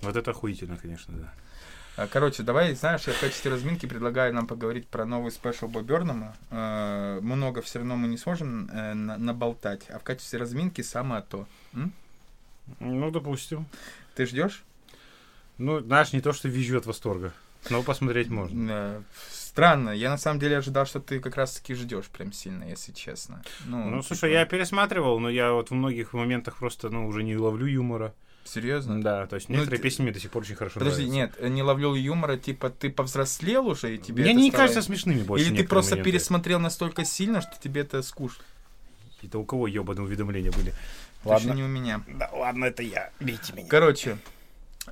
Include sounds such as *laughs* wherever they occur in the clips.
Вот это охуительно, конечно, да. А, Короче, давай, знаешь, я в качестве разминки предлагаю нам поговорить про новый спешл Бо Бёрнама. Э, Много все равно мы не сможем э, на- наболтать, а в качестве разминки самое то. М? Ну, допустим. Ты ждешь? Ну, знаешь, не то, что визжу от восторга. Но посмотреть можно. Странно. Я на самом деле ожидал, что ты как раз-таки ждешь прям сильно, если честно. Ну, слушай, типа, я пересматривал, но я вот в многих моментах просто, ну, уже не ловлю юмора. Серьезно? Да, то есть Ну, некоторые ты- песни мне до сих пор очень хорошо Подожди, нравятся. нет, не ловлю юмора, типа ты повзрослел уже, и тебе Мне это не стало- кажется смешными больше Или ты просто моменты. пересмотрел настолько сильно, что тебе это скучно? Это у кого ебаные уведомления были? Точно не у меня. Да ладно, это я. Бейте меня. Короче,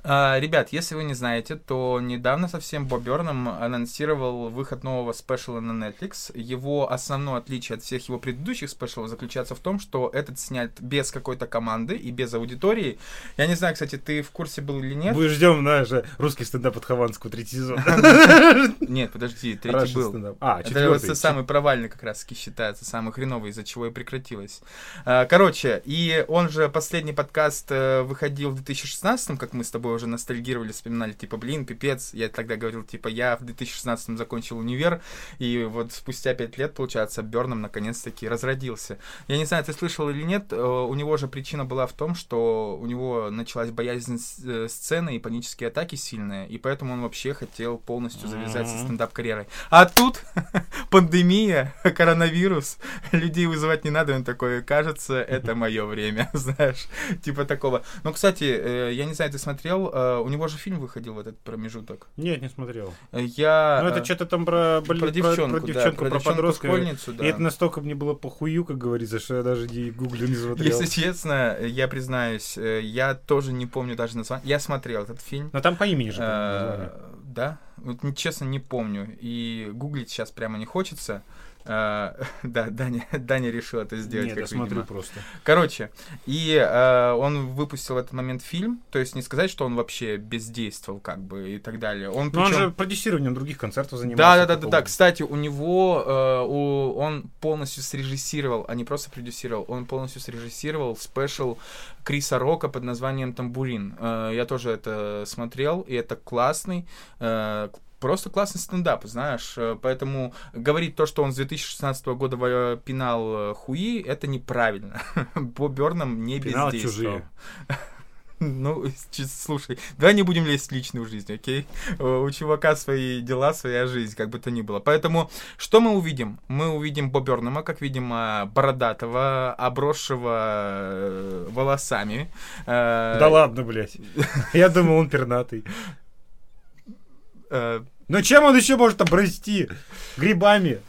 а, ребят, если вы не знаете, то недавно совсем Боб Бёрнам анонсировал выход нового спешала на Netflix. Его основное отличие от всех его предыдущих спешалов заключается в том, что этот снят без какой-то команды и без аудитории. Я не знаю, кстати, ты в курсе был или нет? Мы ждем, знаешь, русский стендап от Хованского третий сезон. *laughs* Нет, подожди, третий был. А, Это четвертый. вот самый провальный как раз таки считается, самый хреновый, из-за чего и прекратилось. А, Короче, и он же последний подкаст э, выходил в 2016, как мы с тобой уже ностальгировали, вспоминали, типа, блин, пипец, я тогда говорил, типа, я в 2016 закончил универ, и вот спустя пять лет, получается, Берном наконец-таки разродился. Я не знаю, ты слышал или нет, э, у него же причина была в том, что у него началась боязнь э, сцены и панические атаки сильные, и поэтому он вообще хотел полностью завязать со Мгм. стендап-карьерой. А тут *laughs* пандемия, *laughs* коронавирус, людей вызывать не надо, он такой, кажется, это *laughs* мое время, знаешь, типа такого. Но, кстати, э, я не знаю, ты смотрел, э, у него же фильм выходил в этот промежуток. Нет, не смотрел. Э, Я... Ну, это э, что-то там про, блин, про девчонку, про, да, девчонку, про, подростка. школьницу, да. И это настолько мне было похую, как говорится, что я даже не гуглю, не смотрел. Если честно, я признаюсь, я тоже не помню даже название. Я смотрел этот фильм. Но там по имени же Э. Да, вот честно не помню. И гуглить сейчас прямо не хочется. Э, *laughs* Да, Даня, Даня решил это сделать. Нет, как я смотрю видимо. просто. Короче, и э, он выпустил в этот момент фильм, то есть не сказать, что он вообще бездействовал, как бы, и так далее. Он, Но он причем- же продюсированием других концертов занимался. да, да, да, да. Кстати, у него э, у- он полностью срежиссировал, а не просто продюсировал, он полностью срежиссировал спешл Криса Рока под названием Тамбурин. Э, я тоже это смотрел, и это классный. Просто классный стендап, знаешь. Э, Поэтому говорить то, что он с 2016 года пинал э, хуи, это неправильно. *laughs* Боб Бёрнам не Пинал бездействовал. чужие. *laughs* Ну, слушай, давай не будем лезть в личную жизнь, окей? Э, У чувака свои дела, своя жизнь, как бы то ни было. Поэтому что мы увидим? Мы увидим Бобернама, как видимо, бородатого, обросшего волосами. Да ладно, блядь. *laughs* Я думал, он пернатый. Э, Но чем он еще может обрасти? Грибами.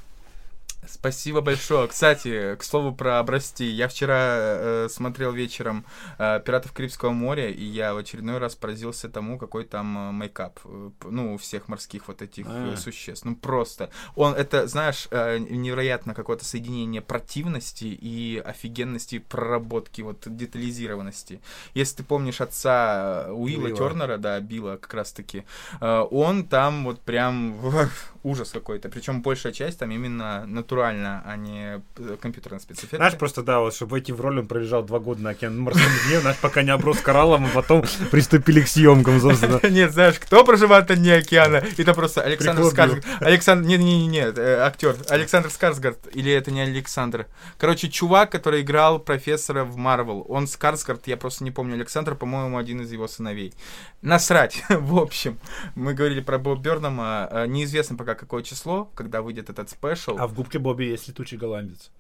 Спасибо большое. Кстати, к слову про обрасти. Я вчера э, смотрел вечером э, «Пиратов Карибского моря», и я в очередной раз поразился тому, какой там э, мейкап. э, ну, у всех морских вот этих э, А. существ. Ну, просто. Он, это, знаешь, э, невероятно какое-то соединение противности и офигенности проработки, вот, детализированности. Если ты помнишь отца э, Уилла. Тернера, да, Билла как раз-таки, э, он там вот прям *laughs* ужас какой-то. Причем большая часть там именно натурально, а не э, компьютерные спецэффекты. Знаешь, просто, да, вот, чтобы войти в роль, он пролежал два года на океан морском дне, знаешь, пока не оброс кораллом, а потом приступили к съемкам, собственно. *laughs* Нет, знаешь, кто проживает на дне океана? Это просто Александр Скарсгард. Александр, не, не, не, не, актер. Александр Скарсгард. Или это не Александр. Короче, чувак, который играл профессора в Марвел. Он Скарсгард, я просто не помню. Александр, по-моему, один из его сыновей. Насрать. *laughs* в общем, мы говорили про Боб Бёрнама. Э, Неизвестно пока какое число, когда выйдет этот спешл. А в губке Бобби есть летучий голландец.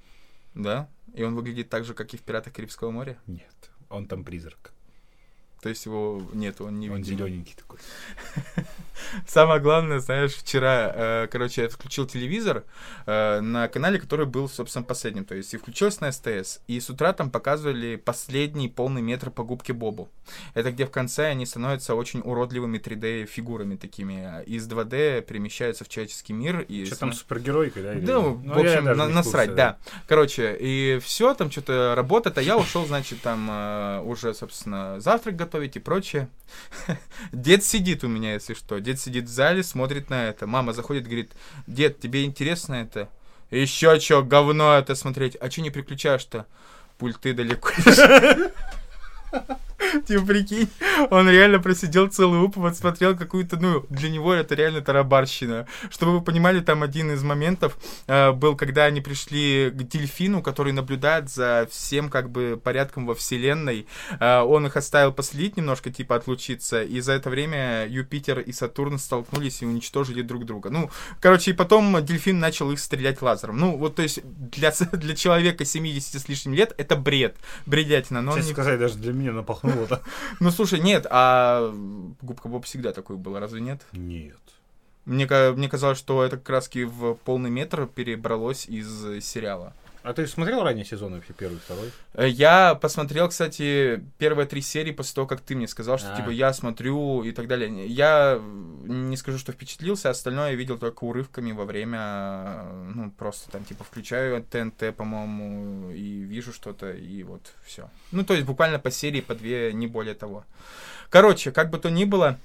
Да? И он выглядит так же, как и в «Пиратах Карибского моря». Нет, он там призрак. То есть его нет, он не Он зелененький такой. *laughs* *laughs* Самое главное, знаешь, вчера, э, короче, я включил телевизор э, на канале, который был, собственно, последним. То есть и включилось на СТС. И с утра там показывали последний полный метр по губке Бобу. Это где в конце они становятся очень уродливыми 3D-фигурами такими. Из 2D перемещаются в человеческий мир. И Что там супергеройкой, да? или- да, Ну, в общем, на- насрать, курсе, да. Короче, и все, там что-то работает, а я ушел, значит, там э, уже, собственно, завтрак готовить и прочее. *laughs* Дед сидит у меня, если что. Дед сидит в зале, смотрит на это. Мама заходит, говорит, дед, тебе интересно это? Еще что, говно это смотреть? А что не переключаешь-то? Пульты далеко. *laughs* *laughs* Типа, прикинь, он реально просидел целый УП, вот смотрел какую-то, ну, для него это реально тарабарщина. Чтобы вы понимали, там один из моментов э, был, когда они пришли к дельфину, который наблюдает за всем, как бы, порядком во вселенной. Э, он их оставил последить немножко, типа, отлучиться, и за это время Юпитер и Сатурн столкнулись и уничтожили друг друга. Ну, короче, и потом дельфин начал их стрелять лазером. Ну, вот, то есть, для, *laughs* для человека 70 с лишним лет это бред, бредятина. Но Честно не... сказать, даже для меня напахнуло-то. *laughs* Ну, слушай, нет, а Губка Боб всегда такой был, разве нет? Нет. Мне, мне казалось, что это как раз в полный метр перебралось из сериала. А ты смотрел ранние сезоны вообще, первый, второй? Э, Я посмотрел, кстати, первые три серии после того, как ты мне сказал, что А. типа я смотрю и так далее. Я не скажу, что впечатлился, остальное я видел только урывками во время, э, ну, просто там, типа, включаю ТНТ, по-моему, и вижу что-то, и вот все. Ну, то есть буквально по серии, по две, не более того. Короче, как бы то ни было,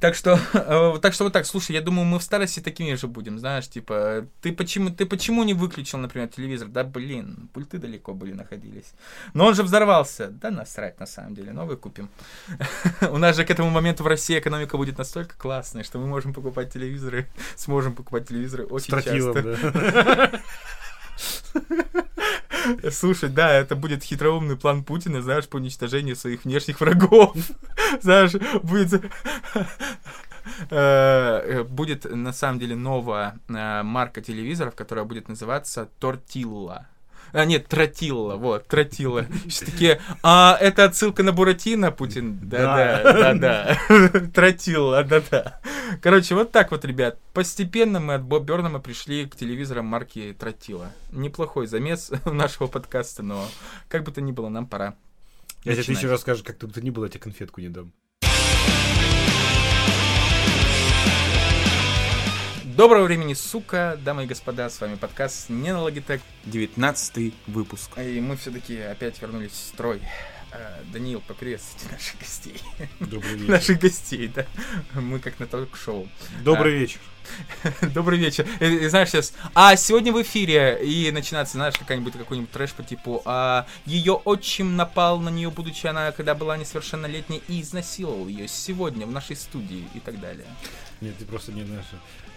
так что, э, так что вот так, слушай, я думаю, мы в старости такими же будем, знаешь, типа, ты почему, ты почему не выключил, например, телевизор? Да, блин, пульты далеко были находились. Но он же взорвался. Да насрать, на самом деле, новый купим. *laughs* У нас же к этому моменту в России экономика будет настолько классной, что мы можем покупать телевизоры, сможем покупать телевизоры очень часто. *laughs* Слушай, да, это будет хитроумный план Путина, знаешь, по уничтожению своих внешних врагов. *laughs* Знаешь, будет... э, Будет на самом деле новая э, марка телевизоров, которая будет называться Тортилла. А, нет, Тротилла, вот, Тротилла. Все такие, а это отсылка на Буратино, Путин? Да-да, да-да. *laughs* Тротилла, да-да. Короче, вот так вот, ребят. Постепенно мы от Боб Бёрнама пришли к телевизорам марки Тротила. Неплохой замес *laughs* нашего подкаста, но как бы то ни было, нам пора. Я тебе еще раз скажу, как бы то ни было, я тебе конфетку не дам. Доброго времени, сука, дамы и господа, с вами подкаст не на Logitech, 19 выпуск. И мы все-таки опять вернулись в строй. Э, Даниил, поприветствуйте *laughs* наших гостей. Добрый вечер. Наших гостей, да. Мы как на ток-шоу. Добрый вечер. *laughs* Добрый вечер. И, и знаешь сейчас, а сегодня в эфире и начинается, знаешь, какая-нибудь какой-нибудь трэш по типу, а ее отчим напал на нее, будучи она, когда была несовершеннолетней, и изнасиловал ее сегодня в нашей студии и так далее. Нет, ты просто не знаешь.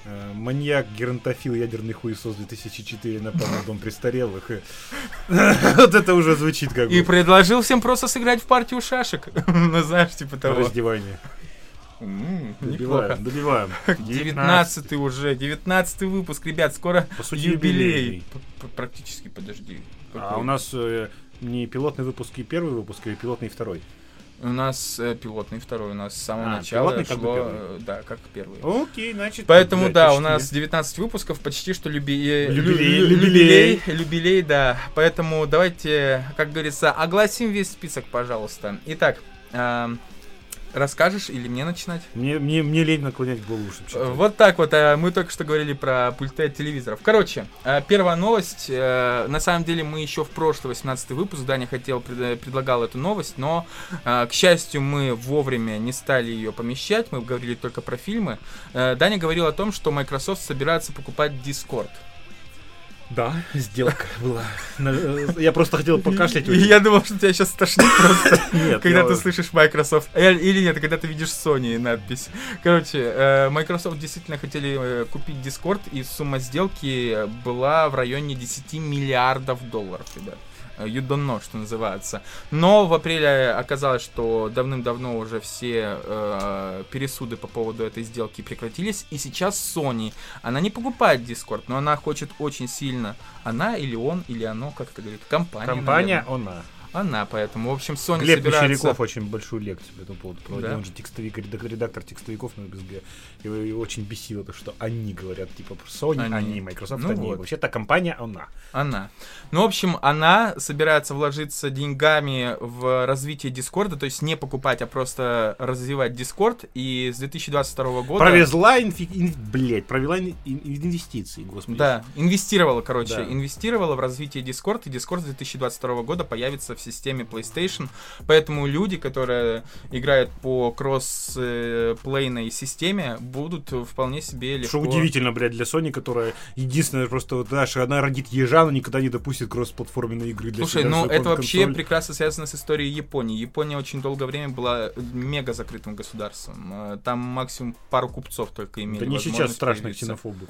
Э, Маньяк, геронтофил, ядерный хуесос 2004 напал на дом престарелых. *laughs* Вот это уже звучит как И предложил всем просто сыграть в партию шашек. *laughs* Ну, знаешь, типа того. раздевание. Неплохо. Добиваем, добиваем. 19 уже, 19 выпуск, ребят, скоро юбилей. Практически, подожди. А у нас э, не пилотный выпуск и первый выпуск, а пилотный и второй. У нас э, пилотный второй, у нас с самого А, начала пилотный как бы шло, первый. э, да, как первый. Окей, значит. Поэтому, блядь, да, у нас 19 выпусков, почти что люби... э, лю- Любилей, лю- любилей. любилей, да. Поэтому давайте, как говорится, огласим весь список, пожалуйста. Итак, эм, расскажешь или мне начинать? Мне, мне, мне лень наклонять голову, чтобы Э, читать. Вот так вот, э, мы только что говорили про пульты от телевизоров. Короче, э, первая новость. э, На самом деле мы еще в прошлый 18 выпуск, Даня хотел, пред- предлагал эту новость, но, э, к счастью, мы вовремя не стали ее помещать, мы говорили только про фильмы. Э, Даня говорил о том, что Microsoft собирается покупать Discord. Да, сделка была. Э, Я просто хотел покашлять. И я думал, что тебя сейчас тошнит просто. *laughs* Нет, Когда я- ты слышишь Microsoft. Э, Или нет, когда ты видишь Sony надпись. Короче, э, Microsoft действительно хотели купить Discord, и сумма сделки была в районе 10 миллиардов долларов, ребят. Э, You don't know, что называется. Но в апреле оказалось, что давным-давно уже все э, пересуды по поводу этой сделки прекратились. И сейчас Sony, она не покупает Discord, но она хочет очень сильно. Она или он, или оно, как это говорит, компания. Компания, наверное. она. Она, поэтому, в общем, Sony Глеб собирается... Мещеряков очень большую лекцию по этому поводу проводил. Да? Он же текстовик, редак- редактор текстовиков на БСГ. Его очень бесило то, что они говорят, типа, Sony, Они. они, Microsoft, Ну они. вот. Вообще-то компания, она. Она. Ну, в общем, она собирается вложиться деньгами в развитие Дискорда, то есть не покупать, а просто развивать Дискорд. И с 2022 года... Провезла, инфи... ин- блядь, провела ин- ин- инвестиции, господи. Да, инвестировала, короче, Да. инвестировала в развитие Discord, и Discord с 2022 года появится в системе PlayStation. Поэтому люди, которые играют по кросс-плейной системе, будут вполне себе легко... Что удивительно, блядь, для Sony, которая единственная просто, вот, знаешь, она родит ежа, но никогда не допустит кросс-платформенные игры для Слушай, себя. ну это консоль- вообще прекрасно связано с историей Японии. Япония очень долгое время была мега закрытым государством. Э, Там максимум пару купцов только имели Да не сейчас страшно появиться. ксенофобы.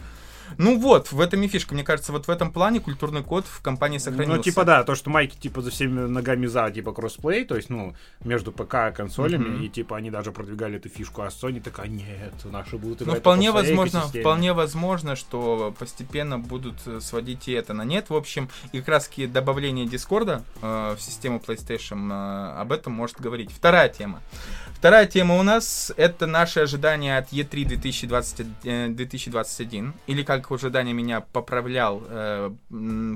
Ну вот, в этом и фишка. Мне кажется, вот в этом плане культурный код в компании сохранился. Ну, типа, да, то, что майки, типа, за всеми ногами за, типа, кроссплей, то есть, ну, между ПК и консолями, Мгм. и, типа, они даже продвигали эту фишку, а Sony такая, нет, наши будут играть Ну, вполне возможно, экосистеме». вполне возможно, что постепенно будут э, сводить и это на нет. В общем, и как раз добавление Дискорда э, в систему PlayStation э, об этом может говорить. Вторая тема. Вторая тема у нас это наши ожидания от E3 2020, э, 2021. Или как ожидания меня поправлял, э,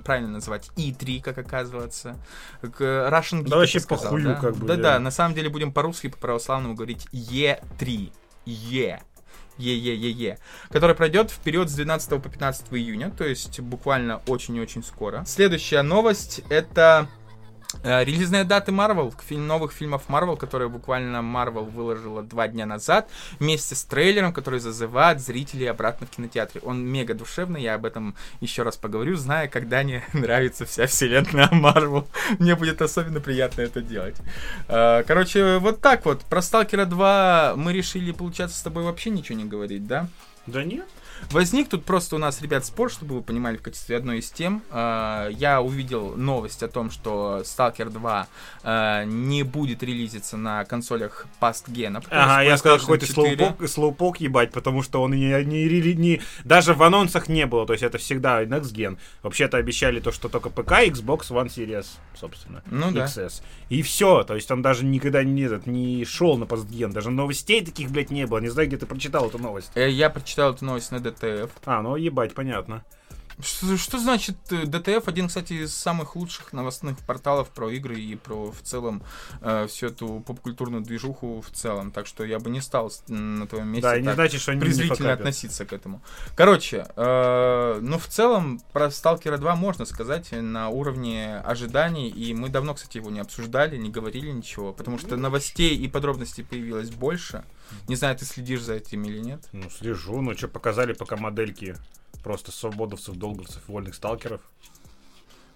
правильно называть, E3, как оказывается. Russian Geek Да вообще похую, да? как бы, Да-да, да. на самом деле будем по-русски, по-православному говорить E3. Е. Е-е-е-е, который пройдет в период с 12 по 15 июня, то есть буквально очень и очень скоро. Следующая новость это релизные даты Marvel, новых фильмов Marvel, которые буквально Marvel выложила два дня назад, вместе с трейлером, который зазывает зрителей обратно в кинотеатре. Он мега душевный, я об этом еще раз поговорю, зная, когда не *laughs* нравится вся вселенная Marvel. *laughs* Мне будет особенно приятно это делать. Э, Короче, вот так вот. Про Сталкера 2 мы решили, получаться, с тобой вообще ничего не говорить, да? Да нет. Возник тут просто у нас, ребят, спор, чтобы вы понимали, в качестве одной из тем. Э, Я увидел новость о том, что Stalker 2 э, не будет релизиться на консолях past гена. Ага, я сказал, какой-то 4. слоупок, слоупок ебать, потому что он не, не, рели- не- даже в анонсах не было, то есть это всегда Next Gen. Вообще-то обещали то, что только ПК, Xbox One Series, собственно, Ну да. XS. И все, то есть он даже никогда не, этот, не шел на постген, даже новостей таких, блядь, не было. Не знаю, где ты прочитал эту новость. Э, Я прочитал эту новость на DTF. А, ну ебать, понятно. Что, что значит э, DTF? Один, кстати, из самых лучших новостных порталов про игры и про в целом э, всю эту попкультурную движуху в целом. Так что я бы не стал на твоем месте да, и не значит, что не презрительно факапят. относиться к этому. Короче, э, ну в целом про Сталкера 2 можно сказать на уровне ожиданий, и мы давно, кстати, его не обсуждали, не говорили ничего, потому что новостей и подробностей появилось больше. Не знаю, ты следишь за этим или нет. Ну, слежу, ну что, показали пока модельки просто свободовцев, долговцев, вольных сталкеров.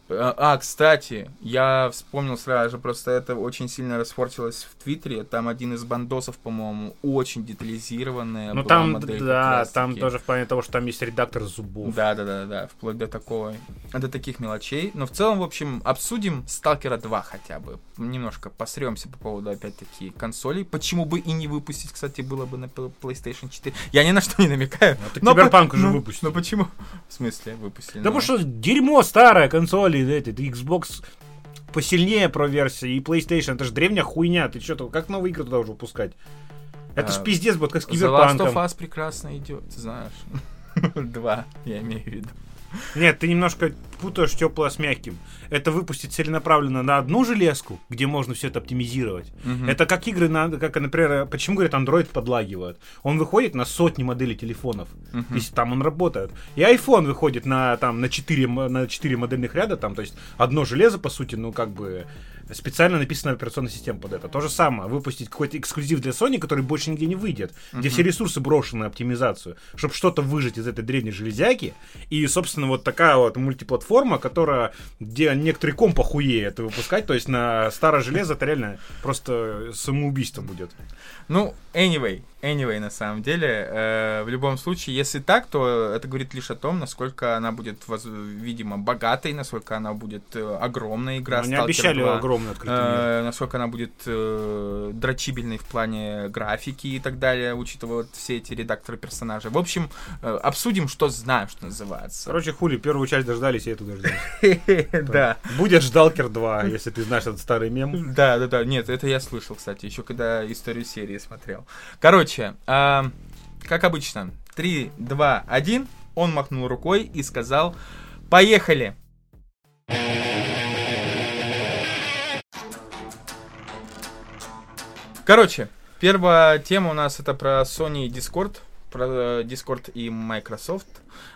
А, а, кстати, я вспомнил сразу же, просто это очень сильно расфорчилось в Твиттере. Там один из бандосов, по-моему, очень детализированная. Ну там, модель да, там тоже в плане того, что там есть редактор зубов. Да, да, да, да, вплоть до такого, до таких мелочей. Но в целом, в общем, обсудим Сталкера 2 хотя бы. Немножко посремся по поводу, опять-таки, консолей. Почему бы и не выпустить, кстати, было бы на Pl- PlayStation 4. Я ни на что не намекаю. Ну, но Киберпанк по- уже ну, выпустили. Ну почему? В смысле выпустили? Да Ну, потому что дерьмо старое, консоли, эти, Xbox посильнее про версии, и PlayStation, это же древняя хуйня, ты что, как новые игры туда уже выпускать? Это ж А, пиздец будет, как с The Last of Киберпанком. Us прекрасно идет, знаешь. *laughs* Два, я имею в виду. Нет, ты немножко путаешь теплое с мягким. Это выпустить целенаправленно на одну железку, где можно все это оптимизировать. Мгм. Это как игры, на, как, например, почему, говорят, Android подлагивает? Он выходит на сотни моделей телефонов, Мгм. если там он работает. И iPhone выходит на, там, на, 4, м- на 4 модельных ряда, там, то есть одно железо, по сути, ну, как бы специально написана операционная система под это. То же самое, выпустить какой-то эксклюзив для Sony, который больше нигде не выйдет, где все ресурсы брошены на оптимизацию, чтобы что-то выжать из этой древней железяки. И, собственно, вот такая вот мультиплатформа, которая, где некоторый комп охуеет выпускать, то есть на старое железо это реально просто самоубийство будет. Ну, anyway, anyway, на самом деле, э, в любом случае, если так, то это говорит лишь о том, насколько она будет, воз- видимо, богатой, насколько она будет э, огромная игра. Они Stalker обещали 2. огромный открытый мир. Э, насколько она будет э, дрочибельной в плане графики и так далее, учитывая вот все эти редакторы персонажей. В общем, э, обсудим, что знаем, что называется. Короче, хули, первую часть дождались, и эту дождались. *laughs* Да. Будет Ждалкер 2, если ты знаешь этот старый мем. Да, да, да. Нет, это я слышал, кстати, еще когда историю серии смотрел. Короче, а, как обычно, 3, 2, 1. Он махнул рукой и сказал: Поехали! Короче, первая тема у нас это про Sony и Discord, про э, Discord и Microsoft.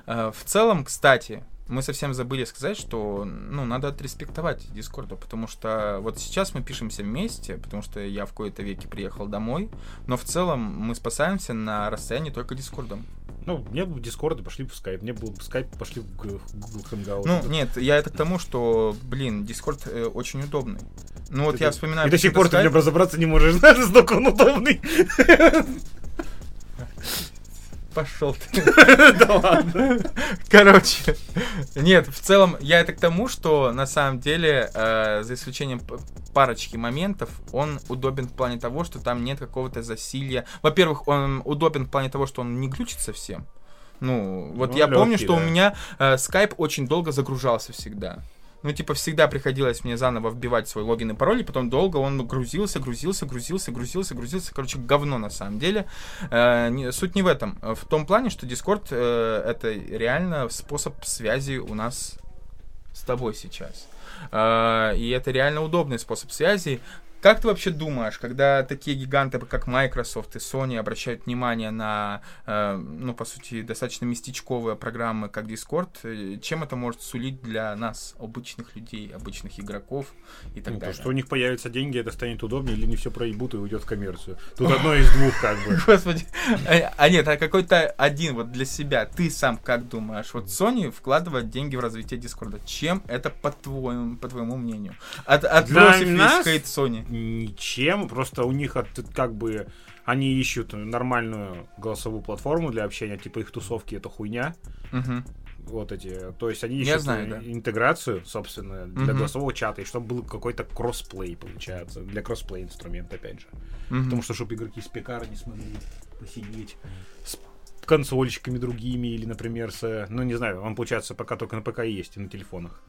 Э, В целом, кстати, мы совсем забыли сказать, что, ну, надо отреспектовать Дискорду, потому что вот сейчас мы пишемся вместе, потому что я в кои-то веке приехал домой, но в целом мы спасаемся на расстоянии только Дискордом. Ну, мне бы в Дискорд, пошли в скайп. Мне был скайп, пошли в Google Hangout. Ну, нет, я это к тому, что, блин, Дискорд э, очень удобный. Ну, вот Ты- я вспоминаю... И до сих пор ты в Skype. нем разобраться не можешь, *laughs* знаешь, он удобный. *laughs* Пошел ты. *laughs* Да ладно. Короче, нет, в целом я это к тому, что на самом деле, э, за исключением парочки моментов, он удобен в плане того, что там нет какого-то засилья. Во-первых, он удобен в плане того, что он не глючит совсем. Ну, вот Ну, я помню, лёгкий, что у да. меня э, скайп очень долго загружался всегда. Ну, типа, всегда приходилось мне заново вбивать свой логин и пароль, и потом долго он грузился, грузился, грузился, грузился, грузился. Короче, говно на самом деле. Э, не- суть не в этом. Э, В том плане, что Discord э, это реально способ связи у нас с тобой сейчас. Э, и это реально удобный способ связи. Как ты вообще думаешь, когда такие гиганты, как Microsoft и Sony обращают внимание на, э, ну, по сути, достаточно местечковые программы, как Discord, э, чем это может сулить для нас, обычных людей, обычных игроков и так Ну, то, далее? что у них появятся деньги, это станет удобнее, или не все проебут и уйдет в коммерцию. Тут одно из двух, как бы. *laughs* Господи. А, а нет, а какой-то один вот для себя. Ты сам как думаешь? Вот Sony вкладывает деньги в развитие Дискорда. Чем это по твоему, по твоему мнению? От, отбросив весь хейт Sony. Ничем, просто у них от, как бы они ищут нормальную голосовую платформу для общения, типа их тусовки это хуйня. Мгм. Вот эти, то есть они Я ищут знаю, э, да. интеграцию, собственно, для Мгм. голосового чата, и чтобы был какой-то кроссплей, получается, для кроссплей инструмент, опять же. Мгм. Потому что, чтобы игроки с пекара не смогли посидеть с консольщиками другими, или, например, с... Ну, не знаю, он, получается, пока только на ПК есть, и на телефонах.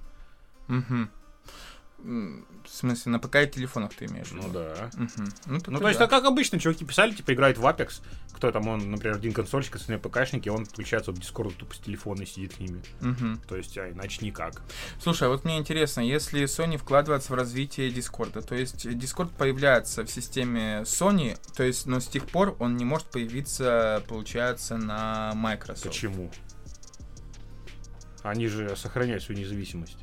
Мгм. В смысле, на ПК и телефонах ты имеешь? Ну да. Мгм. Ну, Ну, то есть, да. как обычно, чуваки писали, типа, играют в Apex, кто там, он, например, один консольщик, остальные ПКшники, он включается в Discord тупо с телефона и сидит с ними. Мгм. То есть, а иначе никак. Слушай, а вот мне интересно, если Sony вкладывается в развитие Дискорда, то есть Discord появляется в системе Sony, то есть, но с тех пор он не может появиться, получается, на Microsoft. Почему? Они же сохраняют свою независимость.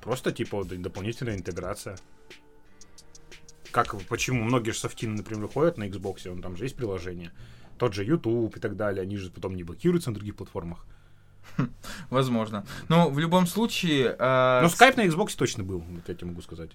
Просто, типа, дополнительная интеграция. Как, почему многие же софтины, например, выходят на Xbox, он там же есть приложение. Тот же YouTube и так далее, они же потом не блокируются на других платформах. *laughs* Возможно. Но в любом случае... а, Но Skype на Xbox точно был, вот я тебе могу сказать.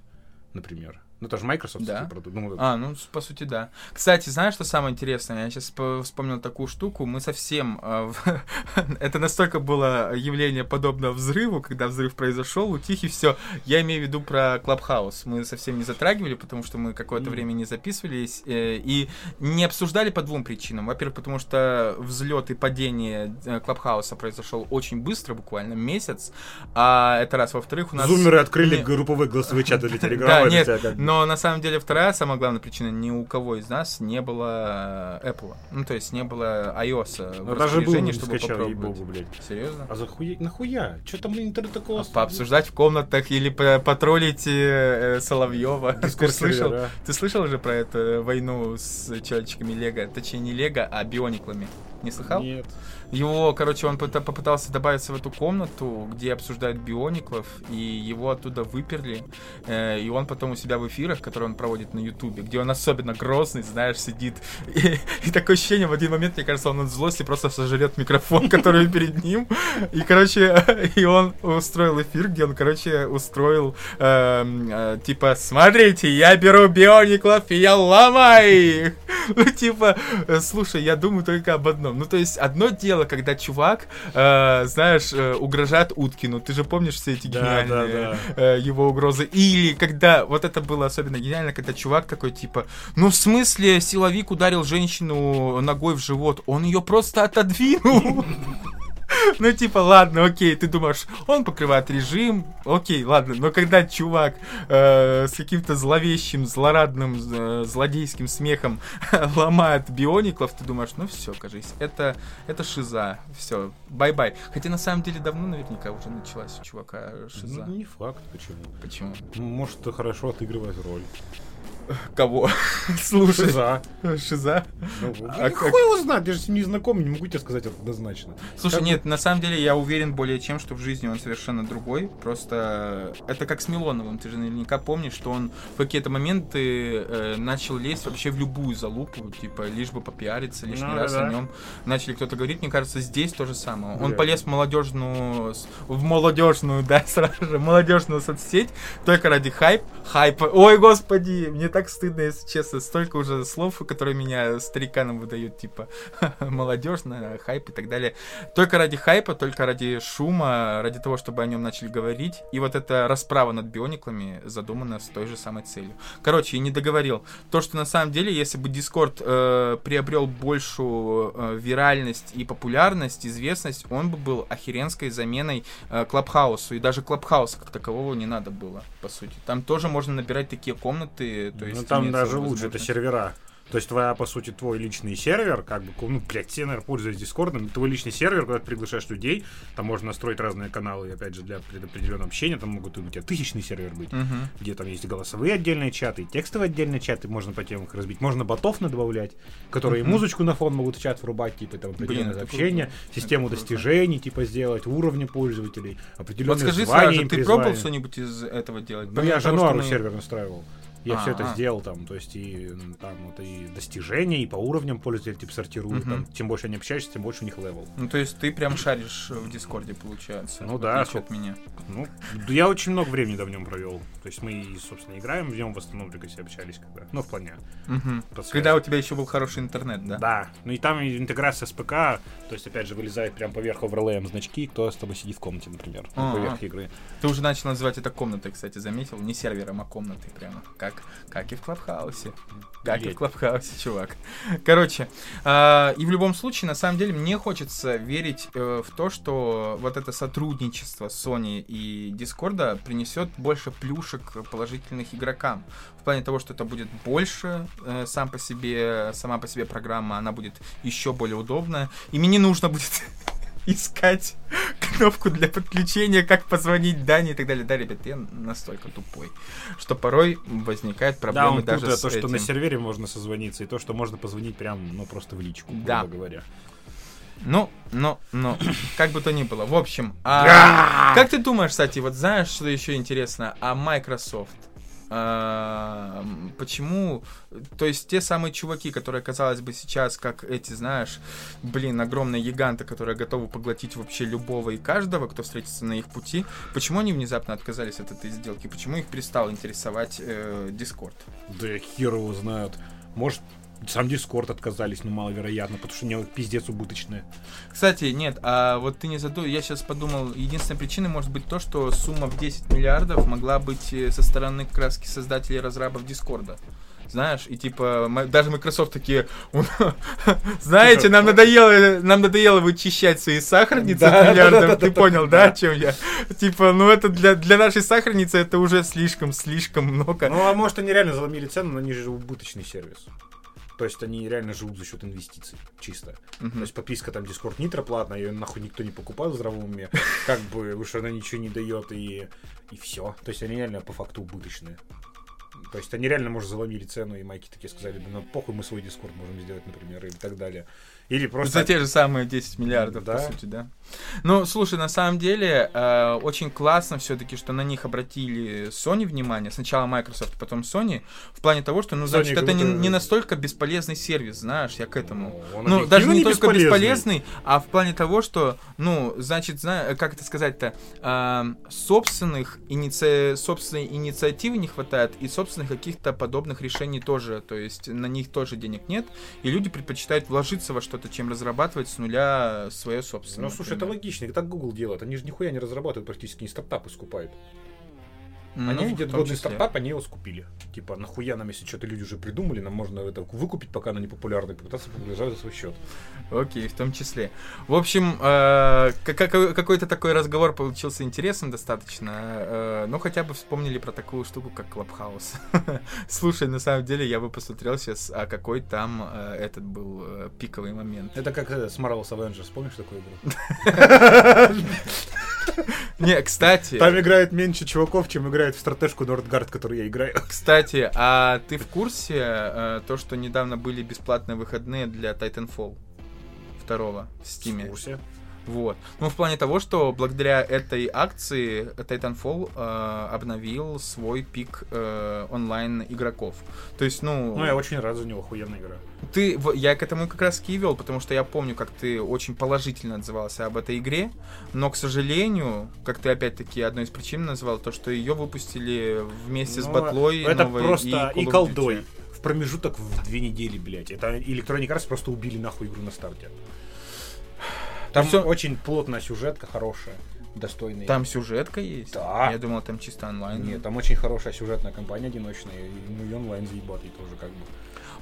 Например. Ну, это же Microsoft Да? продукт. Ну, А, ну, по сути, да. Кстати, знаешь, что самое интересное? Я сейчас вспомнил такую штуку. Мы совсем... э, *laughs* Это настолько было явление подобно взрыву, когда взрыв произошел, утих и все. Я имею в виду про Clubhouse. Мы совсем не затрагивали, потому что мы какое-то время не записывались э, и не обсуждали по двум причинам. Во-первых, потому что взлет и падение э, Clubhouse произошел очень быстро, буквально месяц. А это раз. Во-вторых, у нас... Зумеры открыли не- групповые голосовые чаты для *laughs* Да, Телеграма. это нет, бы- но на самом деле вторая самая главная причина, ни у кого из нас не было э, Apple. Ну, то есть не было iOS в Ну, даже был, не чтобы скачал, попробовать. ей-богу, блядь. Серьезно? А захуя... нахуя? Че там, интернет такого... Пообсуждать в комнатах или по- потроллить э, Соловьева. *laughs* Ты слышал? Ты слышал уже про эту войну с человечками Лего? Точнее, не Лего, а биониклами. Не слыхал? Нет. Его, короче, он пыта- попытался добавиться в эту комнату, где обсуждают биониклов, и его оттуда выперли. Э, и он потом у себя в эфирах, которые он проводит на Ютубе, где он особенно грозный, знаешь, сидит. *laughs* И, и такое ощущение, в один момент, мне кажется, он от злости просто сожрет микрофон, *laughs* который перед ним. И, короче, *laughs* и он устроил эфир, где он, короче, устроил, эм, э, типа, смотрите, я беру биониклов, и я ломаю их. Ну, типа, э, слушай, я думаю только об одном. Ну, то есть, одно дело, когда чувак, э, знаешь, э, угрожает Уткину. Ты же помнишь все эти Да, гениальные да, э, его угрозы? Или когда, вот это было особенно гениально, когда чувак такой, типа, ну, в смысле, силовик ударил женщину ногой в живот, он ее просто отодвинул. *laughs* Ну, типа, ладно, окей, ты думаешь, он покрывает режим, окей, ладно, но когда чувак э, с каким-то зловещим, злорадным, э, злодейским смехом *laughs* ломает биониклов, ты думаешь, ну все, кажись, это, это шиза, все, bye-bye. Хотя на самом деле давно наверняка уже началась у чувака шиза. Ну, не факт, почему. Почему? Ну, Может, хорошо отыгрывает роль. Кого? *laughs* Слушай. Шиза. Шиза? Ну, А хуй как- его знает, я же с ним не знаком, не могу тебе сказать однозначно. Слушай, Как нет, на самом деле я уверен более чем, что в жизни он совершенно другой. Просто это как с Милоновым. Ты же наверняка помнишь, что он в какие-то моменты э, начал лезть вообще в любую залупу, типа, лишь бы попиариться, лишний Ну, раз да-да. о нем начали кто-то говорить. Мне кажется, здесь то же самое. Он Да. полез в молодежную, в молодежную, *laughs* да, сразу же, молодежную соцсеть, только ради хайп, хайпа. Ой, господи, мне так стыдно, если честно. Столько уже слов, которые меня стариканам выдают, типа, *laughs* молодежная, хайп и так далее. Только ради хайпа, только ради шума, ради того, чтобы о нем начали говорить. И вот эта расправа над биониклами задумана с той же самой целью. Короче, я не договорил. То, что на самом деле, если бы Discord э, приобрел большую э, виральность и популярность, известность, он бы был охеренской заменой э. И даже Клабхауса как такового не надо было, по сути. Там тоже можно набирать такие комнаты. То есть ну там даже лучше, это сервера. То есть твоя, по сути, твой личный сервер, как бы, ну, блядь, все, наверное, пользуются Дискордом, твой личный сервер, когда ты приглашаешь людей, там можно настроить разные каналы, опять же, для предопределенного общения, там могут у тебя тысячный сервер быть, Мгм. где там есть голосовые отдельные чаты, и текстовые отдельные чаты, можно по темам их разбить, можно ботов добавлять, которые Мгм. музычку на фон могут в чат врубать, типа, там, определенное общение, круто. систему Это круто. достижений, типа, сделать, уровни пользователей, Вот определенные скажи звания сразу, ты пробовал что-нибудь из этого делать? Ну, я же Ануару мы- сервер настраивал. Я все это А, а. сделал там, то есть и там вот и достижения, и по уровням пользователей типа сортируют. Мгм. Там, чем больше они общаешься, тем больше у них левел. Ну, то есть ты прям шаришь в Дискорде, получается. Ну да, от меня. Ну, я очень много времени да в нем провел. То есть мы, собственно, играем в нем в основном только все общались когда. Ну, в плане. Связи. Когда у тебя еще был хороший интернет, да? Да. Ну и там интеграция с ПК, то есть, опять же, вылезает прям поверх оверлеем значки, кто с тобой сидит в комнате, например, ну, А-а. поверх игры. Ты уже начал называть это комнатой, кстати, заметил? Не сервером, а комнатой прямо. Как, как и в Клабхаусе. Как и в. Клабхаусе, чувак. Короче, а, и в любом случае, на самом деле, мне хочется верить э, в то, что вот это сотрудничество Sony и Дискорда принесет больше плюшек положительных игрокам. В плане того, что это будет больше э, сам по себе, сама по себе программа, она будет еще более удобная. И мне не нужно будет искать кнопку для подключения, как позвонить Дане и так далее. Да, ребят, я настолько тупой, что порой возникают Да, проблемы он даже путает с то, что на этим. сервере можно созвониться, и то, что можно позвонить прям, ну, просто в личку, Да. грубо говоря. Ну, ну, ну, *coughs* как бы то ни было. В общем, а, как ты думаешь, кстати, вот знаешь, что еще интересно? А Microsoft? А, почему, то есть те самые чуваки, которые, казалось бы, сейчас, как эти, знаешь, блин, огромные гиганты, которые готовы поглотить вообще любого и каждого, кто встретится на их пути, почему они внезапно отказались от этой сделки? Почему их перестал интересовать э, Discord? Да хер его знают. Может, сам Дискорд отказались, но маловероятно, потому что у него пиздец убыточная. Кстати, нет, а вот ты не задумал, я сейчас подумал, единственной причиной может быть то, что сумма в 10 миллиардов могла быть э, со стороны краски создателей разрабов Дискорда. Знаешь, и типа даже Microsoft такие, «У- *laughs* знаете, нам надоело, нам надоело вычищать свои сахарницы Да, от миллиардов, да, да, ты да, понял, да. да, о чем я? Типа, ну это для, для нашей сахарницы это уже слишком, слишком много. Ну, а может, они реально заломили цену, но они же убыточный сервис. То есть они реально живут за счет инвестиций, чисто. Мгм. То есть подписка там Discord Nitro платная, ее нахуй никто не покупает в здравом уме. *laughs* Как бы уж она ничего не дает и, и все. То есть они реально по факту убыточные. То есть они реально, может, заломили цену, и майки такие сказали, да ну похуй, мы свой Discord можем сделать, например, или так далее. Или просто... За те же самые 10 миллиардов, Да. по сути, да. Ну, слушай, на самом деле, э, очень классно все-таки, что на них обратили Sony внимание. Сначала Microsoft, потом Sony. В плане того, что, ну, Sony значит, это не, не настолько бесполезный сервис, знаешь, я к этому. он Ну, даже не, не только бесполезный. бесполезный, а в плане того, что, ну, значит, зна- как это сказать-то, эм, собственных иници... собственной инициативы не хватает, и собственных каких-то подобных решений тоже, то есть на них тоже денег нет, и люди предпочитают вложиться во что-то, чем разрабатывать с нуля свое собственное. Ну, слушай, это логично. Так Google делает. Они же нихуя не разрабатывают, практически не стартапы скупают. Ну, Они видят годный стартап, они его скупили. Типа, нахуя нам, если что-то люди уже придумали, нам можно это выкупить, пока она не популярна, и попытаться популяризовать за свой счет. Окей, в том числе. В общем, э, ка- ка- какой-то такой разговор получился интересным достаточно. э, но хотя бы вспомнили про такую штуку, как Клабхаус. *laughs* Слушай, на самом деле я бы посмотрел сейчас, а какой там э, этот был э, пиковый момент. Это как э, с Marvel's Avengers, помнишь такую игру? *laughs* Не, кстати, Там играет меньше чуваков, чем играет в стратежку Нордгард, который я играю. кстати, а ты в курсе э, то, что недавно были бесплатные выходные для Titanfall второго в Стиме? курсе. Вот. Ну, в плане того, что благодаря этой акции Titanfall э, обновил свой пик э, онлайн игроков. То есть, ну, Ну, я очень рад за него, охуенная игра. ты, я к этому как раз и вел, потому что я помню, как ты очень положительно отзывался об этой игре, но, к сожалению, как ты опять-таки одной из причин назвал, то, что ее выпустили вместе с Ну, батлой Это новой просто и of колдой. В промежуток в две недели, блядь. Это Electronic Arts просто убили нахуй игру на старте. Там всё- очень плотная сюжетка, хорошая, достойная. Там сюжетка есть? Да. Я думал, там чисто онлайн. Нет, там очень хорошая сюжетная кампания одиночная, и, ну и онлайн заебатый тоже как бы.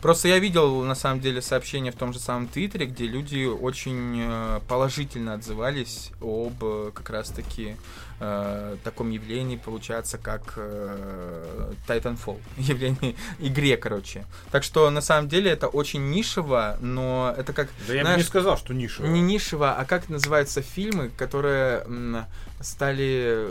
Просто я видел, на самом деле, сообщения в том же самом Твиттере, где люди очень э, положительно отзывались об э, как раз-таки э, таком явлении, получается, как э, Titanfall. *laughs* Явление игре, короче. Так что, на самом деле, это очень нишево, но это как... Да я бы знаешь, не сказал, что ниша. Не нишево, а как называются фильмы, которые м, стали,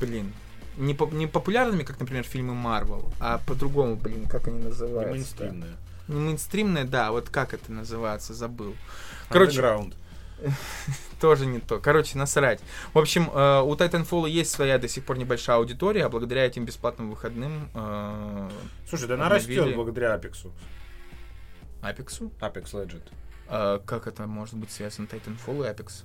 блин, не, поп- не популярными, как, например, фильмы Марвел, а по-другому, блин, как они называются? мейнстримная. Не мейнстримные, да, вот как это называется, забыл. Короче, Underground. *laughs* тоже не то. Короче, насрать. В общем, э, у Titanfall есть своя до сих пор небольшая аудитория, а благодаря этим бесплатным выходным э, Слушай, да она растет благодаря Апексу. Апексу. Apex Legend. Э, как это может быть связано Titanfall и Apex?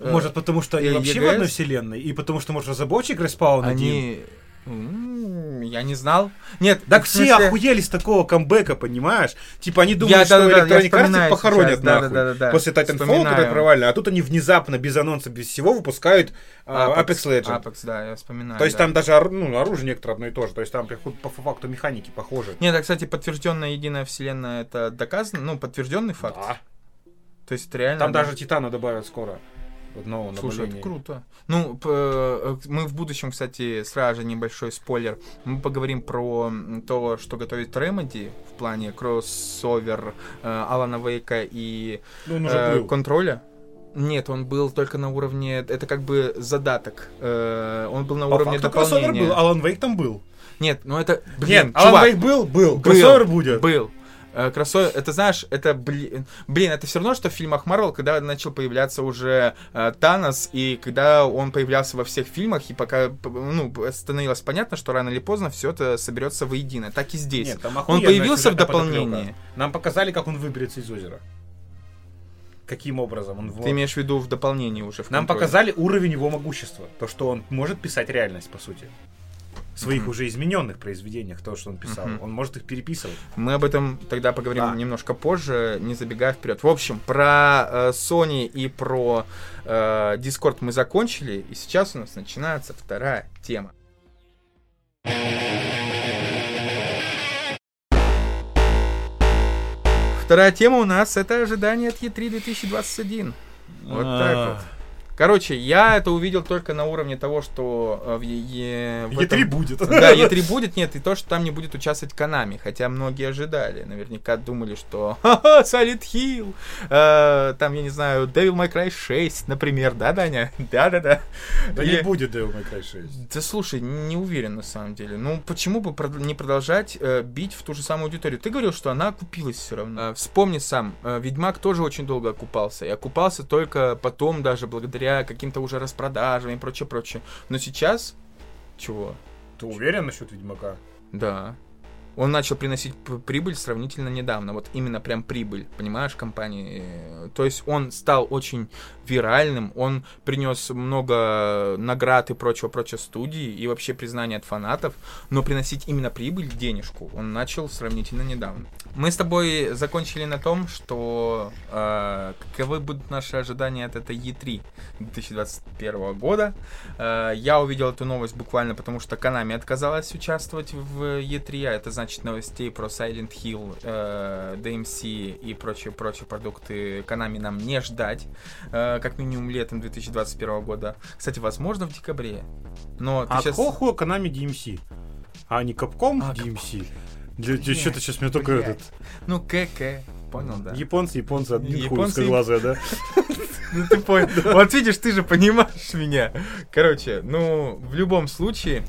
Э, Может, потому что они вообще в одной вселенной, и потому что, может, разработчик респаун. Они... Я не знал. Нет, Так все охуели с такого камбэка, понимаешь? Типа они думают, что Electronic Arts похоронят нахуй. После Titanfall, который провально, а тут они внезапно, без анонса, без всего, выпускают а, Apex, Legends. Apex, да, я вспоминаю. То есть там даже ну, оружие некоторое одно и то же. То есть там по факту механики похожи. Нет, а, кстати, подтвержденная единая вселенная это доказано, ну, подтвержденный факт. Да. То есть реально. Там да. даже Титана добавят скоро. Вот нового Слушай, это круто. Ну, э, мы в будущем, кстати, сразу же небольшой спойлер. Мы поговорим про то, что готовит Remedy в плане кроссовер э, Алана Вейка и Ну, он уже э, был. контроля. Нет, он был только на уровне, это как бы задаток. Э, он был на По уровне факту кроссовер дополнения. был, Алан Вейк там был. Нет, ну это, блин, Нет, Алан чувак, Вейк был, был, Был. кроссовер будет. Был. Э, Кроссовер, это знаешь, это, блин, блин, это все равно, что в фильмах Марвел, когда начал появляться уже э, Танос, и когда он появлялся во всех фильмах, и пока, ну, становилось понятно, что рано или поздно все это соберется воедино. Так и здесь. Нет, там он появился в дополнении. подоплека. Нам показали, как он выберется из озера. Каким образом он... Ты имеешь в виду в дополнении уже? В Нам показали уровень его могущества. То, что он может писать реальность, по сути. Своих уже измененных произведениях, то, что он писал. Он может их переписывать. Мы об этом тогда поговорим Да. немножко позже, не забегая вперед. В общем, про э, Sony и про э, Discord мы закончили, и сейчас у нас начинается вторая тема. Вторая тема у нас это ожидание от E3 2021. Вот так вот. Короче, я это увидел только на уровне того, что э, в, Е- в Е3 этом- будет. да, E3 *laughs* будет, нет, и то, что там не будет участвовать Konami, хотя многие ожидали, наверняка думали, что *laughs* ха-ха, Silent Hill, э, там, я не знаю, Devil May Cry 6, например, да, Даня? *laughs* Да-да-да. Да И- не будет Devil May Cry 6. Да слушай, не уверен на самом деле. Ну, почему бы не продолжать э, бить в ту же самую аудиторию? Ты говорил, что она окупилась все равно. Э, вспомни сам, э, Ведьмак тоже очень долго окупался. И окупался только потом, даже благодаря каким-то уже распродажам и прочее, прочее. Но сейчас... Чего? Ты уверен насчет Ведьмака? Да. Он начал приносить прибыль сравнительно недавно. Вот именно прям прибыль, понимаешь, компании. Э, То есть он стал очень виральным, он принес много наград и прочего-прочего студии и вообще признания от фанатов, но приносить именно прибыль, денежку, он начал сравнительно недавно. Мы с тобой закончили на том, что э, каковы будут наши ожидания от этой E3 2021 года. Э, я увидел эту новость буквально потому, что Konami отказалась участвовать в E3, а это значит новостей про Silent Hill, э, DMC и прочие-прочие продукты Konami нам не ждать, э, как минимум летом 2021 года. Кстати, возможно, в декабре. Но А сейчас... какого хуя Konami DMC? А не Capcom А, DMC? Для, что-то сейчас мне только этот... Ну, КК. понял, да? Японцы, японцы, один хуй Японцы- узкоглазая, да? *laughs* Ну ты понял. *laughs* Вот видишь, ты же понимаешь меня. Короче, ну, в любом случае.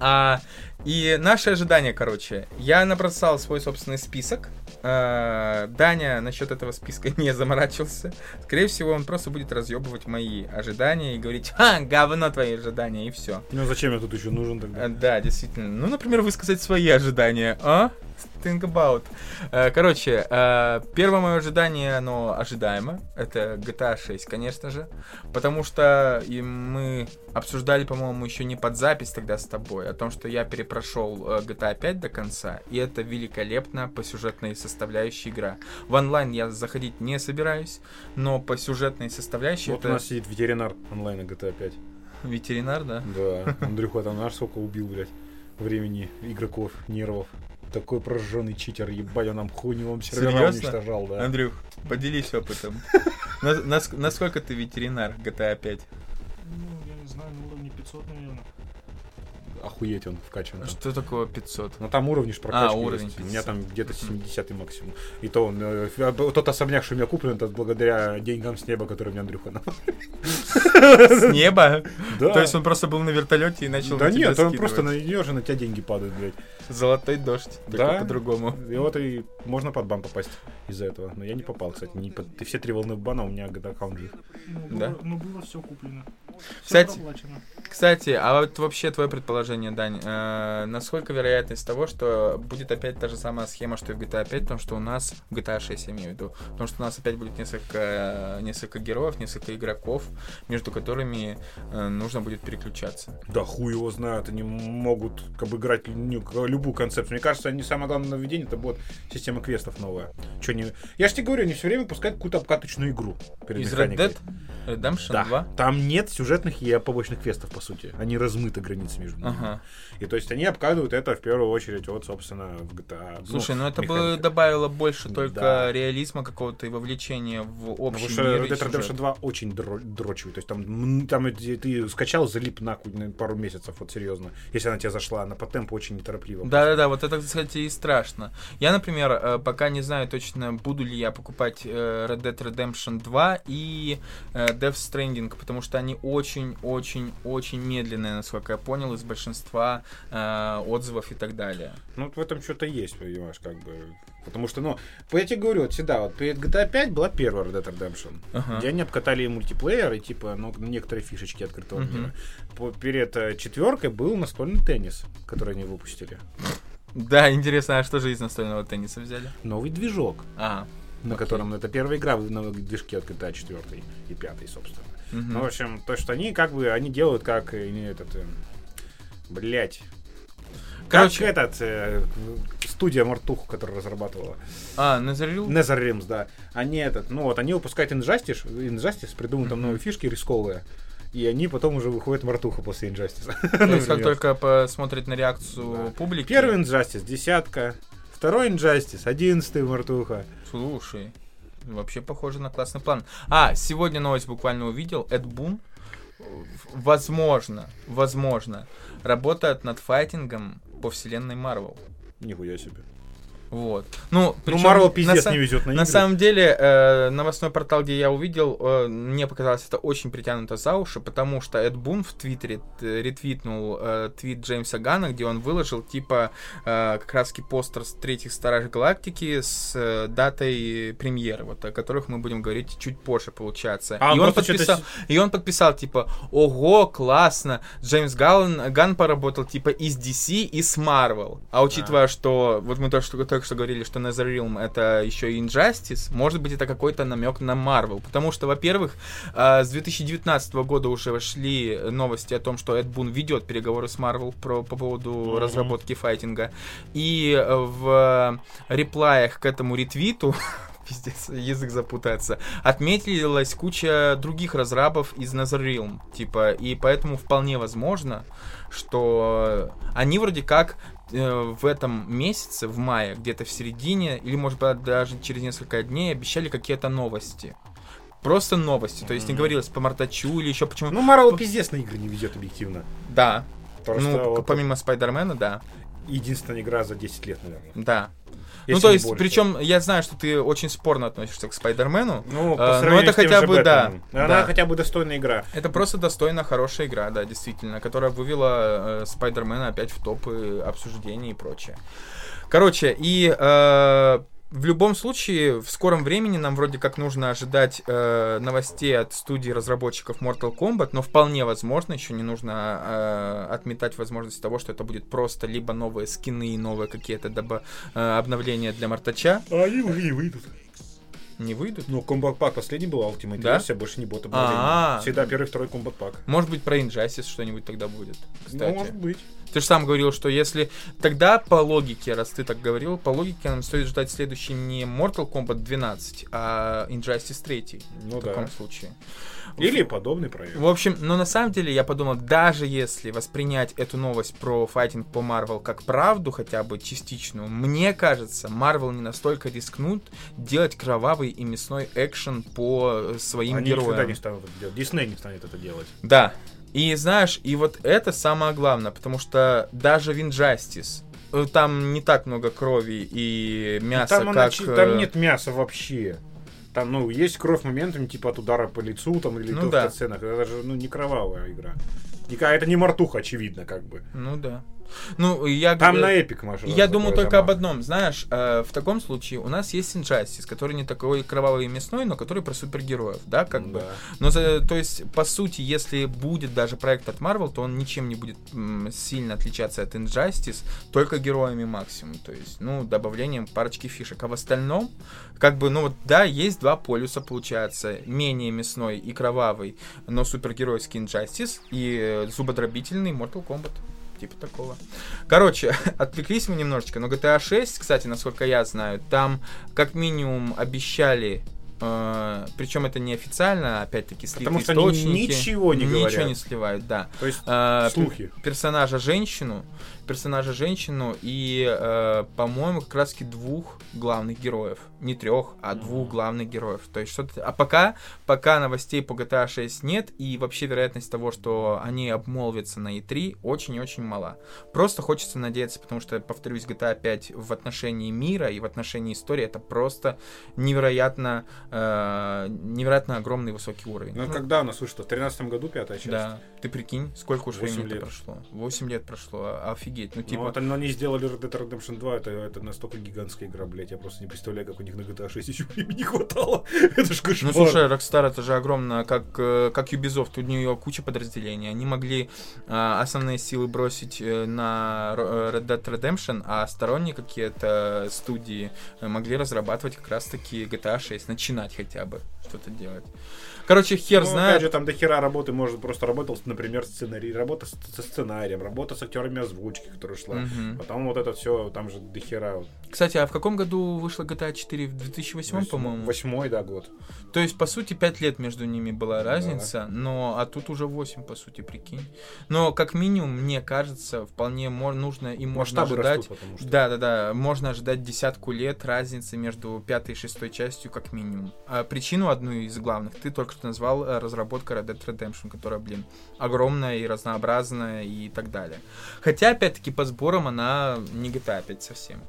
А, и наши ожидания, короче. Я набросал свой собственный список. А, Даня насчет этого списка *laughs* не заморачивался. Скорее всего, он просто будет разъебывать мои ожидания и говорить, ха, говно твои ожидания, и все. Ну зачем я тут еще нужен тогда? Да, действительно. Ну, например, высказать свои ожидания, а? Think about. Э, Короче, э, первое мое ожидание, оно ожидаемо. Это GTA 6, конечно же. Потому что и мы обсуждали, по-моему, еще не под запись тогда с тобой, о том, что я перепрошел э, GTA 5 до конца, и это великолепно по сюжетной составляющей игра. В онлайн я заходить не собираюсь, но по сюжетной составляющей Вот у это нас сидит ветеринар онлайн на GTA 5. ветеринар, да? Да, Андрюха там наш сколько убил, блядь, времени, игроков, нервов. Такой прожженный читер, ебать, он нам хуйню вам сервера Серьезно? уничтожал, да. Андрюх, поделись опытом. *laughs* На- нас- Насколько ты ветеринар GTA 5? Ну, я не знаю, на уровне 500, наверное. Охуеть он вкачан. там. Что такое 500? Ну там уровни ж прокачки А, уровень есть. У 50. меня там где-то 70 максимум. И то он, э, фи- тот особняк, что у меня куплен, это благодаря деньгам с неба, которые мне Андрюха дал. С неба? Да. То есть он просто был на вертолете и начал Да нет, он просто на нее же на тебя деньги падают, блядь. Золотой дождь, Да. по-другому. И вот и можно под бан попасть из-за этого. Но я не попал, кстати. Не под... Ты все три волны бана, у меня аккаунт жив. Ну, было, Да. ну, было все куплено. Всё Кстати, проплачено. Кстати, а вот вообще твое предположение, Дань, э, насколько вероятность того, что будет опять та же самая схема, что и в GTA 5, потому что у нас, в GTA 6 я имею в виду, потому что у нас опять будет несколько, несколько героев, несколько игроков, между которыми э, нужно будет переключаться. Да хуй его знает, они могут как бы играть лю- любую концепцию. Мне кажется, они самое главное нововведение, это будет система квестов новая. Чё не... Я же тебе говорю, они все время пускают какую-то обкаточную игру перед Из Red механикой. Dead Redemption Да, 2? там нет сюжетных и побочных квестов, по сути. Они размыты границы между ними. Ага. И то есть они обкатывают это в первую очередь, вот, собственно, в GTA. Слушай, ну, это бы механика. добавило больше только Да. реализма какого-то и вовлечения в Ну, общий что мир Red Dead Redemption сюжет. 2 очень дро- дрочевый. То есть там, там ты скачал, залип нахуй на пару месяцев, вот серьезно. Если она тебе зашла, она по темпу очень неторопливо. Да-да-да, вот это, кстати, и страшно. Я, например, э, пока не знаю точно, буду ли я покупать э, Red Dead Redemption 2 и э, Death Stranding, потому что они очень-очень-очень медленные, насколько я понял, из большинства э, отзывов и так далее. Ну, вот в этом что-то есть, понимаешь, как бы. Потому что, ну, я тебе говорю, вот всегда, вот перед GTA 5 была первая Red Dead Redemption, Ага. где они обкатали и мультиплеер, и типа, ну, некоторые фишечки открытого Мгм. мира. По- перед э, четверкой был настольный теннис, который они выпустили. Да, интересно, а что же из настольного тенниса взяли? Новый движок, А, на Окей. котором это первая игра на движке от GTA 4 и 5, собственно. мгм. Ну, в общем, то, что они как бы, они делают как этот, э, блять. Короче- как этот, э, студия Мартуху, которая разрабатывала. а, Назарил? Netherrealms, да. Они этот, ну вот, они выпускают Injustice, Injustice придумывают там Мгм. новые фишки рисковые. И они потом уже выходят Мартуха после Injustice. *laughs* То есть, как Например. только посмотреть на реакцию Да. публики... Первый Injustice, десятка. Второй Injustice, одиннадцатый Мартуха. Слушай, вообще похоже на классный план. А, сегодня новость буквально увидел. Эд Бун, возможно, возможно, работает над файтингом по вселенной Марвел. Нихуя себе. Вот. Ну, Ну, причем Марвел на пиздец са- не везет на На игры. самом деле, э, новостной портал, где я увидел, э, мне показалось это очень притянуто за уши, потому что Эд Бун в Твиттере т- ретвитнул э, твит Джеймса Гана, где он выложил, типа, э, как раз постер с третьих Стражей Галактики с э, датой премьеры, вот о которых мы будем говорить чуть позже, получается. А, и, он он подписал, и он подписал, типа, ого, классно, Джеймс Галлен, Ган поработал, типа, и с DC, и с Marvel. А учитывая, что, вот мы только что, только что говорили, что NetherRealm это еще и Injustice, может быть, это какой-то намек на Marvel. Потому что, во-первых, э, с 2019 года уже вошли новости о том, что Эд Бун ведет переговоры с Marvel про, по поводу Мгм. разработки файтинга. И э, в реплаях к этому ретвиту *laughs* Пиздец, язык запутается. Отметилась куча других разрабов из NetherRealm, типа, и поэтому вполне возможно, что они вроде как в этом месяце, в мае, где-то в середине, или может быть даже через несколько дней обещали какие-то новости. Просто новости, то есть не говорилось по Мартачу или еще почему. Ну, Марвел пиздец на игры не везет объективно. да. Просто ну, вот помимо Спайдермена, да. единственная игра за 10 лет, наверное. Да. Ну, то есть, причем я знаю, что ты очень спорно относишься к Спайдермену. Ну, А, по но сравнению это с хотя бы, да, Бэтменом. Она да. хотя бы достойная игра. Это просто достойно хорошая игра, да, действительно, которая вывела э, Спайдермена опять в топы обсуждений и прочее. Короче, и э, в любом случае, в скором времени нам вроде как нужно ожидать э, новостей от студии разработчиков Mortal Kombat, но вполне возможно, еще не нужно э, отметать возможность того, что это будет просто либо новые скины, новые какие-то доба- э, обновления для Мартача. А они уже не выйдут. Не выйдут? Ну, комбат пак последний был Ultimate Да? версия, больше не бот А-а. Всегда первый, второй комбат пак. Может быть, про Injustice что-нибудь тогда будет. Кстати. Ну, может быть. Ты же сам говорил, что если... Тогда по логике, раз ты так говорил, по логике нам стоит ждать следующий не Mortal Kombat 12, а Injustice 3 Ну в да. таком случае. Или подобный проект. В общем, но на самом деле я подумал, даже если воспринять эту новость про файтинг по Marvel как правду, хотя бы частичную, мне кажется, Marvel не настолько рискнут делать кровавый и мясной экшен по своим Они никогда героям. не станут это делать. Дисней не станет это делать. Да. И знаешь, и вот это самое главное, потому что даже в Injustice э, там не так много крови и мяса, там, она как... э, там нет мяса вообще. Там, ну, есть кровь моментами, типа от удара по лицу, там, или Ну да. в сценах. Это же, ну, не кровавая игра. Ника- Это не мартуха, очевидно, как бы. Ну да. Ну, я... Там э, на эпик, Маша. Я думаю только замах. об одном, знаешь, э, в таком случае у нас есть Injustice, который не такой кровавый и мясной, но который про супергероев, да, как бы. Да. Но, за- то есть, по сути, если будет даже проект от Marvel, то он ничем не будет м, сильно отличаться от Injustice, только героями максимум, то есть, ну, добавлением парочки фишек. А в остальном, как бы, ну вот, да, есть два полюса, получается, менее мясной и кровавый, но супергеройский Injustice и э, зубодробительный Mortal Kombat. Типа такого. Короче, *laughs* отвлеклись мы немножечко, но GTA 6, кстати, насколько я знаю, там как минимум обещали причем это неофициально, опять-таки, слитые Потому что они источники. ничего не Ничего говорят. не сливают, да. То есть, Э, слухи. персонажа женщину, персонажа женщину и, э, по-моему, как раз таки двух главных героев. Не трех, а двух главных героев. То есть что-то... А пока, пока новостей по GTA 6 нет, и вообще вероятность того, что они обмолвятся на E3, очень-очень мала. Просто хочется надеяться, потому что, повторюсь, GTA 5 в отношении мира и в отношении истории это просто невероятно, э, невероятно огромный высокий уровень. Ну, Ну, когда она вышла? В 13 году пятая часть? да, ты прикинь, сколько уж Восемь времени лет. прошло. 8 лет прошло, офигеть. Ну, Ну, типа, это, но они сделали Red Dead Redemption 2, это, это настолько гигантская игра, блядь, я просто не представляю, как у них на GTA 6 еще времени не хватало. *laughs* это ж Ну, кошмар. слушай, Rockstar это же огромно, как, э, как Ubisoft, у нее куча подразделений. Они могли э, основные силы бросить э, на э, Red Dead Redemption, а сторонние какие-то студии могли разрабатывать как раз-таки GTA 6, начинать хотя бы что-то делать. Короче, хер Ну, знает. Опять же, там до хера работы, может, просто работал, например, сценарий, работа с- со сценарием, работа с актерами озвучки, которая шла. Мгм. Потом вот это все, там же до хера. Кстати, а в каком году вышла GTA 4? В 2008, по-моему? Восьмой, да, год. То есть, по сути, 5 лет между ними была разница, но а тут уже 8, по сути, прикинь. Но, как минимум, мне кажется, вполне нужно и можно Масштабы ожидать. растут, что. Да, да, да. Можно ожидать десятку лет разницы между пятой и шестой частью, как минимум. А причину одну из главных ты только что назвал э, разработка Red Dead Redemption, которая, блин, огромная и разнообразная и так далее. Хотя, опять-таки, по сборам она не GTA 5 совсем.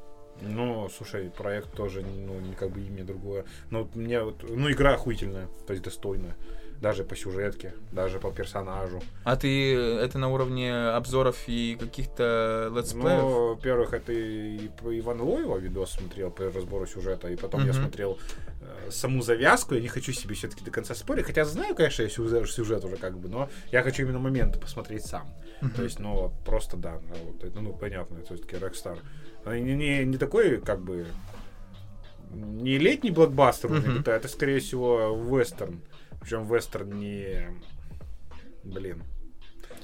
Ну, слушай, проект тоже, ну, как бы имя другое. Но вот мне вот, ну, игра охуительная, то есть достойная. Даже по сюжетке, даже по персонажу. А ты э, это на уровне обзоров и каких-то летсплеев? Ну, во-первых, это и по Ивана Лоева видос смотрел по разбору сюжета, и потом я Мгм. смотрел саму завязку. Я не хочу себе все-таки до конца спорить, хотя знаю, конечно, я сюжет, сюжет уже как бы, но я хочу именно момент посмотреть сам. Мгм. То есть, ну, просто да, ну, вот это, ну, понятно, это все-таки Rockstar. А Не, не, не такой, как бы, не летний блокбастер, Мгм. уровня GTA, это, скорее всего, вестерн. Причем вестерн не... Блин.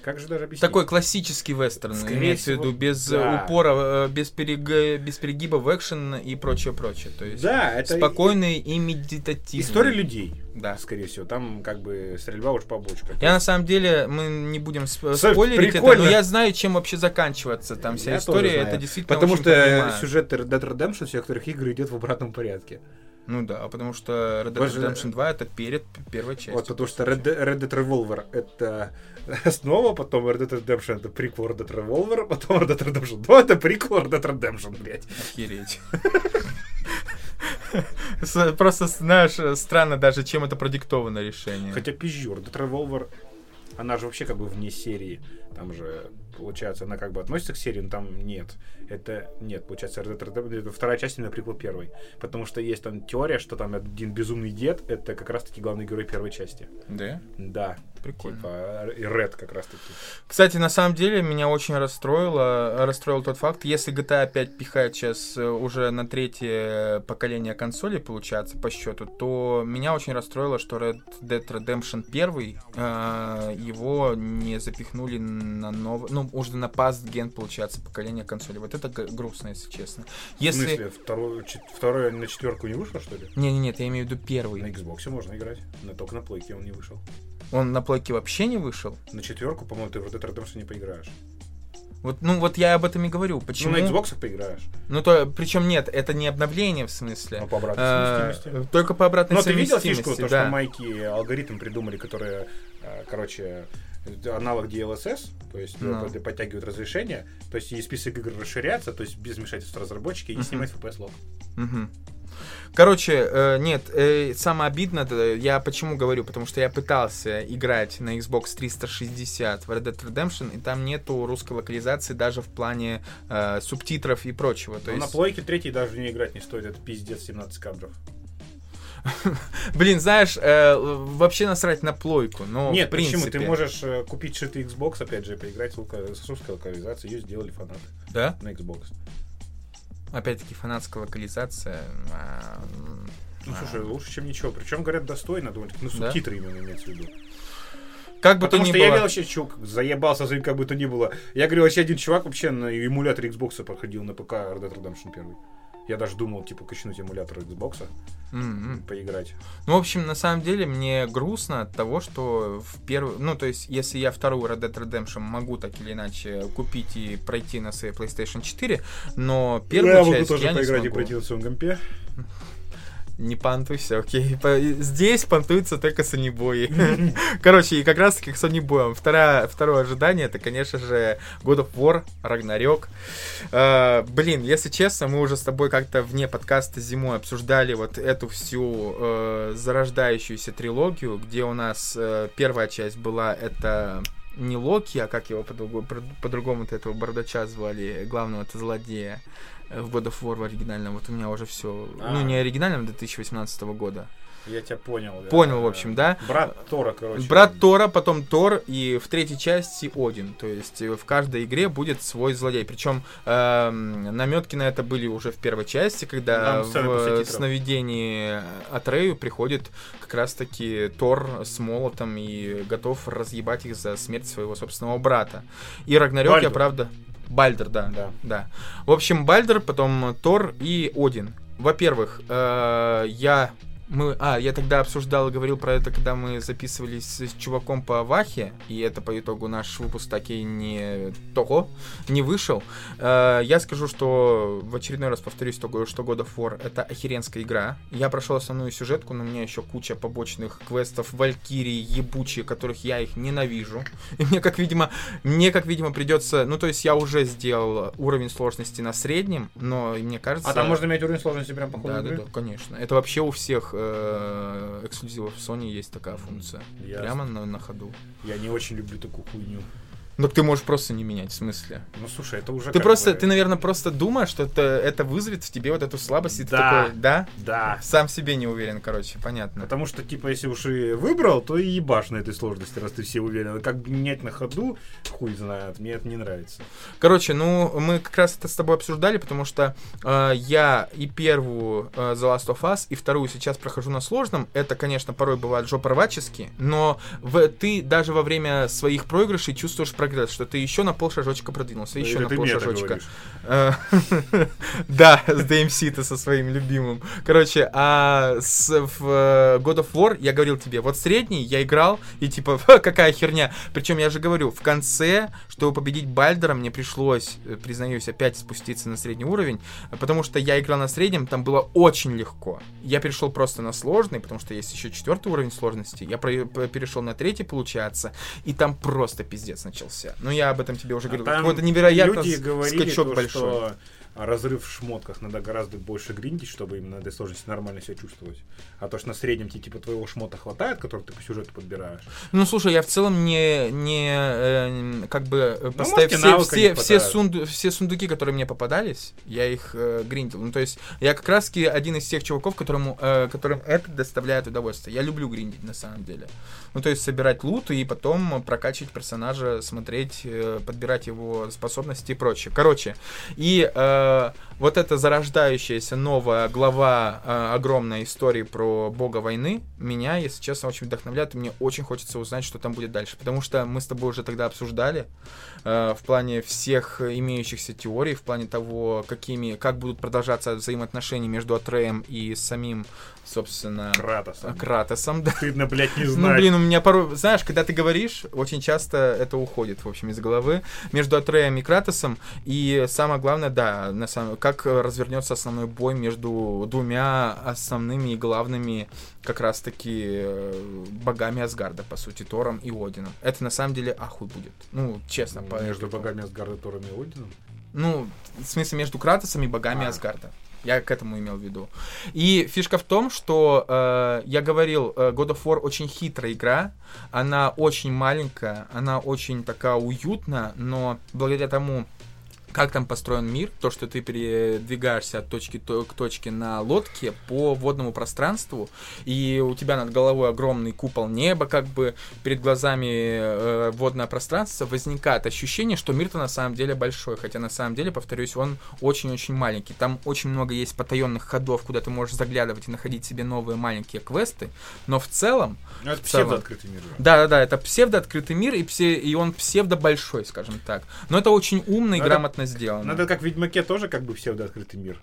Как же даже объяснить? Такой классический вестерн, Скорее имеется в всего, виду, без да. э, упора, э, без, перег- без перегиба в экшен и прочее-прочее. То есть Да, это спокойный и медитативный. история людей. Да. Скорее всего, там как бы стрельба уж побочка. Я на самом деле, мы не будем сп- спойлерить это, но я знаю, чем вообще заканчивается там вся Я история. Это действительно Потому что понимаю. сюжет Red Dead Redemption всех которых игр идет в обратном порядке. Ну да, потому что Red Dead Боже, Redemption 2 это перед первой частью. Вот, потому по что. Red, Dead- Red Dead Revolver это *laughs* основа, потом Red Dead Redemption это приквел Red Dead Revolver, потом Red Dead Redemption 2 это приквел Red Dead Redemption, блядь. Охереть. *laughs* Просто, знаешь, странно даже, чем это продиктовано решение. Хотя пизжу, Red Dead Revolver, она же вообще как бы вне серии. Там же, получается, она как бы относится к серии, но там нет. Это нет, получается, Red Dead Redemption, это вторая часть именно приквел первой. Потому что есть там теория, что там один безумный дед, это как раз-таки главный герой первой части. Да? Да. Прикольно. Типа, и Ред как раз-таки. Кстати, на самом деле меня очень расстроило, расстроил тот факт, если GTA 5 пихает сейчас э, уже на третье поколение консолей, получается, по счету, то меня очень расстроило, что Red Dead Redemption 1, э, его не запихнули на новый, ну, уже на past ген, получается, поколение консолей. Вот это грустно, если честно. В Если... смысле, второй, чет- второй на четверку не вышло, что ли? Не-не-нет, я имею в виду На первый. Xbox можно играть. Но только на плейке он не вышел. Он на плойке вообще не вышел? На четверку, по-моему, ты в Red Dead Redemption не поиграешь. Вот, ну вот я об этом и говорю. Почему? Ну, на Xbox поиграешь. Ну, то, причем нет, это не обновление в смысле. Но по обратной Э, совместимости. Только по обратной Но ты видел совместимости, фишку, то, да. что майки алгоритм придумали, которые, э, короче, аналог DLSS, то есть э, Ну. под- подтягивают разрешение, то есть и список игр расширяется, то есть без вмешательства разработчика, и Мгм. снимать FPS лог. Короче, э, нет, э, самое обидное, я почему говорю, потому что я пытался играть на Xbox 360 в Red Dead Redemption, и там нету русской локализации даже в плане э, субтитров и прочего. То Но на есть, плойке третий даже не играть не стоит, это пиздец 17 кадров. *laughs* блин, знаешь, э, вообще насрать на плойку, но Нет, в принципе. почему? Ты можешь э, купить шитый Xbox, опять же, поиграть с, с русской локализацией, ее сделали фанаты Да? на Xbox. Опять-таки фанатская локализация. а, Ну, а. слушай, лучше, чем ничего. Причем, говорят, достойно, думаю, ну, Да? субтитры именно имеется в виду. Как бы Потому то ни что я было. вообще чувак заебался за как бы то ни было. Я говорю, вообще один чувак вообще на эмуляторе Xbox проходил на ПК Red Dead Redemption 1. Я даже думал, типа, качнуть эмулятор Xbox, М-м. поиграть. Ну, в общем, на самом деле, мне грустно от того, что в первую... Ну, то есть, если я вторую Red Dead Redemption могу так или иначе купить и пройти на своей PlayStation 4, но первую я могу часть тоже я не поиграть смогу. и пройти на своем компе. Не понтуйся, окей. Здесь понтуются только санибои. *laughs* Короче, и как раз таки к санибоям. Второе, ожидание, это, конечно же, God of War, Ragnarok. Э, блин, если честно, мы уже с тобой как-то вне подкаста зимой обсуждали вот эту всю э, зарождающуюся трилогию, где у нас э, первая часть была это не Локи, а как его по-другому- по-другому-то этого бардача звали, главного-то злодея в God of War в оригинальном. Вот у меня уже все. А. Ну, не оригинальном 2018 года. Я тебя понял. да. Понял, в общем, да? Брат Тора, короче. Брат Тора, потом Тор, и в третьей части Один. То есть э, в каждой игре будет свой злодей. Причем наметки на это были уже в первой части, когда в сновидении Атрею приходит как раз-таки Тор с молотом и готов разъебать их за смерть своего собственного брата. И Рагнарёк, я правда... Бальдер, да. Да. Да. В общем, Бальдер, потом Тор и Один. Во-первых, э, я мы, а, я тогда обсуждал и говорил про это, когда мы записывались с чуваком по Вахе, и это по итогу наш выпуск так и не того, не вышел. Э, я скажу, что в очередной раз повторюсь, только что God of War это охеренская игра. Я прошел основную сюжетку, но у меня еще куча побочных квестов, Валькирии, ебучие, которых я их ненавижу. И мне как, видимо, мне как, видимо, придется, ну, то есть я уже сделал уровень сложности на среднем, но мне кажется... А там можно иметь уровень сложности прям по ходу Да, да, игры? да, конечно. Это вообще у всех э, эксклюзивов Sony есть такая функция. Ясно. Прямо на, на ходу. Я не очень люблю такую хуйню. Но ты можешь просто не менять, в смысле. Ну, слушай, это уже Ты просто, бы- ты, наверное, просто думаешь, что это, это вызовет в тебе вот эту слабость, и ты Да. такой, да? Да. Сам в себе не уверен, короче, понятно. Потому что, типа, если уж и выбрал, то и ебашь на этой сложности, раз ты все уверены. Как менять на ходу, хуй знает, мне это не нравится. Короче, ну, мы как раз это с тобой обсуждали, потому что э, я и первую э, The Last of Us, и вторую сейчас прохожу на сложном. Это, конечно, порой бывает жопорвачески, но в, ты даже во время своих проигрышей чувствуешь прогресс, что ты еще на полшажочка продвинулся, еще на ты полшажочка. Э, *laughs* Да, с DMC-то со своим любимым. Короче, а с, в э, God of War я говорил тебе, вот средний я играл, и типа, «Ха, *laughs* какая херня. Причем я же говорю, в конце, чтобы победить Бальдера, мне пришлось, э, признаюсь, опять спуститься на средний уровень, потому что я играл на среднем, там было очень легко. Я перешел просто на сложный, потому что есть еще четвертый уровень сложности. Я перешел на третий, получается, и там просто пиздец начался. Ну, я об этом тебе уже А говорил. там Какой-то невероятно люди говорили, скачок то, большой. что разрыв в шмотках надо гораздо больше гриндить, чтобы именно на этой сложности нормально себя чувствовать. А то, что на среднем тебе типа твоего шмота хватает, который ты по сюжету подбираешь. Ну, слушай, я в целом не, не э, как бы э, поставив Ну, может, все, все, все, сунду- все сундуки, которые мне попадались, я их э, гриндил. Ну, то есть, я как раз один из тех чуваков, которому, э, которым это доставляет удовольствие. Я люблю гриндить, на самом деле. Ну, то есть, собирать лут и потом прокачивать персонажа, смотреть, э, подбирать его способности и прочее. Короче, и э, вот эта зарождающаяся новая глава э, огромной истории про бога войны меня, если честно, очень вдохновляет, и мне очень хочется узнать, что там будет дальше. Потому что мы с тобой уже тогда обсуждали э, в плане всех имеющихся теорий, в плане того, какими, как будут продолжаться взаимоотношения между Атреем и самим, собственно, Кратос. Кратосом. Да. Стыдно, блядь, не Ну, знать. блин, у меня порой... Знаешь, когда ты говоришь, очень часто это уходит, в общем, из головы. Между Атреем и Кратосом. И самое главное, да, на самом... как э, развернется основной бой между двумя основными и главными как раз-таки э, богами Асгарда, по сути, Тором и Одином. Это на самом деле ахуй будет. Ну, честно. по- Между богами Асгарда, Тором и Одином. ну, в смысле, между Кратосом и богами А. Асгарда. Я к этому имел в виду. И фишка в том, что э, я говорил, э, God of War очень хитрая игра, она очень маленькая, она очень такая уютная, но благодаря тому, как там построен мир, то, что ты передвигаешься от точки то- к точке на лодке по водному пространству, и у тебя над головой огромный купол неба, как бы перед глазами э, водное пространство, возникает ощущение, что мир-то на самом деле большой, хотя на самом деле, повторюсь, он очень-очень маленький. Там очень много есть потаенных ходов, куда ты можешь заглядывать и находить себе новые маленькие квесты, но в целом, Ну, это псевдооткрытый мир. да-да-да, это псевдо-открытый мир, и, псе- и он псевдо-большой, скажем так. Но это очень умно и Надо- грамотно сделано. Надо как в Ведьмаке тоже как бы псевдооткрытый мир.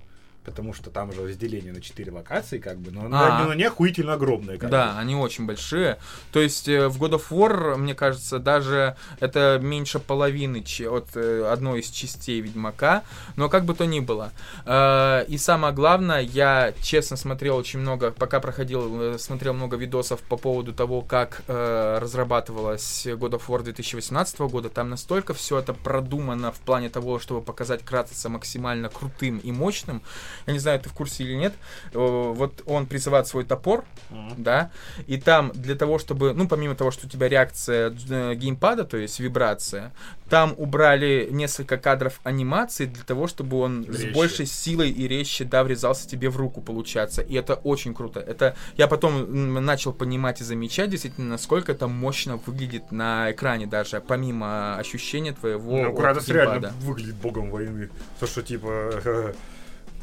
Потому что там же разделение на 4 локации, как бы, но А. они, они охуительно огромные. Как Да, бы. они очень большие. То есть э, в God of War, мне кажется, даже это меньше половины от э, одной из частей Ведьмака. Но как бы то ни было. Э, И самое главное, я честно смотрел очень много, пока проходил, смотрел много видосов по поводу того, как разрабатывалась God of War 2018 года. Там настолько все это продумано в плане того, чтобы показать Кратоса максимально крутым и мощным. Я не знаю, ты в курсе или нет. Э, Вот он призывает свой топор, Мгм. да, и там для того, чтобы, ну, помимо того, что у тебя реакция э, геймпада, то есть вибрация, там убрали несколько кадров анимации для того, чтобы он с Резче. большей силой и резче, да, врезался тебе в руку, получаться, и это очень круто. Это я потом начал понимать и замечать, действительно, насколько это мощно выглядит на экране даже, помимо ощущения твоего Ну, Кратос реально выглядит богом войны. То, что типа... *laughs*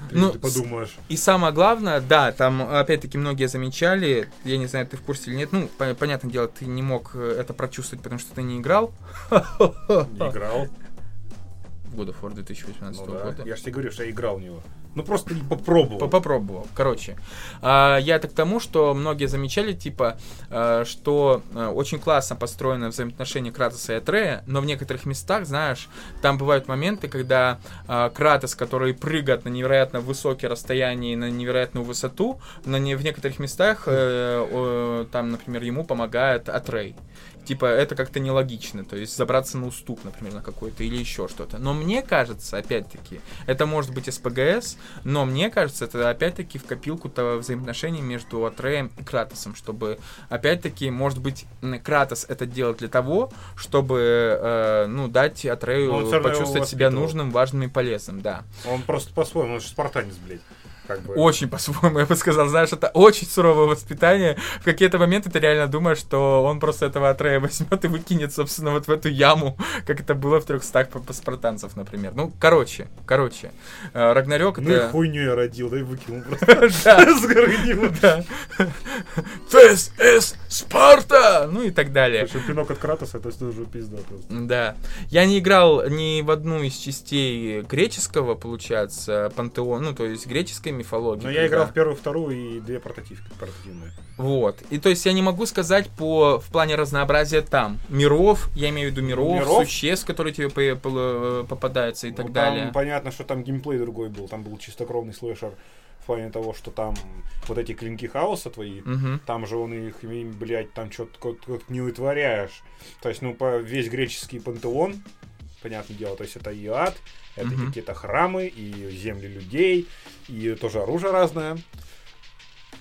Ты, Ну, ты подумаешь. И самое главное, да, там опять-таки многие замечали, я не знаю, ты в курсе или нет, ну, по- понятное дело, ты не мог э, это прочувствовать, потому что ты не играл Не играл. God of War 2018 Ну, да. года. Я же тебе говорю, что я играл в него. Ну просто попробовал. По- Попробовал. Короче, а, я это к тому, что многие замечали, типа, а, что а, очень классно построено взаимоотношение Кратоса и Атрея, но в некоторых местах, знаешь, там бывают моменты, когда Кратос, который прыгает на невероятно высокие расстояния и на невероятную высоту, на не, в некоторых местах, э, там, например, ему помогает Атрей. Типа, это как-то нелогично, то есть забраться на уступ, например, на какой-то или еще что-то. Но мне кажется, опять-таки, это может быть СПГС, но мне кажется, это опять-таки в копилку того взаимоотношений между Атреем и Кратосом, чтобы, опять-таки, может быть, Кратос это делает для того, чтобы, э, ну, дать Атрею почувствовать себя нужным, важным и полезным, да. Он просто по-своему, он же спартанец, блядь. Как бы. Очень по-своему, я бы сказал, знаешь, это очень суровое воспитание. В какие-то моменты ты реально думаешь, что он просто этого Атрея возьмет и выкинет, собственно, вот в эту яму, как это было в 300 по- по- спартанцев, например. Ну, короче, короче. э, Рагнарёк Ну и это... хуйню я родил, да и выкинул *laughs* просто *laughs* с горы *laughs* да. This is Sparta! Ну и так далее. Слушай, пинок от Кратоса, это тоже пизда просто. Да. Я не играл ни в одну из частей греческого, получается, пантеона, ну, то есть греческой мифологии. Но я играл в первую, вторую и две портативки, портативные. Вот. И то есть я не могу сказать по в плане разнообразия там. Миров, я имею в виду миров, Миров? существ, которые тебе по- по- попадаются и так Ну, далее. Там понятно, что там геймплей другой был. Там был чистокровный слэшер в плане того, что там вот эти клинки хаоса твои, Мгм. там же он их, блядь, там что-то не вытворяешь. То есть, ну, по весь греческий пантеон, понятное дело, то есть это и ад, это Мгм. какие-то храмы, и земли людей, и тоже оружие разное,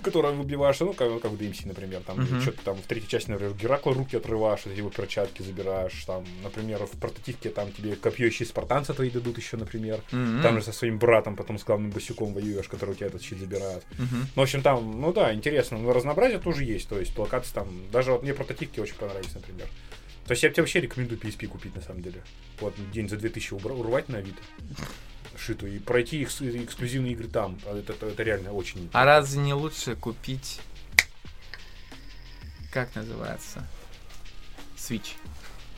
которое выбиваешь, ну, как, как в DMC, например, там, Мгм. что-то там в третьей части, например, Геракла руки отрываешь, его перчатки забираешь, там, например, в портативке там тебе копье еще спартанца твои дадут еще, например. Мгм. Там же со своим братом, потом с главным босиком воюешь, который у тебя этот щит забирает. Мгм. Ну, в общем, там, ну да, интересно, но разнообразие тоже есть, то есть локации там, даже вот мне прототипки очень понравились, например. То есть я тебе вообще рекомендую PSP купить, на самом деле. Вот день за 2000 убра- урвать на Авито шитую и пройти экс- эксклюзивные игры там. А Это, это, это реально очень... А разве не лучше купить... Как называется? Switch.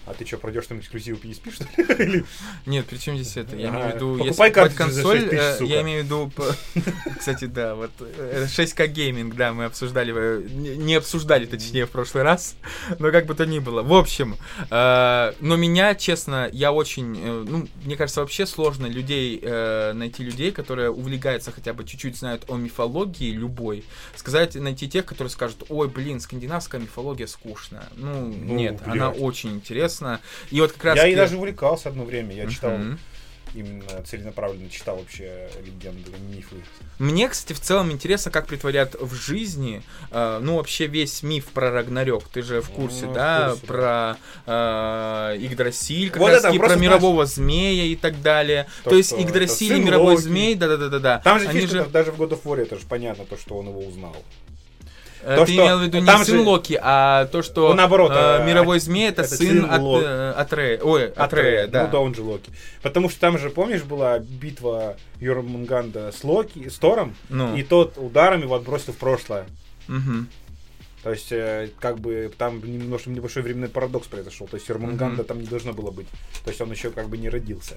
А ты что, пройдешь там эксклюзивы PSP, что ли? *laughs* Нет, причем здесь это? Я имею в виду, покупай если за консоль, 6 тысяч, э, я имею в виду, *laughs* кстати, да, вот э, 6К гейминг, да, мы обсуждали, э, не обсуждали, точнее, в прошлый раз, *laughs* но как бы то ни было. В общем, э, но меня, честно, я очень, э, ну, мне кажется, вообще сложно людей, э, найти людей, которые увлекаются хотя бы чуть-чуть знают о мифологии любой, сказать, найти тех, которые скажут, ой, блин, скандинавская мифология скучная. Ну, Ну, нет, она очень интересна. И вот как раз... Я и даже увлекался одно время, я читал, именно целенаправленно читал вообще легенды, мифы. Мне, кстати, в целом интересно, как притворят в жизни, э, ну, вообще весь миф про Рагнарёк. Ты же в курсе, Ну, в да? курсе, про э, Игдрасиль, как Вот раз это про мирового змея и так далее. То, То, есть Игдрасиль и мировой Локи. змей, да-да-да-да. Там же Они фишка, же... даже в God of War это же понятно, то, что он его узнал. Э, то, Ты что- имел в виду не сын же- Локи, а то, что Ну, наоборот, э, э, мировой змей это, это сын сын от, Ло- э, Атрея. Ой, Атрея, Атрея, да. Ну да, он же Локи. Потому что там же, помнишь, была битва Йормунганда с Локи, с Тором, Ну, и тот ударом его отбросил в прошлое. мгм. То есть, э, как бы, там немножко небольшой временной парадокс произошел. То есть, Йормунганда Мгм. там не должно было быть. То есть, он еще как бы не родился.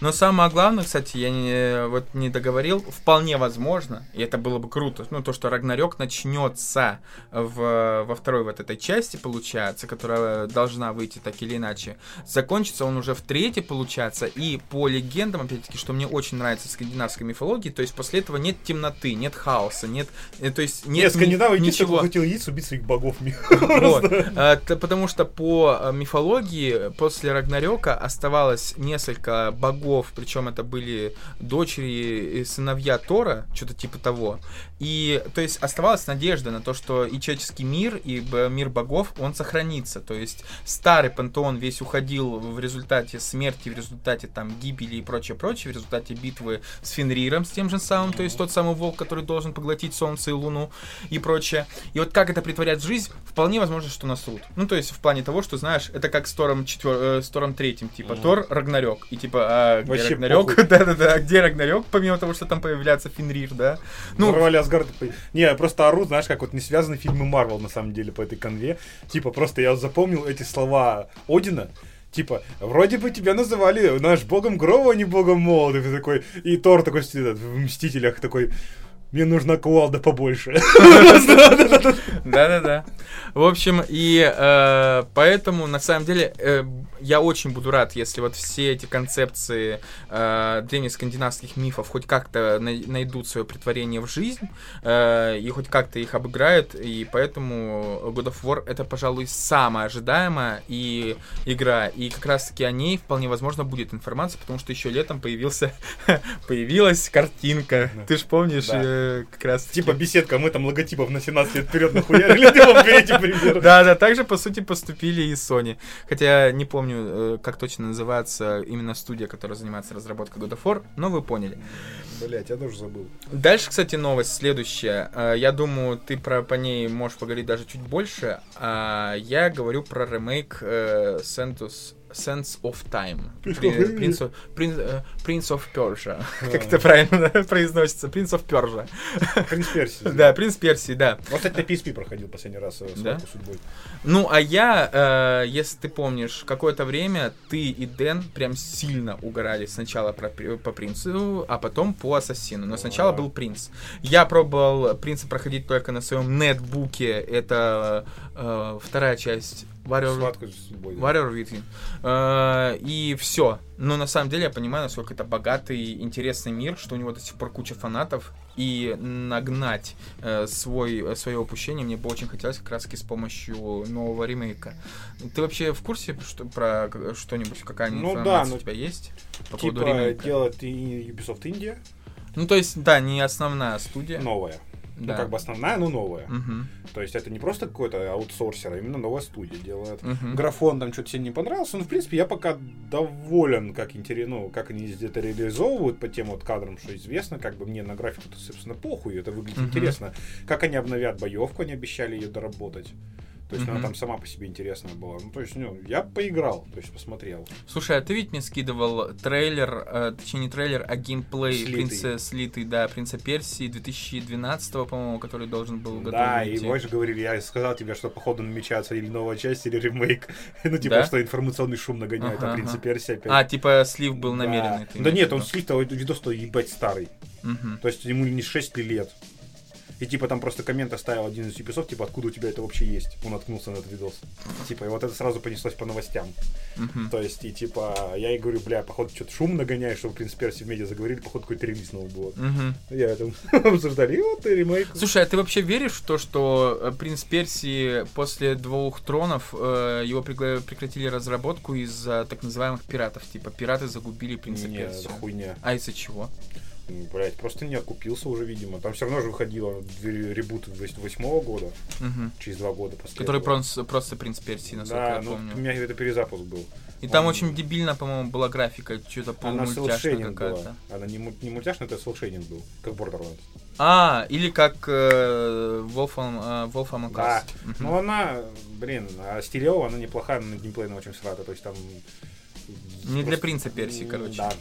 Но самое главное, кстати, я не, вот не договорил, вполне возможно, и это было бы круто, ну, то, что Рагнарёк начнется в, во второй вот этой части, получается, которая должна выйти так или иначе. Закончится он уже в третьей, получается, и по легендам, опять-таки, что мне очень нравится в скандинавской мифологии, то есть после этого нет темноты, нет хаоса, нет, э, то есть нет Нет, ни- скандинавы ничего. хотел убить своих богов. Вот. А, Потому что по э, мифологии после Рагнарёка оставалось несколько богов, причем это были дочери и сыновья Тора, что-то типа того. И, то есть, оставалась надежда на то, что и человеческий мир, и мир богов, он сохранится. То есть, старый пантеон весь уходил в результате смерти, в результате там гибели и прочее-прочее, в результате битвы с Фенриром, с тем же самым, то есть тот самый волк, который должен поглотить солнце и луну и прочее. И вот как это притворять в жизнь, вполне возможно, что насрут. Ну, то есть, в плане того, что, знаешь, это как с Тором, четвер... э, с Тором третьим, типа, Мгм. Тор, Рагнарёк. И типа, а где Вообще Рагнарёк? *laughs* Да-да-да, а где Рагнарёк, помимо того, что там появляется Фенрир, да? Ну, Ну, Асгард. Не, я просто ору, знаешь, как вот не связаны фильмы Марвел, на самом деле, по этой конве. Типа, просто я запомнил эти слова Одина. Типа, вроде бы тебя называли наш богом Грова, а не богом молода. И ты такой, и Тор такой сидит в Мстителях такой, мне нужна кувалда побольше. *laughs* *laughs* Да-да-да. В общем, и э, поэтому, на самом деле, э, я очень буду рад, если вот все эти концепции э, древнескандинавских мифов хоть как-то най- найдут свое притворение в жизнь, э, и хоть как-то их обыграют, и поэтому God of War это, пожалуй, самая ожидаемая и игра, и как раз-таки о ней вполне возможно будет информация, потому что еще летом появился, *laughs* появилась картинка. Да. Ты ж помнишь, Да. э, как раз Типа беседка, мы там логотипов на 17 лет вперед нахуярили, *laughs* ты вам пример. Да, да, также по сути поступили и Sony. Хотя не помню, э, как точно называется именно студия, которая занимается разработкой God of War, но вы поняли. Блять, я тоже забыл. Дальше, кстати, новость следующая. Э, Я думаю, ты про, по ней можешь поговорить даже чуть больше. А Я говорю про ремейк э, Santos Sense of Time. При- Prince of, Prince, э, of Persia. *laughs* Как это правильно произносится? Prince of Persia. Принц Персии. *laughs* Да, Принц Персии, да. Вот, кстати, на PSP проходил последний раз э? «Схватку судьбой. Ну, а я, э, если ты помнишь, какое-то время ты и Дэн прям сильно угорали сначала по принцу, а потом по ассасину. Но сначала был принц. Я пробовал принца проходить только на своем нетбуке. Это вторая часть Warrior, «Схватку судьбой. да. Warrior Within. Э, и все. Но на самом деле я понимаю, насколько это богатый, интересный мир, что у него до сих пор куча фанатов. И нагнать э, свой, свое упущение мне бы очень хотелось как раз с помощью нового ремейка. Ты вообще в курсе что, про что-нибудь, какая-нибудь Ну да, информация но у тебя есть по поводу Типа ремейка? делает и Ubisoft India Ну, то есть, да, не основная студия. новая. Да. Ну, как бы основная, но новая. Мгм, То есть это не просто какой-то аутсорсер, а именно новая студия делает. мгм. Графон там что-то себе не понравился, но в принципе я пока доволен, как интересно, ну, как они где-то реализовывают по тем вот кадрам, что известно, как бы мне на графику то собственно, похуй, это выглядит Мгм. интересно. Как они обновят боевку, они обещали ее доработать. То есть она Мгм. там сама по себе интересная была. Ну, то есть, ну, я поиграл, то есть посмотрел. Слушай, а ты ведь мне скидывал трейлер, э, точнее не трейлер, а геймплей Слитый. принца слитый, да, принца Персии 2012, по-моему, который должен был готов Да, и выйти. больше говорили, я сказал тебе, что походу намечается или новая часть, или ремейк. *laughs* Ну, типа, Да? что информационный шум нагоняет, Ага, а принцип ага. Персия опять. А, типа слив был Да. намеренный. Да нет, он слив-то видос-то ебать старый. Мгм. То есть ему не 6 лет. И типа там просто коммент оставил один из юписов, типа, откуда у тебя это вообще есть? Он наткнулся на этот видос. Типа, и вот это сразу понеслось по новостям. Мгм. То есть, и типа, я и говорю, бля, походу, что-то шум нагоняешь, чтобы Принц Перси в медиа заговорили, походу, какой-то релиз новый был. Мгм. Я там *laughs* обсуждали, и вот и ремейк. Слушай, а ты вообще веришь в то, что э, принц Персии после двух тронов э, его прекратили разработку из-за так называемых пиратов? Типа пираты загубили принца Не, Персии. это хуйня. А из-за чего? Блять, просто не окупился уже, видимо. Там все равно же выходило ре- ребут восьмого года, Мгм. через два года после Который этого. просто, просто принц Персии, насколько Да, я ну помню. у меня это перезапуск был. И там он- очень дебильно, по-моему, была графика, что-то полумультяшная какая-то. была. Она не, не мультяшная, это селшейнинг был, как Borderlands. А, или как э, Wolfram, э, Wolfram Да. Мгм. Ну она, блин, а стерео, она неплохая, но геймплейно очень срата. То есть там... Не для просто- принца Персии, М, короче. Да.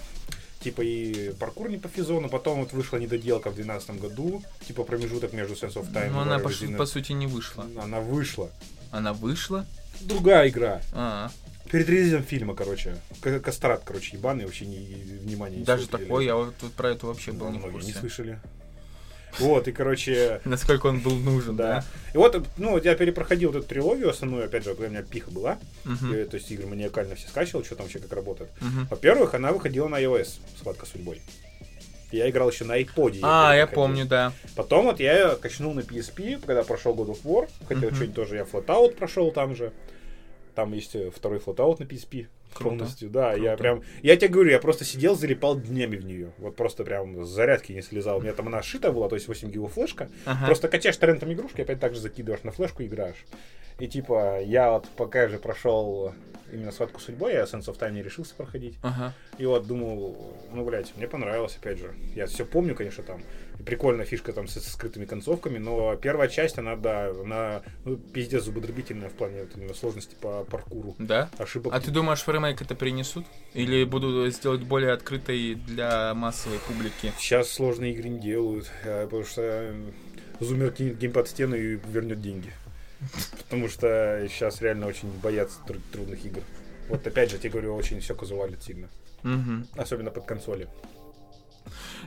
Типа и паркур не по физону, потом вот вышла недоделка в 2012 году, типа промежуток между Sense of Time Ну, и она, по, по сути, не вышла. Она вышла. Она вышла? Другая игра. А, Перед релизом фильма, короче. Кастрат, короче, ебаный, вообще не, внимания не даже такой, я вот тут про это вообще был Ну, не в курсе. не слышали. Вот, и, короче, Насколько он был нужен, да. И вот, ну, я перепроходил эту трилогию основную, опять же, когда у меня пиха была. Я, то есть игры маниакально все скачивал, что там вообще как работает. Во-первых, она выходила на iOS, схватка судьбой. Я играл еще на iPod. А, я помню, да. Потом вот я качнул на PSP, когда прошел God of War. Хотел Мгм. что-нибудь тоже, я Flatout прошел там же. Там есть э, второй Flatout на PSP. Круто. Полностью, да. Я Круто. прям, я тебе говорю, я просто сидел, залипал днями в нее. Вот просто прям с зарядки не слезал. У меня там она сшита была, то есть 8 гигов флешка. Ага. Просто качаешь торрентом игрушки, опять так же закидываешь на флешку и играешь. И типа, я вот пока же прошел именно схватку судьбой, я Sense of Time не решился проходить. Ага. И вот думал, ну, блядь, мне понравилось, опять же. Я все помню, конечно, там. Прикольная фишка там со, со скрытыми концовками, но первая часть, она, да, она ну, пиздец зубодробительная в плане вот, именно сложности по паркуру. Да? Ошибок. А ты думаешь, в ремейк это принесут? Или будут сделать более открытой для массовой публики? Сейчас сложные игры не делают, э, потому что э, зумер кинет геймпад в стену и вернет деньги. *laughs* Потому что сейчас реально очень боятся тру- трудных игр. Вот опять же, я тебе говорю, очень все казуалит сильно. Мгм. Особенно под консоли.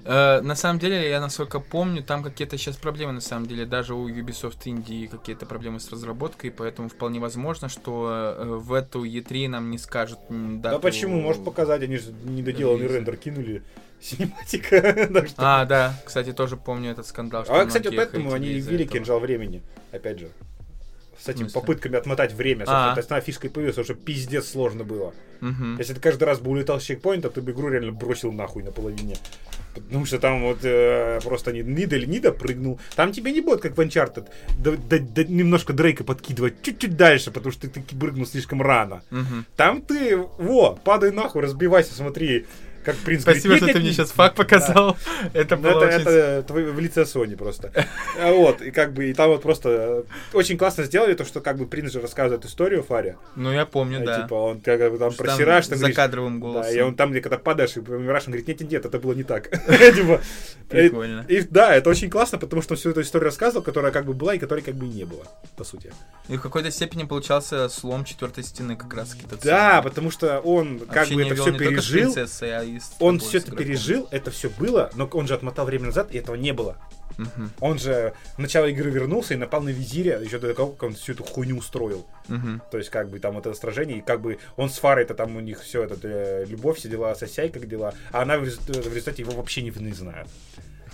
Э, на самом деле, я насколько помню, там какие-то сейчас проблемы, на самом деле, даже у Ubisoft Indie какие-то проблемы с разработкой, поэтому вполне возможно, что э, в эту E3 нам не скажут м, Да дату- почему? Можешь показать, они же недоделанный рендер кинули. *laughs* Синематика. *laughs* Так что- А, да, кстати, тоже помню этот скандал. А, кстати, вот поэтому они ввели кинжал времени. Опять же. С этими попытками отмотать время. А. Собственно, то есть она фишка и появилась, что пиздец сложно было. Мгм. Если ты каждый раз бы улетал с чекпоинта, ты бы игру реально бросил нахуй на половине. Потому что там вот э, просто не, не, до- не допрыгнул. Там тебе не будет, как в Uncharted, да- да- да немножко Дрейка подкидывать чуть-чуть дальше, потому что ты таки прыгнул слишком рано. Мгм. Там ты, во, падай нахуй, разбивайся, смотри. Как принц Спасибо, говорит, что «Нет, ты мне нет, сейчас факт показал. Это Ну, было это, очень... это твой- в лице Sony просто. А Вот, и как бы, и там вот просто э, очень классно сделали то, что как бы принц же рассказывает историю Фаре. Ну, я помню, Э, да. Типа, он как бы там про Сираж, там за кадровым Да, голосом. и он там, где когда падаешь, и умираешь, он говорит, нет, нет, нет, это было не так. *laughs* Типа, э, Прикольно. И да, это очень классно, потому что он всю эту историю рассказывал, которая как бы была и которой как бы не было, по сути. И в какой-то степени получался слом четвертой стены как раз Да, потому что он как бы это все пережил, и с он все это пережил, это все было, но он же отмотал время назад, и этого не было. Мгм, Он же в начало игры вернулся и напал на визиря еще до того, как он всю эту хуйню устроил. мгм. То есть, как бы, там вот это сражение, и как бы он с Фарой-то там у них все это, э, любовь, все дела, сосяй, как дела, а она в результате, его вообще не, не знает.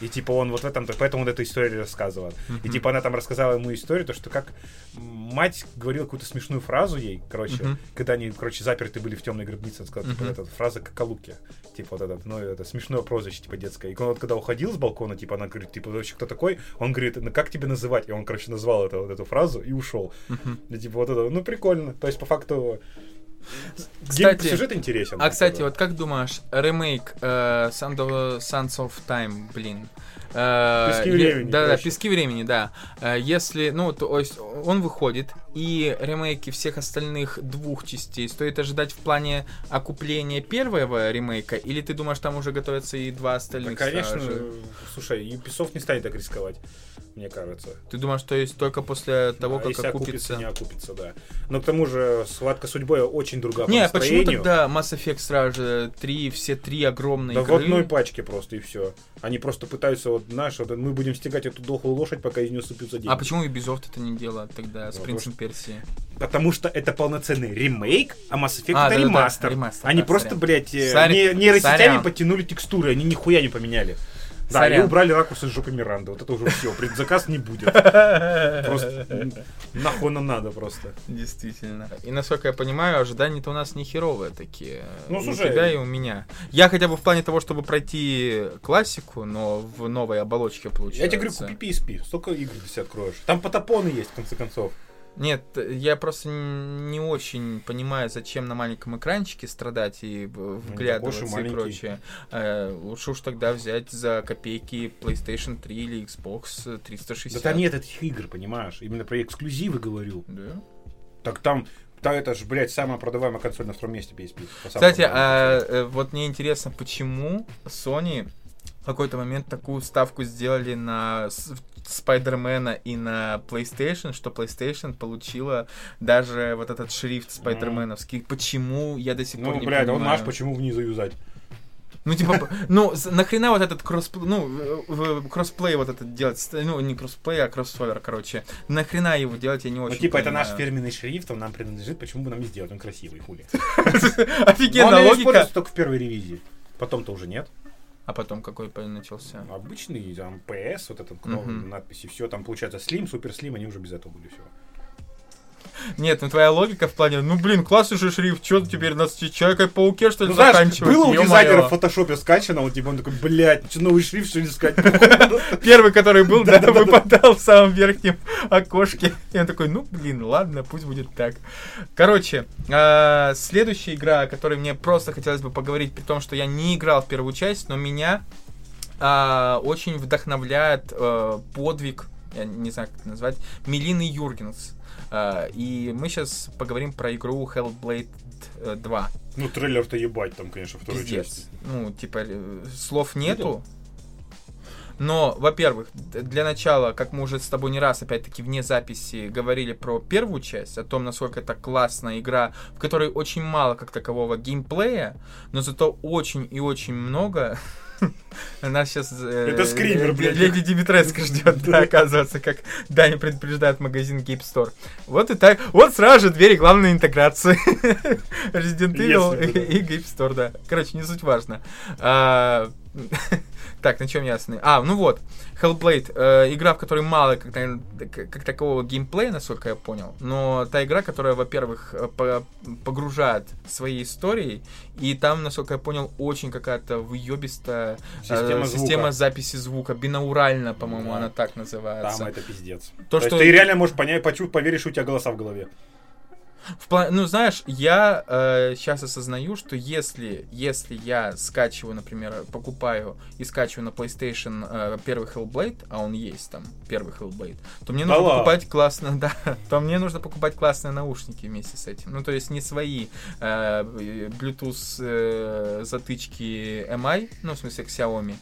И типа он вот в этом, поэтому он эту историю рассказывал. И типа она там рассказала ему историю, то что как мать говорила какую-то смешную фразу ей, короче, когда они, короче, заперты были в темной гробнице, она сказала, типа, эта фраза коколуки. Типа вот этот, ну, это смешное прозвище, типа, детское. И он вот когда уходил с балкона, типа, она говорит, типа, вообще кто такой? Он говорит, ну, как тебя называть? И он, короче, назвал это, вот эту фразу и ушел. И, типа, вот это, ну, прикольно. То есть, по факту, Кстати, гейм- сюжет интересен. А, кстати, вот как думаешь, ремейк э, Sons of- Sons of Time, блин. Э, Пески времени, Да, да, пески времени, да. Если, ну, то есть он выходит, и ремейки всех остальных двух частей стоит ожидать в плане окупления первого ремейка, или ты думаешь, там уже готовятся и два Да, остальных конечно, сразу же? слушай, Ubisoft не станет так рисковать, мне кажется. Ты думаешь, что есть только после того, Да, как если окупится? окупится, не окупится, да. Но к тому же схватка судьбой очень другая Не, по почему тогда Mass Effect сразу же три, все три огромные Да в игры? одной пачке просто и все. Они просто пытаются, вот, знаешь, вот, мы будем стегать эту дохлую лошадь, пока из нее сыпятся деньги. А почему Ubisoft это не делает тогда с Ну, Персии? Потому что это полноценный ремейк, а Mass Effect А, это да-да-да, ремастер. ремастер, Они да, просто, сорян. блядь, э, Сорян. не, нейросетями Сорян. подтянули текстуры, они нихуя не поменяли. Да, Сорян. и убрали ракурс из жопы Миранды. Вот это уже все. Предзаказ не будет. *laughs* Просто нахуй нам надо просто. Действительно. И насколько я понимаю, ожидания-то у нас не херовые такие. Ну, слушай. у тебя, и у меня. Я хотя бы в плане того, чтобы пройти классику, но в новой оболочке получается. Я тебе говорю, купи PSP, столько игр ты себе откроешь. Там потопоны есть, в конце концов. Нет, я просто не очень понимаю, зачем на маленьком экранчике страдать и вглядываться уж и маленький. прочее. Э, лучше уж тогда взять за копейки PlayStation 3 или Xbox 360. Да там нет этих игр, понимаешь? Именно про эксклюзивы говорю. Да? Так там, да это же, блядь, самая продаваемая консоль на втором месте PSP. Кстати, а, э, вот мне интересно, почему Sony в какой-то момент такую ставку сделали на Спайдермена и на PlayStation, что PlayStation получила даже вот этот шрифт спайдерменовский. Почему, я до сих пор Ну, не блядь, а он понимаю. наш, почему внизу юзать? Ну, типа, ну, нахрена вот этот кроссплей, ну, кроссплей вот этот делать, ну, не кроссплей, а кроссовер, короче. Нахрена его делать, я не Ну, очень типа, это наш понимаю. фирменный шрифт, он нам принадлежит, почему бы нам не сделать? Он красивый, хули. *laughs* Офигенная он логика. только в первой ревизии. Потом-то уже нет. А потом какой начался? Обычный, там, PS, вот этот Мгм. надписи, все, там, получается, Slim, Super Slim, они уже без этого были все. Нет, ну твоя логика в плане, ну блин, классный же шрифт, что теперь нас Человека-пауке что ли Ну, знаешь, заканчивать? было у дизайнера в фотошопе скачано, он типа, он такой, блядь, что новый шрифт, что ли, искать? *laughs* Первый, который был, да, выпадал в самом верхнем окошке. И он такой, ну, блин, ладно, пусть будет так. Короче, а, следующая игра, о которой мне просто хотелось бы поговорить, при том, что я не играл в первую часть, но меня а, очень вдохновляет э, подвиг, я не знаю, как это назвать, Мелины Юргенс. А, и мы сейчас поговорим про игру Hellblade э, 2. Ну, трейлер-то ебать там, конечно, второй Пиздец. части. Ну, типа, э, слов нету. Но, во-первых, для начала, как мы уже с тобой не раз, опять-таки, вне записи говорили про первую часть, о том, насколько это классная игра, в которой очень мало как такового геймплея, но зато очень и очень много. *laughs* Нас сейчас... Это скример, блядь. Леди Димитреско ждет, да, оказывается, как Даня предупреждает магазин Game Store. Вот и так. Вот сразу же двери главной интеграции. Resident Evil и Game Store, да. Короче, не суть важно. *laughs* Так, на чем ясны? А, ну вот, Hellblade, э, игра, в которой мало как, так- как такового геймплея, насколько я понял, но та игра, которая, во-первых, э, по- погружает своей историей, и там, насколько я понял, очень какая-то выебистая э, Система звука. система записи звука, бинаурально, по-моему, Да. она так называется. Там это пиздец. То, То, что- ты реально можешь понять, почу, поверишь, у тебя голоса в голове. В пла- Ну, знаешь, я сейчас осознаю, что если, если я скачиваю, например, покупаю и скачиваю на PlayStation э, первый Hellblade, а он есть там, первый Hellblade, то мне нужно ладно? покупать классно, *laughs* да, то мне нужно покупать классные наушники вместе с этим. Ну, то есть не свои э, Bluetooth э, затычки MI, ну, в смысле, к Xiaomi.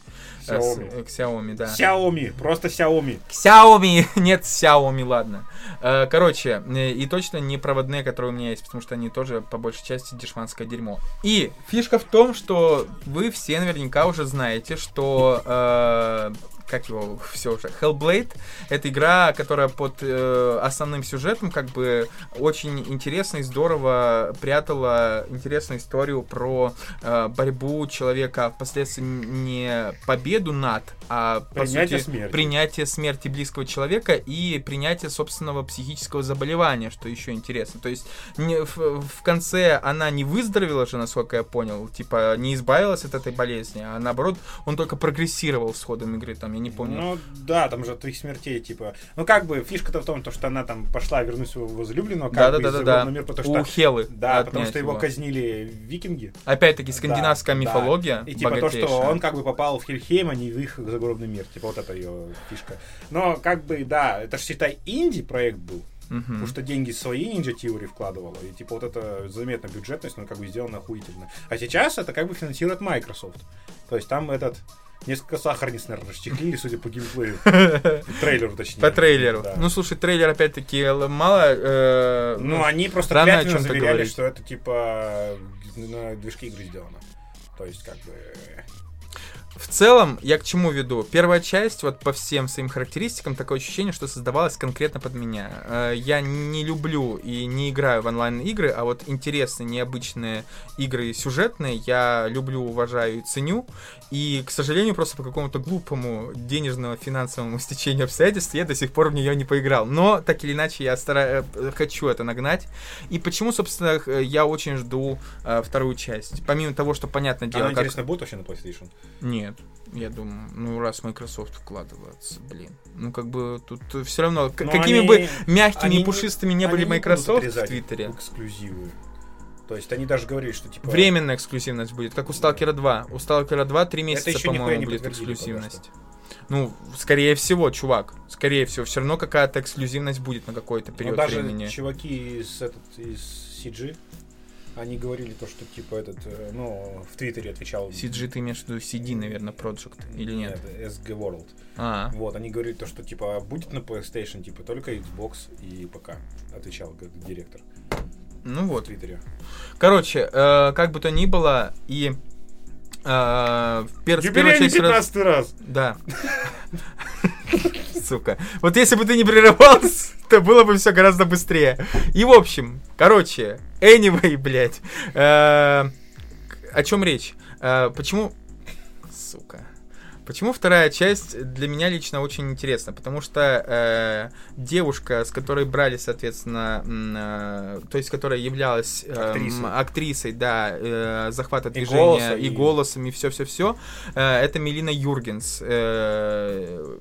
Э, Xiaomi. э, к Xiaomi, да. Xiaomi, просто Xiaomi. Xiaomi, *laughs* нет Xiaomi, ладно. Э, Короче, э, и точно не проводные, которые у меня есть, потому что они тоже по большей части дешманское дерьмо. И фишка в том, что вы все наверняка уже знаете, что э, как его все уже, Hellblade, это игра, которая под э, основным сюжетом как бы очень интересно и здорово прятала интересную историю про э, борьбу человека, впоследствии не победу над, а по Принятие сути, смерти. принятие смерти близкого человека и принятие собственного психического заболевания, что еще интересно. То есть не, в, в конце она не выздоровела же, насколько я понял, типа не избавилась от этой болезни, а наоборот он только прогрессировал с ходом игры, там я не помню. Ну да, там же от их смертей, типа. Ну как бы фишка-то в том, то, что она там пошла вернуть своего возлюбленного, как Да, да, бы да, да, загробного да. мира, потому У что. Хелы. Да, потому что его казнили викинги. Опять-таки скандинавская Да, да. мифология. И типа то, что богатейшая. он как бы попал в Хельхейм, а не в их загробный мир. Типа вот это ее фишка. Но как бы, да, это же считай инди-проект был. Мгм. Потому что деньги свои Ninja Theory вкладывала. И типа вот это заметная бюджетность, но как бы сделано охуительно. А сейчас это как бы финансирует Microsoft. То есть там этот несколько сахарниц, наверное, расчехлили, судя по геймплею. *laughs* Трейлеру, точнее. По трейлеру. Да. Ну, слушай, трейлер опять-таки мало. э, Ну, они просто клятвенно заверяли, что это типа на движке игры сделано. То есть, как бы... В целом, я к чему веду? Первая часть, вот по всем своим характеристикам, такое ощущение, что создавалась конкретно под меня. Э, Я не люблю и не играю в онлайн-игры, а вот интересные, необычные игры сюжетные я люблю, уважаю и ценю. И, к сожалению, просто по какому-то глупому денежного финансовому *laughs* стечению обстоятельств я до сих пор в нее не поиграл. Но, так или иначе, я стараюсь, хочу это нагнать. И почему, собственно, э, я очень жду э, вторую часть? Помимо того, что, понятное дело, Она, как... интересно, будет вообще на PlayStation? Нет, я думаю, ну раз Microsoft вкладывается, блин. Ну как бы тут все равно, Но какими они- бы мягкими и не- пушистыми не были не будут Microsoft в отрезать Твиттере, Эксклюзивы. То есть они даже говорили, что типа... временная эксклюзивность будет, как у Stalker 2. У Stalker 2 три месяца, по-моему, не будет эксклюзивность. Ну, скорее всего, чувак, скорее всего, все равно какая-то эксклюзивность будет на какой-то период даже времени. чуваки из, этот, из CG, они говорили то, что типа этот, э, ну, в Твиттере отвечал... CG ты имеешь в виду CD, наверное, Project, или нет? SG World. А, Вот, они говорили то, что типа будет на PlayStation, типа только Xbox и ПК, отвечал директор ну в вот. Твиттере. Короче, э, как бы то ни было, и э, в пер- с первой части раз- раз. Да. *laughs* Сука. Вот если бы ты не прерывался, *laughs* то было бы все гораздо быстрее. И в общем, короче, anyway, *laughs* блядь. Э, О чем речь? Э, Почему... Сука. Почему вторая часть для меня лично очень интересна? Потому что э, девушка, с которой брали, соответственно, э, то есть которая являлась э, Актрисой. актрисой, да, э, захвата И движения голоса, и и- голосом и все-все-все, э, это Мелина Юргенс. Э,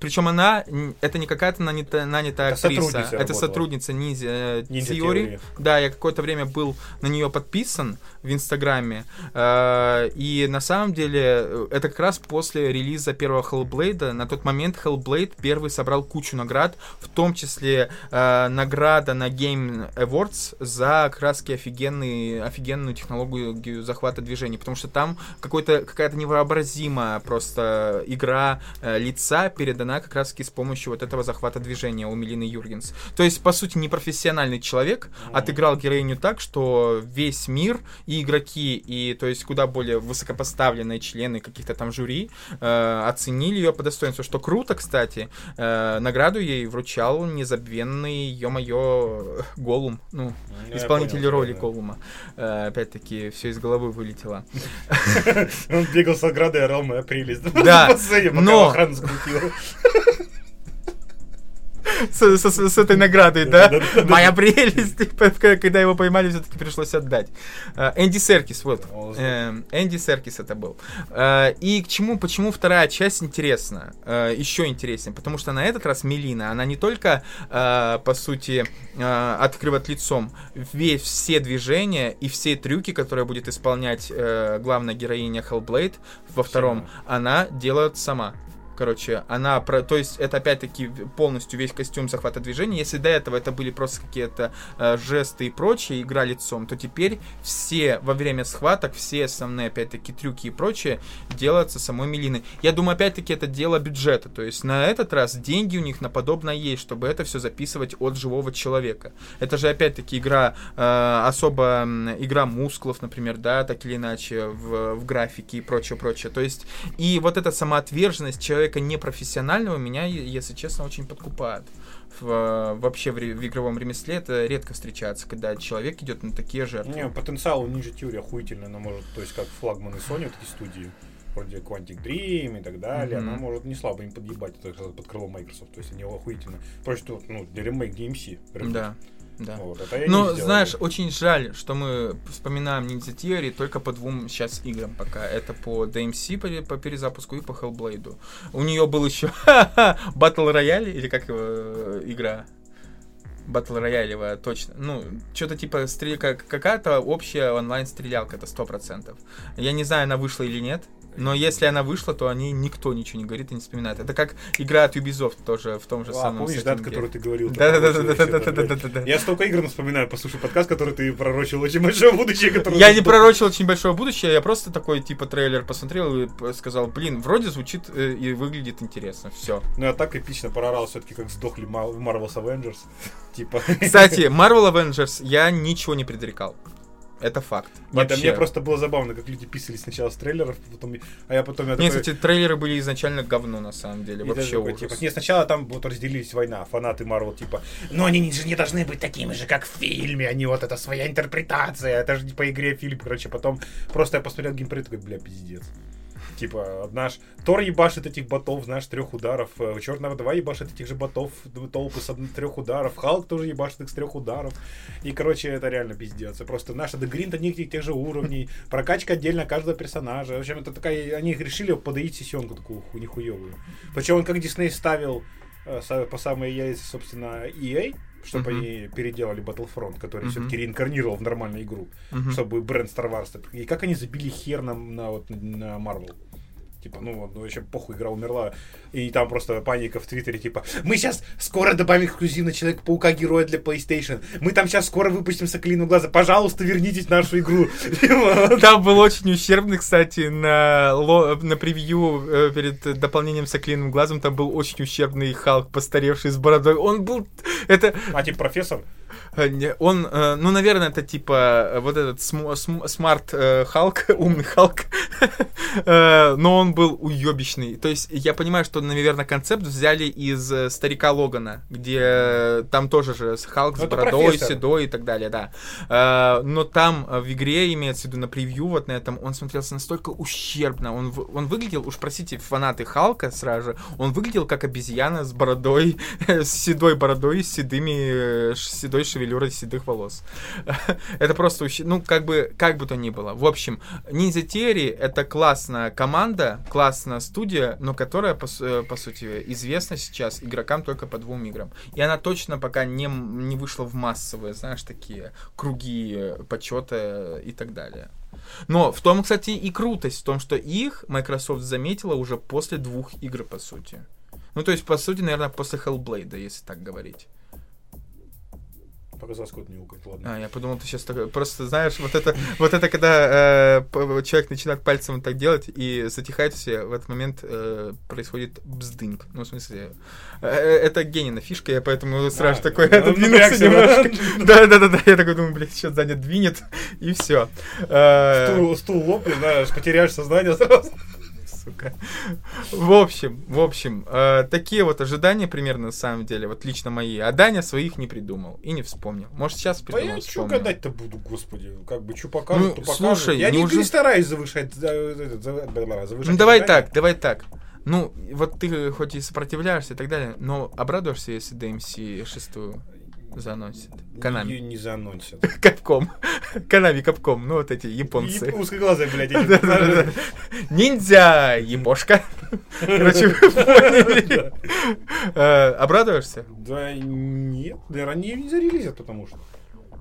причем она, это не какая-то нанята, нанятая Это актриса, сотрудница это работала. сотрудница Ниндзя Theory. Theory. Да, я какое-то время был на нее подписан в Инстаграме. Э, И на самом деле э, это как раз после релиза первого Hellblade. На тот момент Hellblade первый собрал кучу наград, в том числе э, награда на Game Awards за раз офигенный, офигенную технологию захвата движений. Потому что там какой-то, какая-то невообразимая просто игра лица передана как раз с помощью вот этого захвата движения у Мелины Юргенс. То есть, по сути, непрофессиональный человек отыграл героиню так, что весь мир и игроки, и то есть куда более высокопоставленные члены каких-то там жюри э, оценили ее по достоинству. Что круто, кстати, э, награду ей вручал незабвенный, ё-моё, Голум. Ну, Ну, исполнитель понял, роли да. Голума. Э, опять-таки, все из головы вылетело. *laughs* Он бегал с оградой и орал моя прелесть. Да, *laughs* но-. С, с- с этой наградой, да? Моя прелесть, *laughs* когда его поймали, все-таки пришлось отдать. Э, Энди Серкис, вот. О, Э, Энди Серкис это был. Э, И к чему, почему вторая часть интересна? Э, Еще интереснее, потому что на этот раз Мелина, она не только, по сути, открывает лицом весь, все движения и все трюки, которые будет исполнять э, главная героиня Hellblade во втором, она делает сама. Короче, она про, то есть это опять-таки полностью весь костюм захвата движения. Если до этого это были просто какие-то э, жесты и прочее, игра лицом, то теперь все во время схваток, все основные опять-таки трюки и прочее делаются самой Мелиной. Я думаю, опять-таки это дело бюджета. То есть на этот раз деньги у них на подобное есть, чтобы это все записывать от живого человека. Это же опять-таки игра э, особо игра мускулов, например, да, так или иначе в, в графике и прочее, прочее. То есть и вот эта самоотверженность человека непрофессионального меня, если честно, очень подкупает. В, э, вообще в, в игровом ремесле это редко встречается, когда человек идет на такие жертвы. Не, потенциал у Ninja Theory охуительный, она может, то есть как флагманы Sony, эти студии, вроде Quantic Dream и так далее, Мгм. она может не слабо им подъебать сказать, под крыло Microsoft, то есть они охуительно. Просто, что, ну, для ремейк DMC. ребят. Да, да. Вот, это сделали. знаешь, очень жаль, что мы вспоминаем Ninja Theory только по двум сейчас играм пока. Это по DMC по, по перезапуску и по Hellblade. У нее был еще *laughs* Battle Royale, или как его э, игра? Battle Royale, точно. Ну, что-то типа стрель... как- какая-то общая онлайн-стрелялка, это 100%. Я не знаю, она вышла или нет. Но если она вышла, то о ней никто ничего не говорит и не вспоминает. Это как игра от Ubisoft тоже в том же А, самом помнишь, да, сеттинге. который ты говорил? Да, да, да, да, да, да, да, да, да, да. Я столько игр вспоминаю, послушай подкаст, который ты пророчил очень большое будущее, которое... Я не пророчил очень большое будущее, я просто такой типа трейлер посмотрел и сказал, блин, вроде звучит э, и выглядит интересно, все. Ну, я так эпично проорал все-таки, как сдохли Ма- Marvel's Avengers. *laughs* Типа... Кстати, Marvel Avengers я ничего не предрекал. Это факт. Нет, а мне просто было забавно, как люди писали сначала с трейлеров, потом... А я потом... Я Нет, такой- кстати, трейлеры были изначально говно, на самом деле. И Вообще такой, ужас. типа, не, сначала там вот разделились война, фанаты Марвел, типа, но они же не должны быть такими же, как в фильме, они вот это своя интерпретация, это же не по игре фильм, короче, потом просто я посмотрел геймплей, такой, бля, пиздец. Типа, наш Тор ебашит этих ботов, знаешь, трех ударов. Черная вдова ебашит этих же ботов, толпы с трех ударов. Халк тоже ебашит их с трех ударов. И, короче, это реально пиздец. Просто наша дегринт одних тех, тех же уровней. *laughs* Прокачка отдельно каждого персонажа. В общем, это такая... Они решили подоить сессионку такую ху- нихуевую. Причем он как Дисней ставил э, по самые яйца, собственно, EA, чтобы Мгм. они переделали Battlefront, который Мгм. все-таки реинкарнировал в нормальную игру Мгм. чтобы бренд Star Wars. И как они забили хер на, на, вот, на Marvel? Типа, ну, вот, ну, вообще похуй, игра умерла. И там просто паника в Твиттере, типа, мы сейчас скоро добавим эксклюзивно Человека-паука героя для PlayStation. Мы там сейчас скоро выпустим Соколиного глаза. Пожалуйста, вернитесь в нашу игру. *laughs* Там был очень ущербный, кстати, на, на превью э, перед дополнением с Соколиным глазом. Там был очень ущербный Халк, постаревший с бородой. Он был... Это... А типа профессор? Он, э, ну, наверное, это типа э, вот этот sm- sm- smart э, Халк, *laughs* умный Халк. Но он был уебищный. То есть я понимаю, что, наверное, концепт взяли из Старика Логана, где там тоже же с Халк с Ну, это бородой, седой и так далее, да. Но там в игре, имеется в виду на превью вот на этом, он смотрелся настолько ущербно. Он, он выглядел, уж простите, фанаты Халка сразу же, он выглядел как обезьяна с бородой, *laughs* с седой бородой, с седыми, ш- седой шевелюрой седых волос. *laughs* Это просто, ну, как бы, как бы то ни было. В общем, Ninja Theory — это классная команда, классная студия, но которая, по, э, по сути, известна сейчас игрокам только по двум играм. И она точно пока не, не вышла в массовые, знаешь, такие круги почета и так далее. Но в том, кстати, и крутость, в том, что их Microsoft заметила уже после двух игр, по сути. Ну, то есть, по сути, наверное, после Hellblade, если так говорить. Показалось, кот не укает, ладно. А, я подумал, ты сейчас такой, просто знаешь, вот это, вот это, когда э, человек начинает пальцем вот так делать и затихает все, в этот момент э, происходит бздынг. Ну, в смысле, э, э, это генина фишка, я поэтому сразу А, такой ну, отодвинулся напрягся, да? немножко. *laughs* Да-да-да, я такой думаю, блядь, сейчас Даня двинет, и все. Стул, стул лопнет, знаешь, потеряешь сознание сразу. Сука. В общем, в общем, э, такие вот ожидания примерно на самом деле, вот лично мои. А Даня своих не придумал и не вспомнил. Может, сейчас А придумал, я что гадать-то буду, господи. Как бы, что покажут, Ну, то покажут. слушай, я не, неужели- не стараюсь завышать, за- за- за- бла-бла, завышать Ну давай так, давай так. Ну, вот ты хоть и сопротивляешься и так далее, но обрадуешься, если DMC шестую заносит. Канами. Не, не заанонсят. *laughs* Капком. Канами Капком. Ну, вот эти японцы. Яп- Узкоглазые, блядь, эти. *laughs* Ниндзя, ебошка. Короче, вы *laughs* поняли. Э, Обрадуешься? Да нет, наверное, не, не зарелизят, потому что.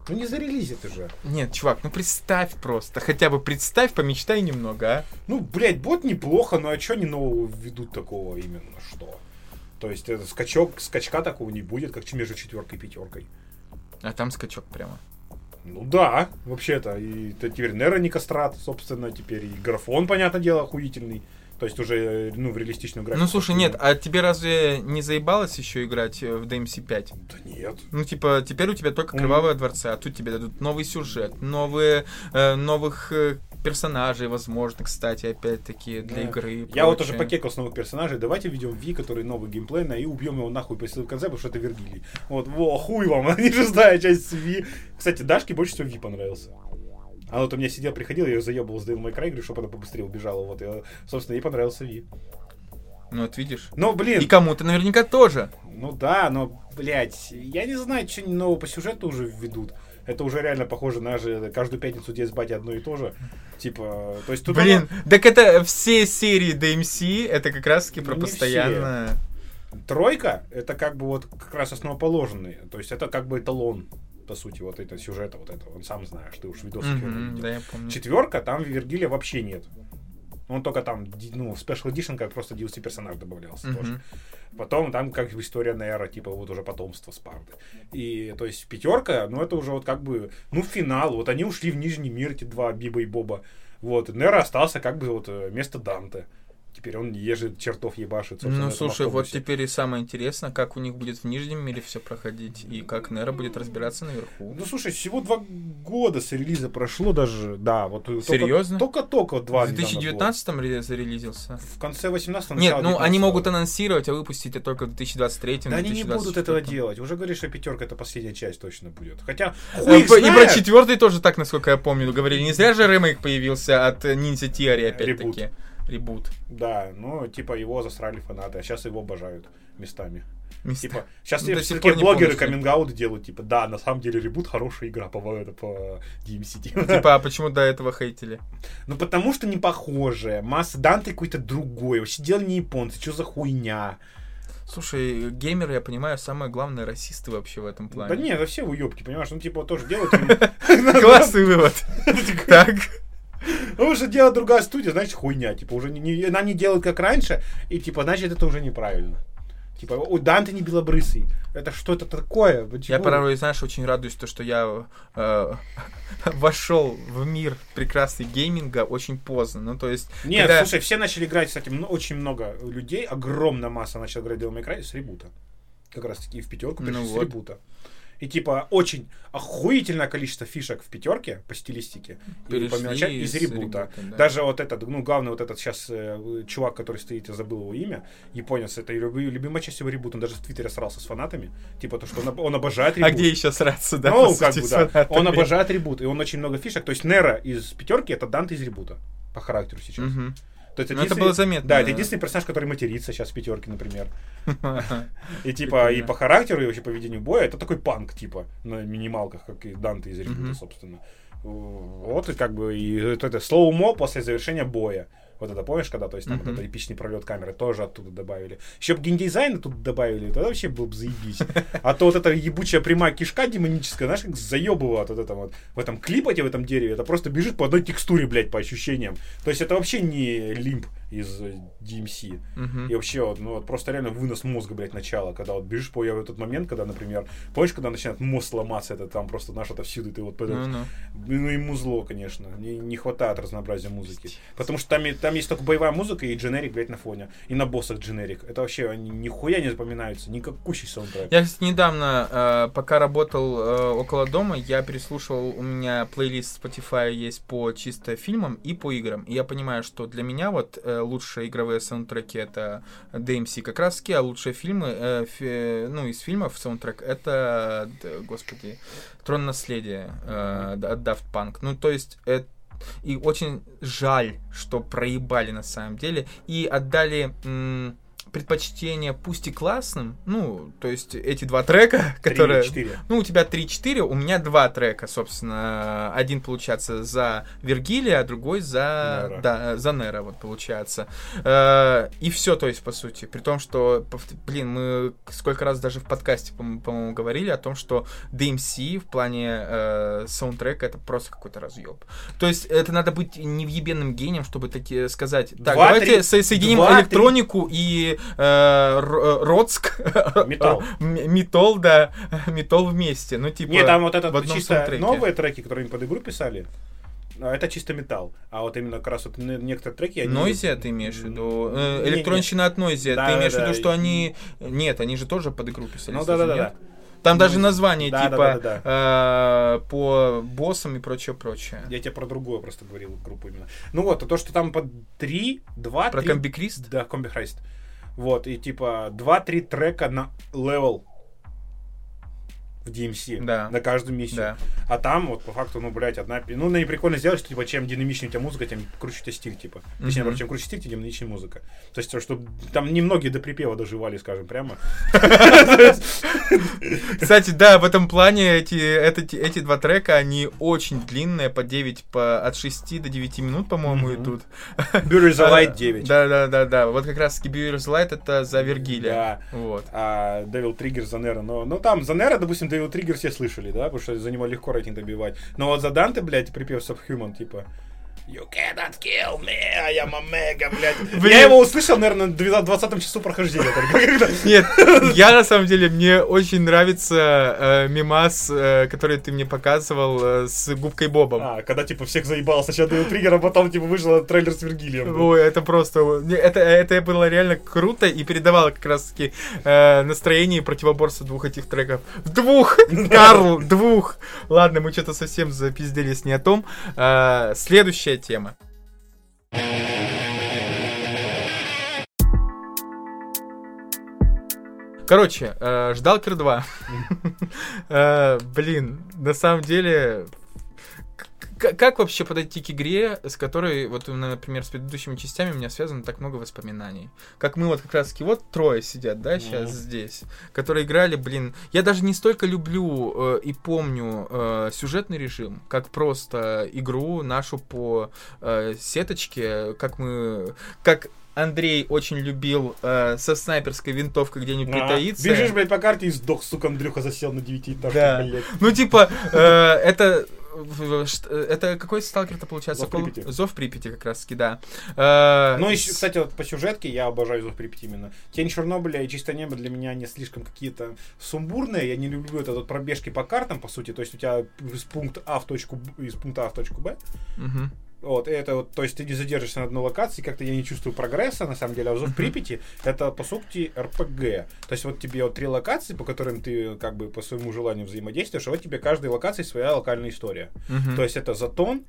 Ну не зарелизят уже. Нет, чувак, ну представь просто. Хотя бы представь, помечтай немного, а. Ну, блядь, бот неплохо, но а что они нового ведут такого именно, что? То есть это скачок, скачка такого не будет, как между четверкой и пятеркой. А там скачок прямо. Ну да, вообще-то. И теперь Нера не кастрат, собственно, теперь и графон, понятное дело, охуительный. То есть уже, ну, в реалистичную графику. Ну слушай, нет, а тебе разве не заебалось еще играть э, в DMC 5? Да нет. Ну, типа, теперь у тебя только кровавые дворцы, а тут тебе дадут новый сюжет, новые, э, новых э, персонажей, возможно, кстати, опять-таки, для Да. игры. Я вот прочее. уже покекал с новых персонажей. Давайте введем Ви, который новый геймплейный, и убьем его нахуй после в конце, потому что это Вергилий. Вот, во, хуй вам, *laughs* а не шестая часть Ви. Кстати, Дашке больше всего Ви понравился. А вот у меня сидел, приходил, я ее заебал с Devil May Cry, говорю, чтобы она побыстрее убежала. Вот, и, собственно, ей понравился Ви. Ну, вот видишь. Но, блин, И кому-то наверняка тоже. ну да, но, блядь, я не знаю, что они нового по сюжету уже введут. Это уже реально похоже на же каждую пятницу с батей одно и то же. Типа, то есть тут Блин, так это все серии DMC, это как раз-таки про Ну, постоянно... оно- тройка это как бы вот как раз основоположный. То есть это как бы эталон, по сути, вот это сюжета, вот этого. Он сам знаешь, ты уж видосы видел. да. Четверка, там Вергилия вообще нет. Он только там, ну, в Special Edition как просто DLC персонаж добавлялся тоже. Мгм. Потом там как бы история Нера, типа вот уже потомство Спарты. И то есть пятерка, ну это уже вот как бы, ну финал. Вот они ушли в Нижний мир, эти два Биба и Боба. Вот, Нера остался как бы вот э, место Данте. Теперь он ежит чертов ебашит. Ну, слушай, вот теперь и самое интересное, как у них будет в Нижнем мире все проходить, и как Нера будет разбираться наверху. Ну, слушай, всего два года с релиза прошло даже, да, вот только- Серьезно? Только-только два В недавно было. 2019 ре- зарелизился? В конце 18 Нет, ну они могут анонсировать, а выпустить это только в 2023 Да они не будут этого 2024. делать. Уже говоришь, что пятерка это последняя часть точно будет. Хотя, Э, хуй по- И про четвертый тоже так, насколько я помню, говорили. Не зря же ремейк появился от Ninja Theory, опять-таки. Ребут. Да, ну, типа, его засрали фанаты, а сейчас его обожают местами. Места. Типа, сейчас Ну, все не блогеры каминг делают, типа, да, на самом деле ребут хорошая игра по, это, по DMC. типа. Типа, а почему до этого хейтили? Ну, потому что не похожее. Масса Данте какой-то другой. Вообще делали не японцы, что за хуйня? Слушай, геймеры, я понимаю, самые главные расисты вообще в этом плане. Да не, это все уебки, понимаешь? Ну, типа, тоже делают. *laughs* Классный вывод. *laughs* Так. Ну, уже делает другая студия, значит, хуйня. Типа, уже не, не- она не делает как раньше, и, типа, значит, это уже неправильно. Типа, ой, Данте не белобрысый. Это что это такое? Почему? Я порой, знаешь, очень радуюсь, то, что я э, *laughs* вошел в мир прекрасный гейминга очень поздно. Ну, то есть, Нет, когда- слушай, все начали играть, кстати, очень много людей, огромная масса начала играть в Devil May Cry с ребута. Как раз таки в пятерку Ну перешли с вот. ребута. И типа очень охуительное количество фишек в пятерке по стилистике и Перешли по мелочам из с ребута. ребута, да. Даже вот этот, ну, главный вот этот сейчас чувак, который стоит, я забыл его имя, японец, это любимая часть его ребута, он даже в Твиттере срался с фанатами, типа то, что он, он обожает ребут. А где еще сраться, да? ну, как бы, да. Он обожает ребут, и он очень много фишек. То есть Нера из пятерки это Данте из ребута по характеру сейчас. То есть Ну, это единственный- было заметно. Да, это единственный персонаж, который матерится сейчас в пятерке, например. *laughs* И типа и по характеру, и вообще по ведению боя, это такой панк, типа, на минималках, как и Данте из Мгм. собственно. Вот и как бы и это slow-mo после завершения боя. Вот это помнишь, когда, то есть там Мгм. вот этот эпичный пролет камеры тоже оттуда добавили. Еще бы геймдизайн тут добавили, тогда вообще был бы заебись. А то вот эта ебучая прямая кишка демоническая, знаешь, как заебывает вот это вот в этом Клипоте, в этом дереве, это просто бежит по одной текстуре, блядь, по ощущениям. То есть это вообще не лимб из э, DMC. Мгм. И вообще, вот, ну, вот просто реально вынос мозга, блядь, начала, когда вот бежишь по в этот момент, когда, например, помнишь, когда начинает мозг ломаться, это там просто наш отовсюду, и ты вот, Ну, ну. ну, и музло, конечно, не, не хватает разнообразия музыки. Потому что там, там есть только боевая музыка и дженерик, блядь, на фоне. И на боссах дженерик. Это вообще они нихуя не запоминаются, никакущий саундтрек. Я, кстати, недавно, э, пока работал э, около дома, я переслушивал, у меня плейлист Spotify есть по чисто фильмам и по играм. И я понимаю, что для меня вот э, лучшие игровые саундтреки это DMC как раз таки, а лучшие фильмы, э, фи- ну, из фильмов саундтрек это, господи, Трон наследия э, от Daft Punk. Ну, то есть, э, И очень жаль, что проебали на самом деле. И отдали м, предпочтение пусть и классным, ну, то есть эти два трека, которые... 4. Ну, у тебя 3-4, у меня два трека, собственно. Один, получается, за Вергилия, а другой за... Нера. Да, за Нера, вот, получается. Э, И все, то есть, по сути. При том, что, блин, мы сколько раз даже в подкасте, по- по-моему, говорили о том, что DMC в плане э, саундтрека это просто какой-то разъеб. То есть, это надо быть невъебенным гением, чтобы таки сказать, так, Два, давайте три- со- соединим два, три- электронику и э, э, Роцк. *laughs* Металл. М- Металл, да. Металл вместе. Ну, типа... Не, там вот этот в чисто саундтреке. новые треки, которые они под игру писали, а, это чисто металл. А вот именно как раз вот не- некоторые треки... они- Noisia ты имеешь в виду? Э. Электронщина от Noisia. Да, Ты да, имеешь в да. виду, что они... Нет, они же тоже под игру писали. Ну да-да-да. нет? Там даже Ну, название да, типа да, да, э, по боссам и прочее-прочее. Я тебе про другую просто говорил группу именно. Ну вот, а то, что там под 3, 2, Про 3... Combichrist? Да, Combichrist. Вот, и типа 2-3 трека на левел в DMC. Да. На каждую миссию. Да. А там вот по факту, ну, блядь, одна... Ну, на прикольно сделать, что типа чем динамичнее у тебя музыка, тем круче у тебя стиль, типа. Точнее, Мгм. наоборот, чем круче стиль, тем динамичнее музыка. То есть, что там немногие до припева доживали, скажем, прямо. Кстати, да, в этом плане эти, это- эти два трека, они очень длинные, по 9, по, от 6 до 9 минут, по-моему, Мгм. идут. The Light 9. Да, да, да, да. Вот как раз таки Beer's Light это за Вергилия. Да. Вот. а Devil Trigger за Нера. Но, ну там за Нера, допустим, Devil Trigger все слышали, да, потому что за него легко рейтинг добивать. Но вот за Данте, блядь, припев Subhuman, типа You cannot kill me, I am Omega, блядь. Блин. Я его услышал, наверное, на 20 часу прохождения. только *laughs* Нет, я на самом деле, мне очень нравится э, мимас, э, который ты мне показывал э, с губкой Бобом. А, когда, типа, всех заебал сначала Devil Trigger, а потом, типа, вышел трейлер с Вергилием. Ой, это просто... Это, это было реально круто и передавало как раз-таки э, настроение и противоборство двух этих треков. Двух! Карл, двух! Ладно, мы что-то совсем запизделись не о том. Э, следующая тема. Короче, э, Ждалкер 2. *laughs* Э, Блин, на самом деле... Как вообще подойти к игре, с которой, вот, например, с предыдущими частями у меня связано так много воспоминаний? Как мы вот как раз таки, вот трое сидят, да, сейчас Мгм. здесь, которые играли, блин, я даже не столько люблю э, и помню э, сюжетный режим, как просто игру нашу по э, сеточке, как мы, как Андрей очень любил э, со снайперской винтовкой где-нибудь А, притаиться. Бежишь, блядь, по карте и сдох, сука, Андрюха засел на девятиэтажке, Да. блядь. Ну, типа, э, это... ш- Это какой сталкер-то получается? Зов Припяти. Зов Припяти как раз таки, да. Э, Ну, еще, кстати, вот по сюжетке я обожаю Зов Припяти именно. Тень Чернобыля и Чистое небо для меня они слишком какие-то сумбурные. Я не люблю это вот пробежки по картам, по сути. То есть у тебя из пункта А в точку Б, из пункта А в точку Б. мгм. Вот, и это вот, то есть ты не задержишься на одной локации, как-то я не чувствую прогресса, на самом деле, а в. Припяти это, по сути, РПГ. То есть вот тебе вот три локации, по которым ты как бы по своему желанию взаимодействуешь, а вот тебе каждой локации своя локальная история. Мгм. То есть это Затон,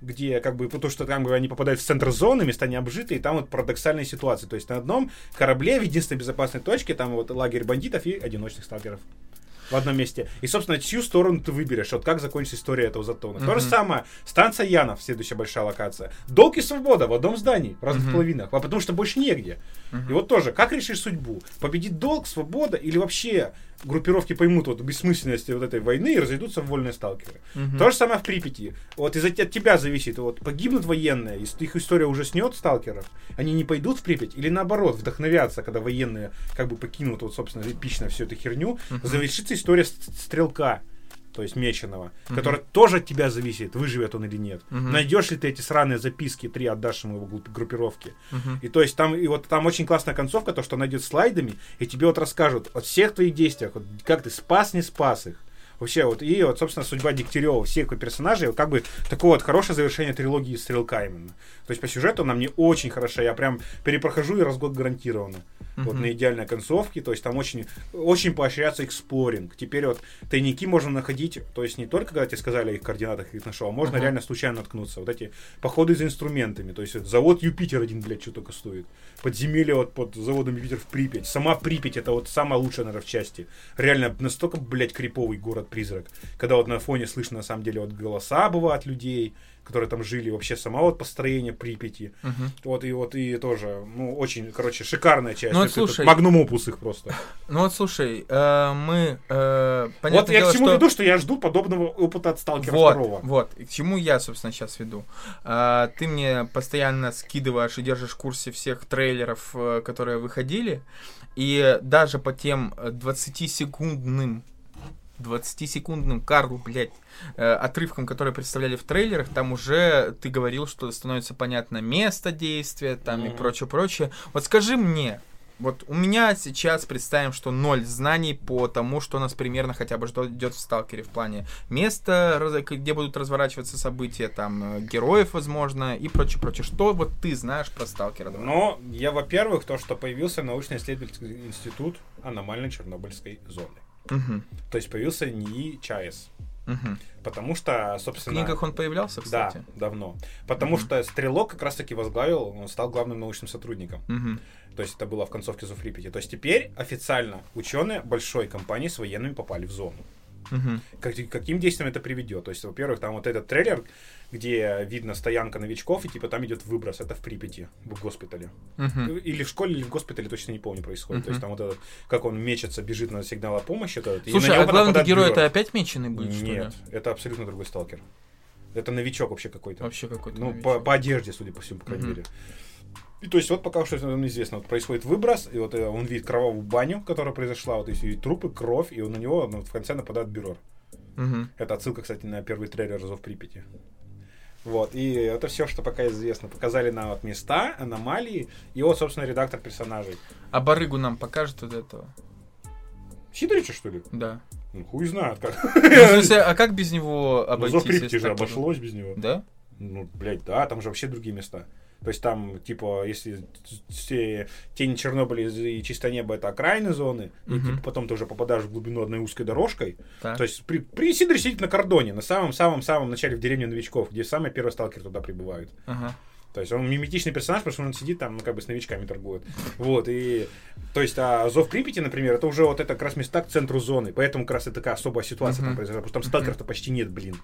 где как бы, потому что там они попадают в центр зоны, места не обжитые, и там вот парадоксальные ситуации. То есть на одном корабле в единственной безопасной точке там вот лагерь бандитов и одиночных сталкеров в одном месте. И, собственно, чью сторону ты выберешь, вот как закончится история этого затона. То же самое, станция Янов, следующая большая локация. Долг и свобода в одном здании, в разных Мгм. половинах, а потому что больше негде. Мгм. И вот тоже, как решишь судьбу? Победит долг, свобода или вообще группировки поймут вот бессмысленность вот этой войны и разойдутся в вольные сталкеры? Мгм. То же самое в Припяти. Вот из от тебя зависит, вот погибнут военные, если их история уже снет сталкеров, они не пойдут в Припять или наоборот вдохновятся, когда военные как бы покинут вот, собственно, эпично всю эту херню, Мгм. завершится история стрелка, то есть меченого, Мгм. который тоже от тебя зависит, выживет он или нет. Мгм. Найдешь ли ты эти сраные записки, три отдашь ему его группировке. Мгм. И то есть там, и вот там очень классная концовка, то, что она идет слайдами, и тебе вот расскажут о всех твоих действиях, вот, как ты спас, не спас их. Вообще, вот, и вот, собственно, судьба Дегтярева, всех его персонажей, вот, как бы, такое вот хорошее завершение трилогии Стрелка именно. То есть по сюжету она мне очень хороша, я прям перепрохожу и раз в год гарантированно. Вот Мгм. на идеальной концовке, то есть там очень, очень поощряется эксплоринг. Теперь вот тайники можно находить, то есть не только когда тебе сказали о их координатах, их нашел, а можно Ага. реально случайно наткнуться. Вот эти походы за инструментами, то есть вот завод Юпитер один, блядь, что только стоит. Подземелье вот под заводом Юпитер в Припять. Сама Припять это вот самая лучшая, наверное, в части. Реально настолько, блядь, криповый город призрак. Когда вот на фоне слышно на самом деле вот голоса бывают людей, которые там жили, вообще сама вот построение Припяти. Мгм. Вот и вот и тоже, ну, очень, короче, шикарная часть. Ну, вот слушай. Магнум опус их просто. *laughs* Ну вот слушай, э, мы э, вот я дело, к чему что... веду, что я жду подобного опыта от Сталкера Вот, второго. вот. И к чему я, собственно, сейчас веду. А, ты мне постоянно скидываешь и держишь в курсе всех трейлеров, э, которые выходили. И даже по тем э, 20-секундным 20-секундным Карл, блядь, э, отрывкам, которые представляли в трейлерах, там уже ты говорил, что становится понятно место действия, там и Мгм. прочее-прочее. Вот скажи мне, вот у меня сейчас представим, что ноль знаний по тому, что нас примерно хотя бы ждет в Сталкере в плане места, где будут разворачиваться события, там, э, героев, возможно, и прочее-прочее. Что вот ты знаешь про Сталкера? Но я, во-первых, то, что появился научно-исследовательский институт аномальной Чернобыльской зоны. Мгм, То есть появился НИИ ЧАЭС. мгм. Потому что, В собственно... книгах он появлялся, Да, кстати? давно. Потому Мгм. что Стрелок как раз-таки возглавил, он стал главным научным сотрудником. Мгм. То есть это было в концовке Зуфрипети. То есть теперь официально ученые большой компании с военными попали в зону. Мгм. Как, каким действием это приведет? То есть, во-первых, там вот этот трейлер, где видно стоянка новичков, и типа там идет выброс. Это в Припяти, в госпитале. Мгм. Или в школе, или в госпитале, точно не помню, происходит. То есть там вот этот, как он мечется, бежит на сигнал о помощи. этот, и Слушай, а главный герой Бюро. это опять меченый будет, что ли? Нет, это абсолютно другой сталкер. Это новичок вообще какой-то. Вообще какой-то Ну, новичок. по, по одежде, судя по всему, по крайней Мгм. мере. И то есть вот пока что нам известно, вот происходит выброс, и вот э, он видит кровавую баню, которая произошла, вот есть и трупы, кровь, и он на него ну, в конце нападает бюро. Мгм. Это отсылка, кстати, на первый трейлер «Зов Припяти». Вот, и это все, что пока известно. Показали нам вот места, аномалии, и вот, собственно, редактор персонажей. А барыгу нам покажет вот этого? Сидорича, что ли? Да. Ну, хуй знает как. Ну, смысле, а как без него Ну, обойтись? «Зов Припяти» если же обошлось без него. Да? Ну, блядь, да, там же вообще другие места. То есть там, типа, если все тени Чернобыля и чисто небо это окраины зоны, и Мгм. типа, потом ты уже попадаешь в глубину одной узкой дорожкой. Так. То есть при, при Сидоре сидит на кордоне, на самом-самом-самом начале в деревне новичков, где самые первые сталкеры туда прибывают. Ага. То есть он миметичный персонаж, потому что он сидит там, ну, как бы с новичками торгует. Вот, и... То есть, а Зов Припяти, например, это уже вот это как раз места к центру зоны. Поэтому как раз это такая особая ситуация Мгм. там произошла, потому что там сталкеров-то почти нет, блин.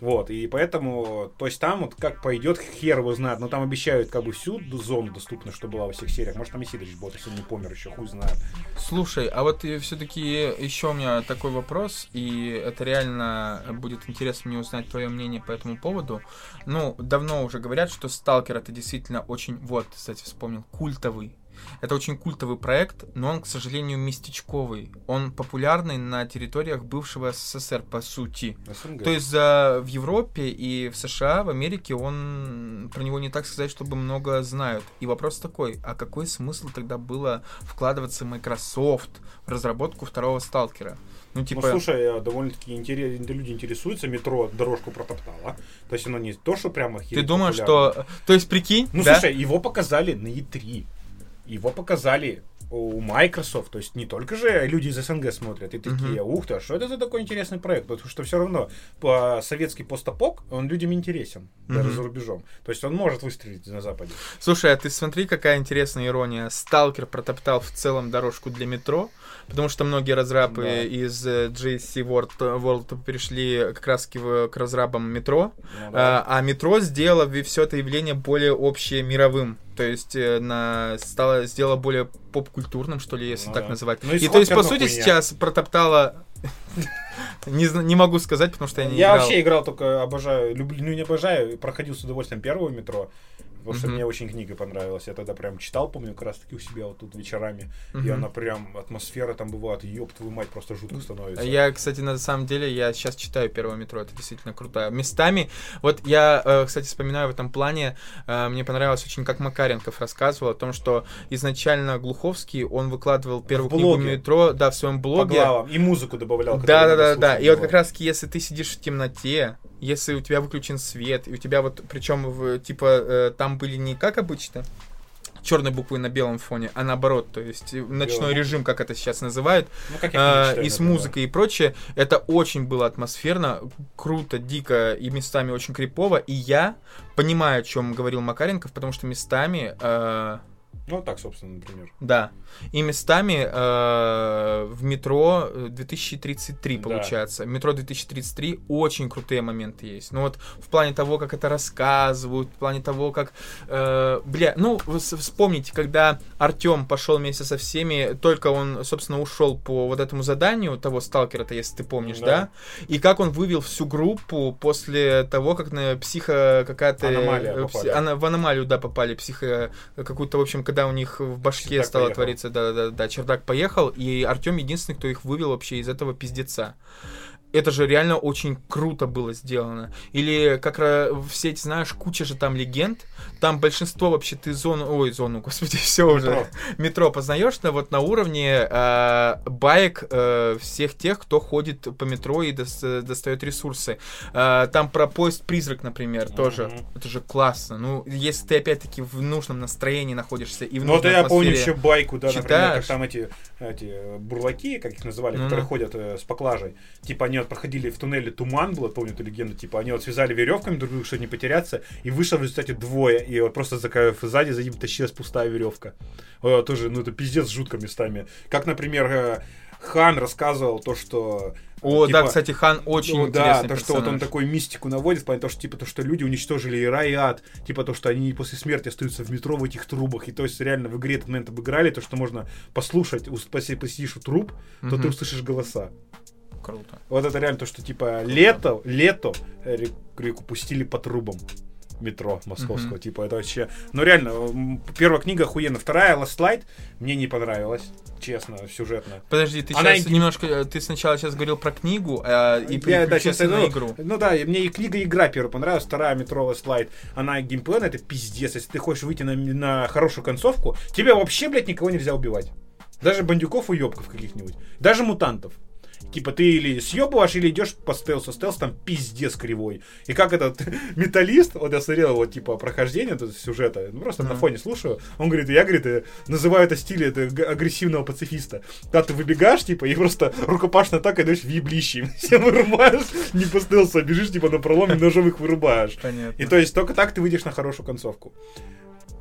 Вот, и поэтому, то есть там вот как пойдет, хер его знает, но там обещают как бы всю зону доступно, что была во всех сериях. Может там и Сидорич будет, если он не помер еще, хуй знает. Слушай, а вот все-таки еще у меня такой вопрос, и это реально будет интересно мне узнать твое мнение по этому поводу. Ну, давно уже говорят, что Сталкер это действительно очень, вот, кстати, вспомнил, культовый. Это очень культовый проект, но он, к сожалению, местечковый. Он популярный на территориях бывшего СССР, по сути. СНГ. То есть за, в Европе и в США, в Америке он про него не так сказать, чтобы много знают. И вопрос такой, а какой смысл тогда было вкладываться Microsoft в разработку второго сталкера? Ну, Ну, типа, слушай, э, довольно-таки интерес- люди интересуются, метро дорожку протоптало. То есть оно не то, что прямо ты думаешь, популярно. что... То есть, прикинь, Ну, да? слушай, его показали на E3. Его показали у Microsoft, то есть не только же люди из СНГ смотрят и такие, ух ты, а что это за такой интересный проект? Потому что все равно по советский постапок, он людям интересен, даже Мгм. за рубежом. То есть он может выстрелить на Западе. Слушай, а ты смотри, какая интересная ирония. Сталкер протоптал в целом дорожку для метро, потому что многие разрабы Да. из э, JC World, World перешли как раз к, к разрабам метро, Ну, да. а, а метро сделало все это явление более общее мировым. То есть э, на, стало, сделало более поп-культурным, что ли, если Ну так да. называть. Ну и то есть, по сути, хуйня. сейчас протоптала... *laughs* Не, не могу сказать, потому что я не Я играл. вообще играл только обожаю, люблю, ну не обожаю, проходил с удовольствием первого метро. Потому что Мгм. мне очень книга понравилась. Я тогда прям читал, помню, как раз таки у себя вот тут вечерами. И Мгм. она прям, атмосфера там бывает, ёб твою мать, просто жутко становится. Я, кстати, на самом деле, я сейчас читаю первое метро, это действительно круто. Местами, вот я, э, кстати, вспоминаю в этом плане, э, мне понравилось очень, как Макаренков рассказывал о том, что изначально Глуховский, он выкладывал первую книгу метро, да, в своем По блоге. главам. И музыку добавлял. Да, да, да, да. И вот как раз если ты сидишь в темноте, если у тебя выключен свет, и у тебя вот, причем, типа, э, там были не как обычно, черной буквы на белом фоне, а наоборот, то есть э, ночной Белый. режим, как это сейчас называют, Ну, как а, и с музыкой и прочее. Это очень было атмосферно, круто, дико и местами очень крипово. И я понимаю, о чем говорил Макаренков, потому что местами э, Ну, так, собственно, например. Да. И местами э, в метро э, 2033 Да. получается. Метро 2033 очень крутые моменты есть. Ну вот в плане того, как это рассказывают, в плане того, как... э, бля, ну вспомните, когда Артем пошел вместе со всеми, только он, собственно, ушел по вот этому заданию того сталкера-то, если ты помнишь, да? Да. И как он вывел всю группу после того, как на психо какая-то... Аномалия э, попали. ана- в аномалию, да, попали психо... Какую-то, в общем, когда у них в башке Чердак стало поехал. твориться, да, да, да, чердак поехал, и Артем единственный, кто их вывел вообще из этого пиздеца. Это же реально очень круто было сделано. Или как в сеть, знаешь, куча же там легенд. Там большинство вообще ты зону... Ой, зону, *laughs* господи, все уже. Метро. Познаешь, да, вот на уровне э, баек э, всех тех, кто ходит по метро и дос- достает ресурсы. Э, там про поезд-призрак, например, тоже. Мгм. Это же классно. Ну, если ты опять-таки в нужном настроении находишься и в Ну, нужной я помню еще байку, да, например, как читаешь. там эти, эти бурлаки, как их называли, Ну-ну. которые ходят э, с поклажей. Типа они проходили в туннеле Туман, было, помню эту легенду, типа они вот связали веревками друг друга, чтобы не потеряться, и вышло в результате двое, и вот просто за, сзади за ним тащилась пустая веревка. Э, тоже, ну это пиздец жутко местами. Как, например, э, Хан рассказывал то, что... О, да, типа, кстати, Хан очень ну, да, интересный то, что вот он персонаж. такой мистику наводит, в плане того, что, типа, то, что люди уничтожили и рай, и ад, типа, то, что они после смерти остаются в метро в этих трубах, и то есть реально в игре этот момент обыграли, то, что можно послушать, поси- посидишь у труб, то ты Мгм. услышишь голоса. Круто. Вот это реально то, что, типа, лето, лето э, рек- реку пустили по трубам метро московского, Мгм. типа, это вообще... Ну, реально, первая книга охуенная, вторая, Last Light, мне не понравилась, честно, сюжетно. Подожди, ты Она сейчас и- немножко, э, ты сначала сейчас говорил про книгу, а, и Я, да, сейчас на ну, игру. Ну да, мне и книга и игра первая понравилась, вторая метро Last Light. Она геймплей, это пиздец. Если ты хочешь выйти на, на хорошую концовку, тебе вообще, блядь, никого нельзя убивать. Даже бандюков и ёбков каких-нибудь. Даже мутантов. Типа ты или съебываешь, или идешь по стелсу. Стелс там пиздец кривой. И как этот *laughs* металлист, вот я смотрел его типа прохождение тут сюжета, ну, просто на Мгм. фоне слушаю, он говорит, я, говорит, э, называю это стиле это агрессивного пацифиста. Когда ты выбегаешь, типа, и просто рукопашная атака даешь в еблище. *laughs* Всем вырубаешь, не по стелсу, а бежишь, типа, на проломе ножом их вырубаешь. Понятно. И то есть только так ты выйдешь на хорошую концовку.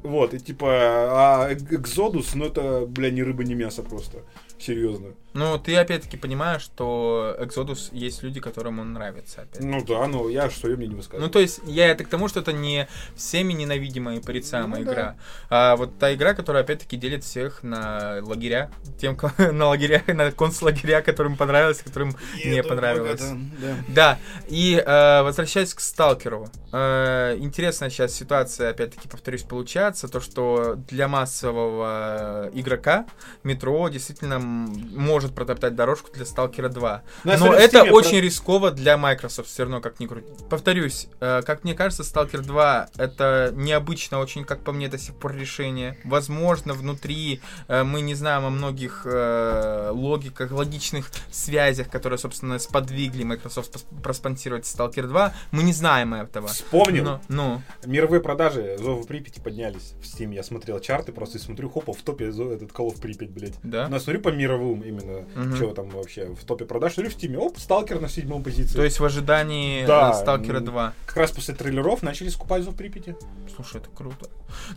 Вот, и типа, а Экзодус, ну это, бля, ни рыба, ни мясо просто. Серьезно. Ну, ты опять-таки понимаешь, что Exodus есть люди, которым он нравится. Опять. Ну да, ну я что я мне не высказываю. Ну, то есть, я это к тому, что это не всеми ненавидимая и порицаемая Ну, да. игра. А вот та игра, которая, опять-таки, делит всех на лагеря. Тем, *laughs* на лагеря, на концлагеря, которым понравилось, которым не понравилось. Да. Да, и э, возвращаясь к Сталкеру. Э, интересная сейчас ситуация, опять-таки, повторюсь, получается. То, что для массового игрока метро действительно может протоптать дорожку для Сталкера 2. Ну, Но в это Steam очень про- рисково для Microsoft, все равно как ни крути. Повторюсь, э, как мне кажется, Stalker 2 это необычно очень, как по мне, до сих пор решение. Возможно, внутри э, мы не знаем о многих э, логиках, логичных связях, которые, собственно, сподвигли Microsoft проспонсировать Stalker 2. Мы не знаем этого. Вспомнил. Но- ну, Мировые продажи Зова Припяти поднялись в Steam. Я смотрел чарты, просто и смотрю, хопа, в топе этот Call of Припять, блядь. да. Ну, я смотрю по мировым именно, Мгм. что там вообще в топе продаж. Смотрю в Steam, оп, Сталкер на седьмом позиции. То есть в ожидании Да, э, Сталкера м, 2. Как раз после трейлеров начали скупать Зов Припяти. Слушай, это круто.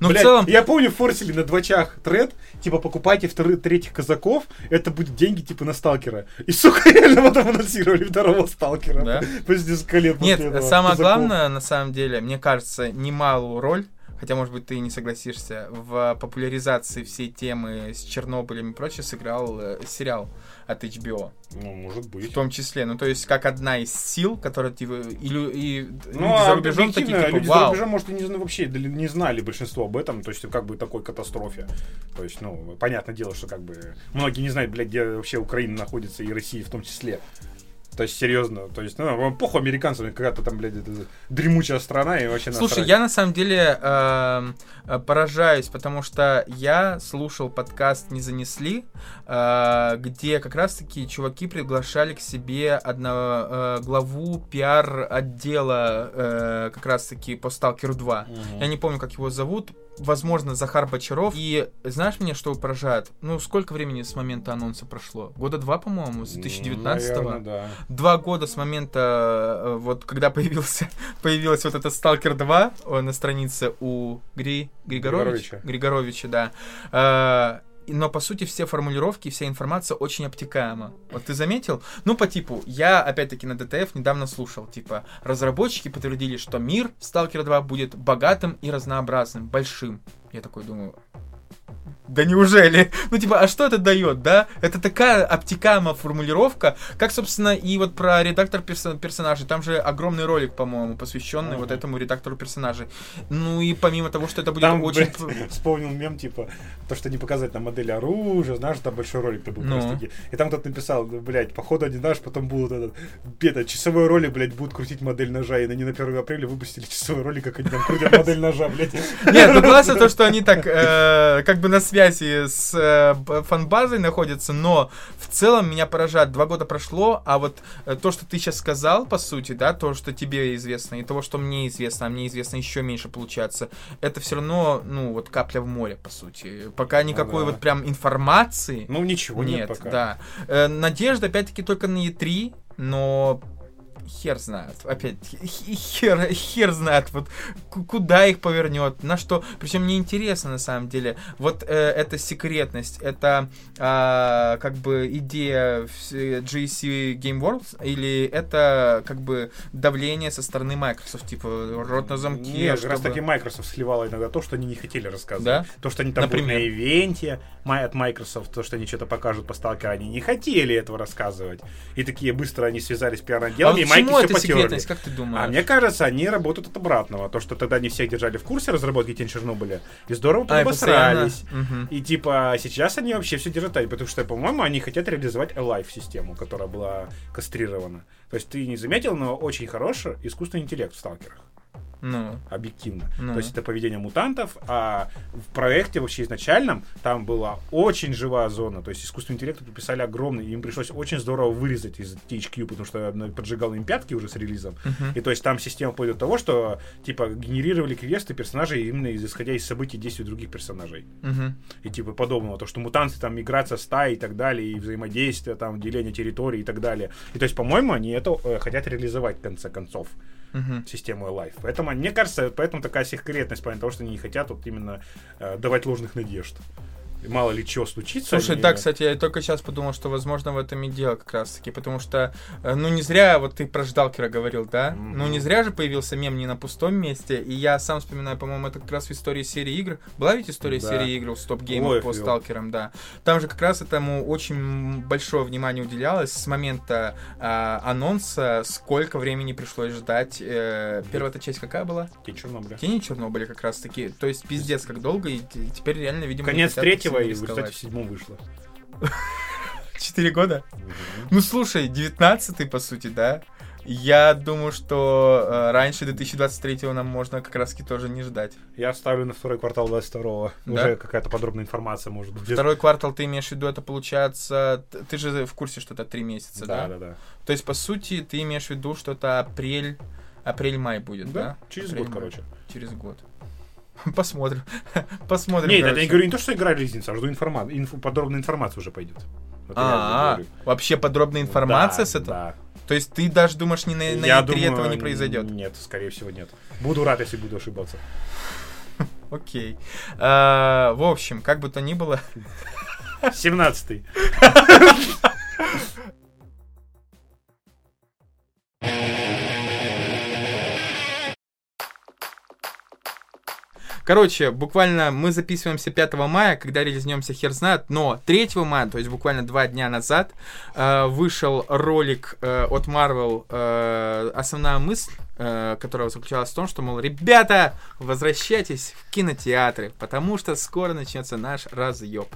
Но Блядь, в целом, Я помню, форсили на двачах тред, типа, покупайте вторых, третьих казаков, это будет деньги, типа, на сталкера. И, сука, *laughs* реально потом анонсировали второго сталкера. Да? *laughs* После несколько лет Нет, самое казаков. главное, на самом деле, мне кажется, немалую роль, хотя, может быть, ты не согласишься, в популяризации всей темы с Чернобылем и прочее сыграл э, сериал от HBO. Ну, может В быть. том числе, ну, то есть, как одна из сил, которая, типа, и, лю- и люди Ну, за а рубежом такие, типа, люди за вау. рубежом, может, и не, вообще не знали большинство об этом, то есть, как бы, такой катастрофе. То есть, ну, понятное дело, что, как бы, многие не знают, блядь, где вообще Украина находится, и Россия в том числе. То есть, серьезно, то есть, ну, похуй американцам, какая-то там, блядь, это дремучая страна, и вообще Слушай, насрать. я на самом деле эм, э, поражаюсь, потому что я слушал подкаст «Не занесли», э, где как раз-таки чуваки приглашали к себе одного э, главу пиар-отдела э, как раз-таки по «Сталкеру 2». Мгм. Я не помню, как его зовут. Возможно, Захар Бочаров. И знаешь меня, что поражает? Ну, сколько времени с момента анонса прошло? Года два, по-моему, с 2019 -го. Наверно, да. Два года с момента, э, вот когда появился, *laughs* появилась вот эта Сталкер 2 э, на странице у Гри, Григоровича, Григоровича. Григоровича, да. Но по сути все формулировки, вся информация очень обтекаема. Вот ты заметил? Ну, по типу, я опять-таки на ДТФ недавно слушал, типа, разработчики подтвердили, что мир Сталкер 2 будет богатым и разнообразным, большим. Я такой думаю, да неужели? Ну, типа, а что это дает, да? Это такая обтекаемая формулировка, как, собственно, и вот про редактор персо- персонажей. Там же огромный ролик, по-моему, посвященный Ага. вот этому редактору персонажей. Ну, и помимо того, что это будет Там, очень... блядь, *laughs* вспомнил мем, типа, то, что не показать на модели оружия, знаешь, там большой ролик-то был Ну. И там кто-то написал, блядь, походу один наш, потом будут этот, это, часовой ролик, блядь, будут крутить модель ножа, и на не на 1 апреля выпустили часовой ролик, как они там крутят *laughs* модель ножа, блядь. Нет, ну классно *laughs* то, что они так э, как бы на связи с э, фан-базой находятся, но в целом меня поражает. Два года прошло, а вот э, то, что ты сейчас сказал, по сути, да, то, что тебе известно, и того, что мне известно, а мне известно еще меньше получается, это все равно, ну, вот капля в море, по сути. Пока никакой Ага. вот прям информации Ну, ничего нет, нет, пока. да. Э, надежда, опять-таки, только на E3, но хер знает. Опять, хер, хер знает, вот ку- куда их повернет, на что. Причем мне интересно, на самом деле, вот э, эта секретность, это а, как бы идея GSC Game World, или это как бы давление со стороны Microsoft, типа рот на замке, Нет, как раз чтобы- таки Microsoft сливала иногда то, что они не хотели рассказывать. Да? То, что они там будут Например? на ивенте от Microsoft, то, что они что-то покажут по сталкеру, они не хотели этого рассказывать. И такие быстро они связались с пиарным А вот и почему это секретность, как ты думаешь? А мне кажется, они работают от обратного. То, что тогда не всех держали в курсе разработки Тень Чернобыля, и здорово А, обосрались. Мгм. И типа сейчас они вообще все держат, потому что, по-моему, они хотят реализовать Alive систему, которая была кастрирована. То есть ты не заметил, но очень хороший искусственный интеллект в сталкерах. Ну, Объективно. Ну. То есть это поведение мутантов, а в проекте вообще изначальном там была очень живая зона. То есть искусственный интеллект приписали огромный, им пришлось очень здорово вырезать из THQ, потому что она поджигал им пятки уже с релизом. мгм. И то есть там система пойдет того, что типа генерировали квесты персонажей именно из- исходя из событий действий других персонажей. Мгм. И типа подобного. То, что мутанты там миграция стаи и так далее, и взаимодействие, там, деление территорий и так далее. И то есть, по-моему, они это э, хотят реализовать в конце концов Мгм. систему Life. Поэтому, мне кажется, поэтому такая секретность, плане того, что они не хотят вот именно э, давать ложных надежд. Мало ли что случится. Слушай, они- да, кстати, я только сейчас подумал, что, возможно, в этом и дело как раз-таки, потому что, э, ну, не зря, вот ты про Ждалкера говорил, да? Мгм. Ну, не зря же появился мем не на пустом месте, и я сам вспоминаю, по-моему, это как раз в истории серии игр. Была ведь история Да. серии игр у Стоп Гейма по. Сталкерам, да. Там же как раз этому очень большое внимание уделялось с момента а, анонса, сколько времени пришлось ждать. Э, первая эта часть какая была? Тень Чернобыля. Тени Чернобыля как раз-таки. То есть пиздец как долго, и теперь реально, видимо, не Конец хотят третьего, и в результате в седьмом вышло. *laughs* Четыре года? Ну, слушай, 19-й, по сути, да? Я думаю, что э, раньше 2023 нам можно как раз-таки тоже не ждать. Я ставлю на второй квартал 22 Да? Уже какая-то подробная информация может быть. Второй квартал, ты имеешь в виду, это получается... Ты же в курсе, что это три месяца, да? Да, да, да. То есть, по сути, ты имеешь в виду, что это апрель... Апрель-май будет, да? Да, через Апрель, год, май. короче. Через год. *laughs* Посмотрим. *laughs* Посмотрим. Нет, я короче. не говорю не то, что игра релизница, а жду информацию. Инфу, подробная информация уже пойдет. Вот я А, говорю. вообще подробная информация Да, с этого? Да. То есть ты даже думаешь, не на, на Я E3 думаю, этого не произойдет? Нет, скорее всего, нет. Буду рад, если буду ошибаться. *laughs* Окей. А, в общем, как бы то ни было, 17-й. Короче, буквально мы записываемся 5 мая, когда релизнемся хер знает, но 3 мая, то есть буквально два дня назад, э, вышел ролик э, от Marvel, э, основная мысль, которая заключалась в том, что, мол, ребята, возвращайтесь в кинотеатры, потому что скоро начнется наш разъеб.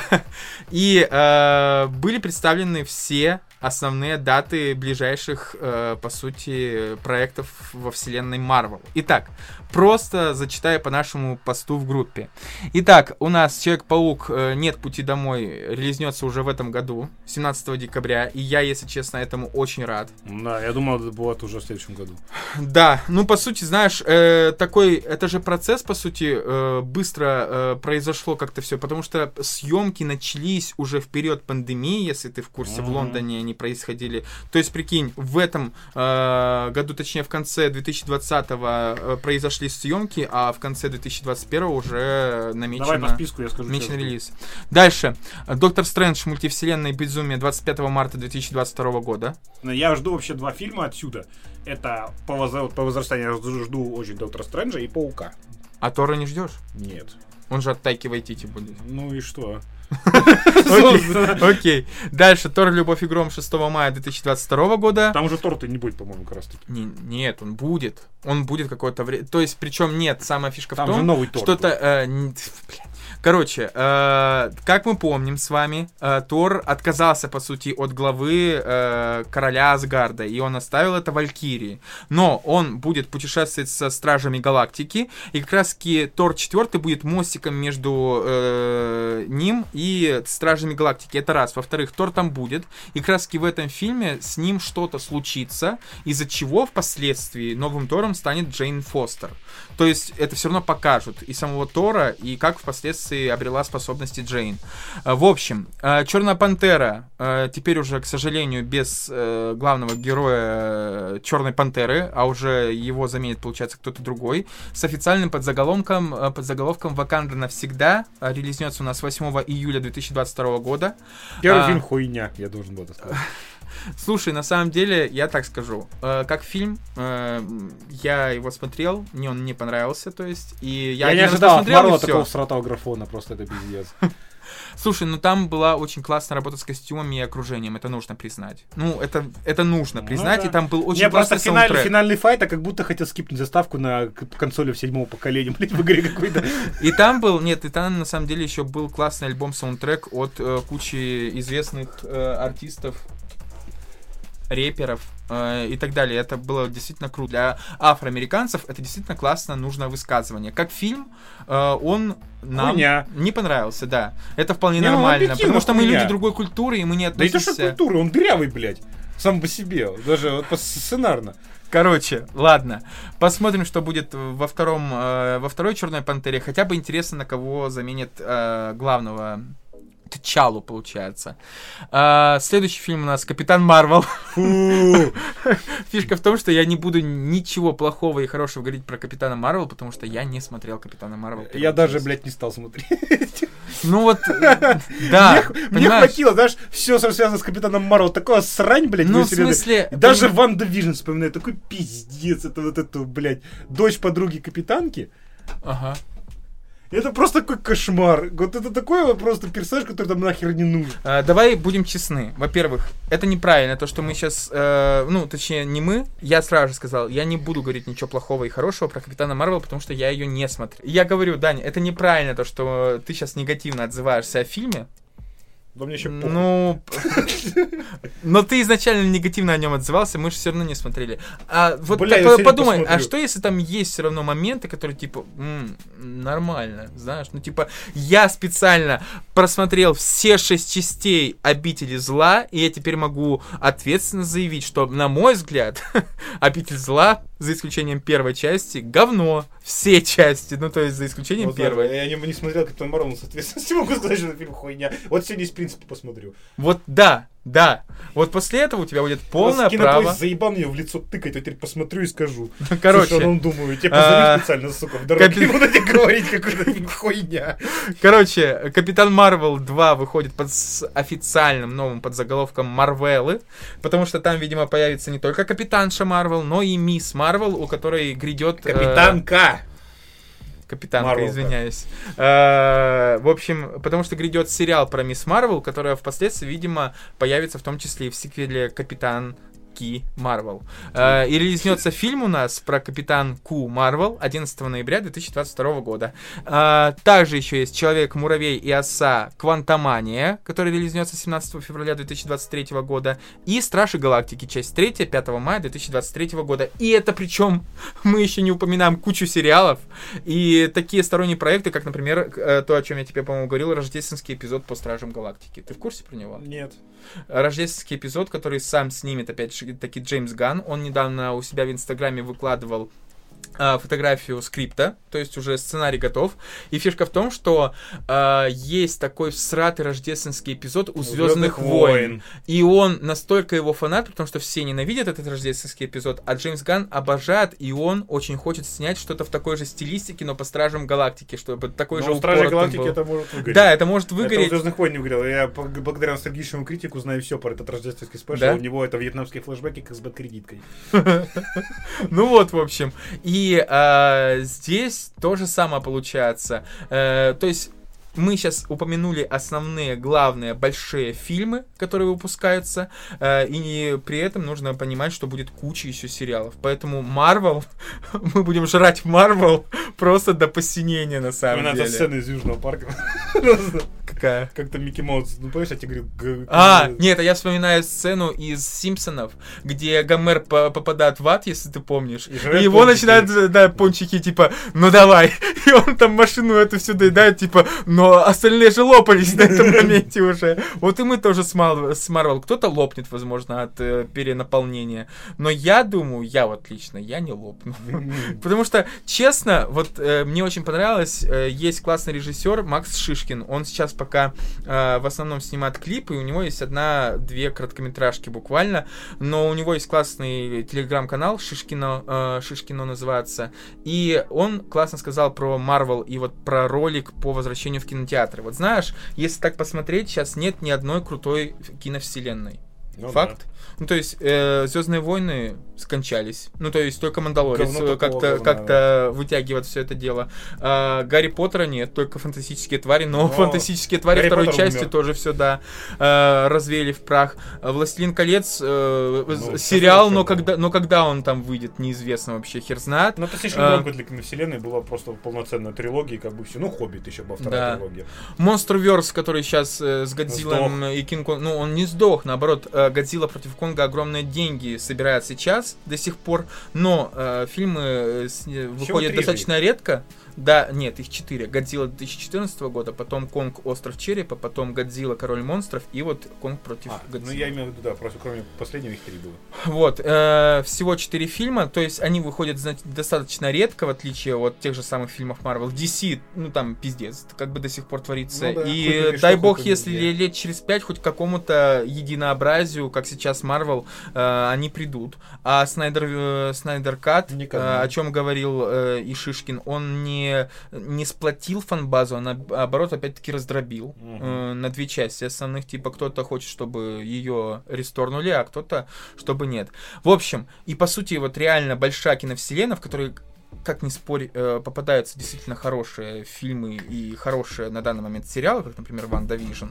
*laughs* И э, были представлены все основные даты ближайших, э, по сути, проектов во вселенной Marvel. Итак, просто зачитаю по нашему посту в группе. Итак, у нас Человек-паук э, «Нет пути домой» релизнется уже в этом году, 17 декабря, и я, если честно, этому очень рад. Да, я думал, это будет уже в следующем году. Да, ну по сути, знаешь, э, такой, это же процесс, по сути, э, быстро э, произошло как-то все, потому что съемки начались уже в период пандемии, если ты в курсе, в Мгм. Лондоне они происходили. То есть, прикинь, в этом э, году, точнее в конце 2020 э, произошли съемки, а в конце 2021 уже намечено... Давай по списку я скажу. Намечен релиз. Дальше. Доктор Стрэндж, мультивселенная и безумие 25 марта 2022 года. Я жду вообще два фильма отсюда. Это по, возра- по возрастанию я жду, очень Доктора Стрэнджа и Паука. А Тора не ждешь? Нет. Он же от Тайки Вайтити будет. Ну и что? Окей. Дальше. Тор Любовь и Гром 6 мая 2022 года. Там уже торта не будет, по-моему, как раз таки. Не- нет, он будет. Он будет какое-то время. То есть, причем нет, самая фишка в том, что-то... э, блядь. Короче, э, как мы помним с вами, э, Тор отказался, по сути, от главы э, короля Асгарда, и он оставил это Валькирии. Но он будет путешествовать со Стражами Галактики, и как раз-таки Тор 4 будет мостиком между э, ним и Стражами Галактики. Это раз. Во-вторых, Тор там будет, и как раз-таки в этом фильме с ним что-то случится, из-за чего впоследствии новым Тором станет Джейн Фостер. То есть это все равно покажут и самого Тора, и как впоследствии обрела способности Джейн. А, В общем, Черная Пантера э, теперь уже, к сожалению, без э, главного героя Черной Пантеры, а уже его заменит, получается, кто-то другой, с официальным подзаголовком, э, подзаголовком «Ваканда навсегда». Релизнется у нас 8 июля 2022 года. Первый А. фильм хуйня, я должен был это сказать. *laughs* Слушай, на самом деле, я так скажу. э, как фильм, э, я его смотрел, мне он не понравился, то есть, и я, Я, не ожидал от Марвела такого сратого графона, просто это пиздец. *laughs* Слушай, ну там была очень классная работа с костюмами и окружением, это нужно признать. Ну, это, это нужно Ну признать, да. и там был очень Не, просто классный финальный, файт, а как будто хотел скипнуть заставку на консоли седьмого поколения, *laughs* блядь, в игре какой-то. И там был, нет, и там на самом деле еще был классный альбом-саундтрек от э, кучи известных э, артистов, рэперов э, и так далее. Это было действительно круто. Для афроамериканцев это действительно классно, нужное высказывание. Как фильм, э, он нам Хуйня. не понравился, да. Это вполне Не, ну, нормально, объективно потому что мы хуйня. люди другой культуры, и мы не Да и то, что относимся... культура, он дырявый, блядь. Сам по себе, даже вот по сценарно. Короче, ладно. Посмотрим, что будет во втором, э, во второй Черной Пантере. Хотя бы интересно, на кого заменит э, главного Тчалу, получается. А, следующий фильм у нас Капитан Марвел. *laughs* Фишка в том, что я не буду ничего плохого и хорошего говорить про Капитана Марвел, потому что я не смотрел Капитана Марвел. Я даже, блядь, не стал смотреть. Ну вот, э, *laughs* да, Мне хватило, знаешь, все, что связано с Капитаном Марвел, такое срань, блядь, Ну, в смысле... Даже WandaVision вспоминаю, такой пиздец, это вот эту, блядь, дочь подруги капитанки. Ага. Это просто такой кошмар. Вот это такой вот просто персонаж, который там нахер не нужен. А, Давай будем честны. Во-первых, это неправильно, то, что мы сейчас, ну, точнее, не мы, я сразу же сказал, я не буду говорить ничего плохого и хорошего про Капитана Марвел, потому что я ее не смотрел. Я говорю, Даня, это неправильно, то, что ты сейчас негативно отзываешься о фильме. Да мне еще похуй. Ну, *laughs* но ты изначально негативно о нем отзывался, мы же все равно не смотрели. А вот Бля, так подумай, а посмотрю. что если там есть все равно моменты, которые типа м, нормально, знаешь, ну типа я специально просмотрел все шесть частей обители зла, и я теперь могу ответственно заявить, что на мой взгляд *laughs* обитель зла за исключением первой части говно, все части, ну то есть за исключением Вот, да, первой. Я не, не смотрел Капитан Марвел, но, соответственно, *laughs* не могу сказать, что это фильм хуйня. Вот сегодня из принципа посмотрю. Вот да, да. Вот после этого у тебя будет полное право. заебал мне в лицо тыкать, я теперь посмотрю и скажу. *laughs* Короче, Что он думаю, тебе а, позову специально, сука, в дороге. Капи- Не буду тебе говорить, фильм *laughs* хуйня. короче, Капитан Марвел 2 выходит под с официальным новым подзаголовком Марвелы, потому что там, видимо, появится не только Капитанша Марвел, но и Мисс Марвел, у которой грядет... э, Капитанка. Капитанка, Марвел, да. извиняюсь. Э, В общем, потому что грядет сериал про Мисс Марвел, которая впоследствии, видимо, появится в том числе и в сиквеле Капитан Ки Марвел. Э, И релизнется фильм у нас про Капитан Ку Марвел 11 ноября 2022 года. Э, Также еще есть Человек-муравей и оса Квантомания, который релизнется 17 февраля 2023 года. И Стражи Галактики, часть 3, 5 мая 2023 года. И это причем *laughs* мы еще не упоминаем кучу сериалов и такие сторонние проекты, как, например, э, то, о чем я тебе, по-моему, говорил, рождественский эпизод по Стражам Галактики. Ты в курсе про него? Нет. Рождественский эпизод, который сам снимет, опять же, таки Джеймс Ган. Он недавно у себя в Инстаграме выкладывал а, фотографию скрипта, то есть уже сценарий готов. И фишка в том, что а, есть такой всратый рождественский эпизод у Звездных войн. И он настолько его фанат, потому что все ненавидят этот рождественский эпизод, а Джеймс Ган обожает, и он очень хочет снять что-то в такой же стилистике, но по Стражам Галактики, чтобы такой Но же Стражи упор там Галактики был. это может выгореть. Да, это может Это у выгореть. Звездных войн не выгорело. Я благодаря ностальгичному критику знаю все про этот рождественский спешл. Да? У него это вьетнамские флешбеки как с бэткредиткой. *laughs* Ну вот, в общем. И а, здесь то же самое получается. Э, то есть мы сейчас упомянули основные, главные, большие фильмы, которые выпускаются, э, и при этом нужно понимать, что будет куча еще сериалов. Поэтому Марвел, *laughs* мы будем жрать Марвел просто до посинения на самом Именно деле. сцена из Южного парка. *laughs* Какая? Как-то Микки Маус, ну помнишь, я тебе говорю... А, нет, а я вспоминаю сцену из Симпсонов, где Гомер по- попадает в ад, если ты помнишь. И его начинают, да, пончики, типа, ну давай. *laughs* И он там машину эту всю доедает, типа, но остальные же лопались на этом *laughs* моменте уже. Вот и мы тоже с Мар- с Марвел. Кто-то лопнет, возможно, от э, перенаполнения. Но я думаю, я вот лично, я не лопну. *laughs* Потому что, честно, вот э, мне очень понравилось, э, есть классный режиссер Макс Шишкин. Он сейчас пока э, в основном снимает клипы, и у него есть одна-две короткометражки буквально. Но у него есть классный телеграм-канал Шишкино, э, Шишкино называется. И он классно сказал про Марвел и вот про ролик по возвращению в кинотеатры. Вот знаешь, если так посмотреть, сейчас нет ни одной крутой киновселенной. Ну Факт. Ну, то есть, Звездные войны скончались. Ну, то есть, только Мандалорец как-то как вытягивает все это дело. А, Гарри Поттера нет, только фантастические твари, но, Но фантастические твари Гарри второй Поттер части умер. тоже все, да, э, развеяли в прах. А, Властелин колец э, Ну, сериал, но да. когда, но когда он там выйдет, неизвестно вообще, хер знает. Ну, это слишком А. громко для киновселенной, была просто полноценная трилогия, как бы все. Ну, Хоббит еще была вторая Да. трилогия. Монстр-верс, который сейчас э, с Годзиллом и Кинг ну, он не сдох, наоборот, э, Годзилла против Конга огромные деньги собирает сейчас до сих пор, но э, фильмы э, с- э, выходят достаточно редко. Да, нет, их четыре. Годзилла 2014 года, потом Конг Остров Черепа, потом Годзилла Король монстров и вот Конг против А, ну я имею в виду, да, просто кроме последнего их три было. Вот, э, всего четыре фильма, то есть они выходят знаете, достаточно редко, в отличие от тех же самых фильмов Marvel. DC, ну там пиздец, как бы до сих пор творится. Ну да, и дай бог, если где. лет через пять хоть к какому-то единообразию, как сейчас Marvel, э, они придут. А Снайдер, э, Snyder Cut, э, о чем говорил э, и Шишкин, он не, не сплотил фанбазу, а наоборот опять-таки раздробил Мгм. э, на две части основных. Типа кто-то хочет, чтобы ее ресторнули, а кто-то, чтобы нет. В общем, и по сути, вот реально большая киновселенная, в которой как ни спорь, э, попадаются действительно хорошие фильмы и хорошие на данный момент сериалы, как, например, WandaVision.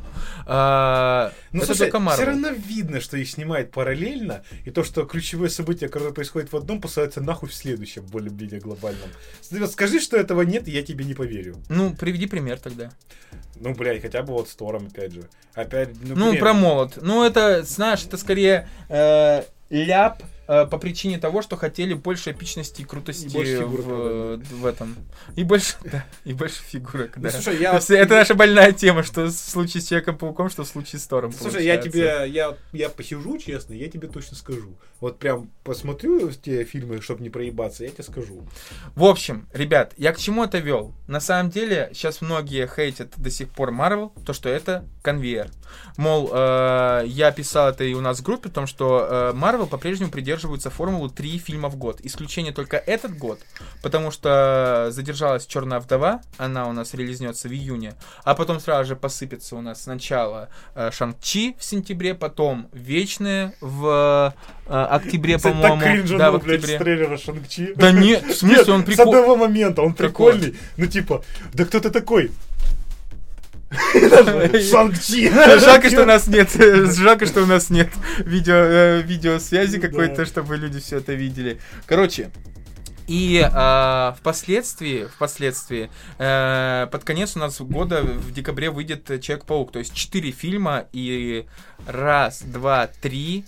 А, Ну, это слушай, все равно видно, что их снимают параллельно, и то, что ключевые события, которые происходят в одном, посылаются нахуй в следующем, более-менее глобальном. Скажи, что этого нет, и я тебе не поверю. Ну, приведи пример тогда. Ну, блядь, хотя бы вот с Тором, опять же. Опять, ну, Ну, про молот. Ну, это, знаешь, это скорее э, ляп по причине того, что хотели больше эпичности и крутости И больше фигурок, в, э, в этом. И больше, *laughs* да, и больше фигурок, Ну, да. слушай, То я... есть это наша больная тема, что в случае с Человеком-пауком, что в случае с Тором. Слушай, я получается. тебе, я, я посижу, честно, я тебе точно скажу. Вот прям посмотрю те фильмы, чтобы не проебаться, я тебе скажу. В общем, ребят, я к чему это вел? На самом деле, сейчас многие хейтят до сих пор Marvel, то, что это конвейер. Мол, э, я писал это и у нас в группе, о том, что э, Marvel по-прежнему придерживается формулы 3 фильма в год. Исключение только этот год, потому что задержалась Черная вдова, она у нас релизнется в июне, а потом сразу же посыпется у нас сначала э, Шанг-Чи в сентябре, потом Вечные в э, октябре, по-моему. так кринжанул, да, в блядь, с октябре. трейлера Шанг-Чи. Да нет, в смысле, он С прикольный. одного момента, он прикольный. Ну, типа, да кто ты такой? *laughs* Шанг-Чи. Жалко, что у нас нет, *laughs* жалко, что у нас нет видео, э, видеосвязи какой-то, чтобы люди все это видели. Короче, и а, впоследствии, впоследствии, э, под конец у нас года в декабре выйдет Человек-паук. То есть четыре фильма и раз, два, три,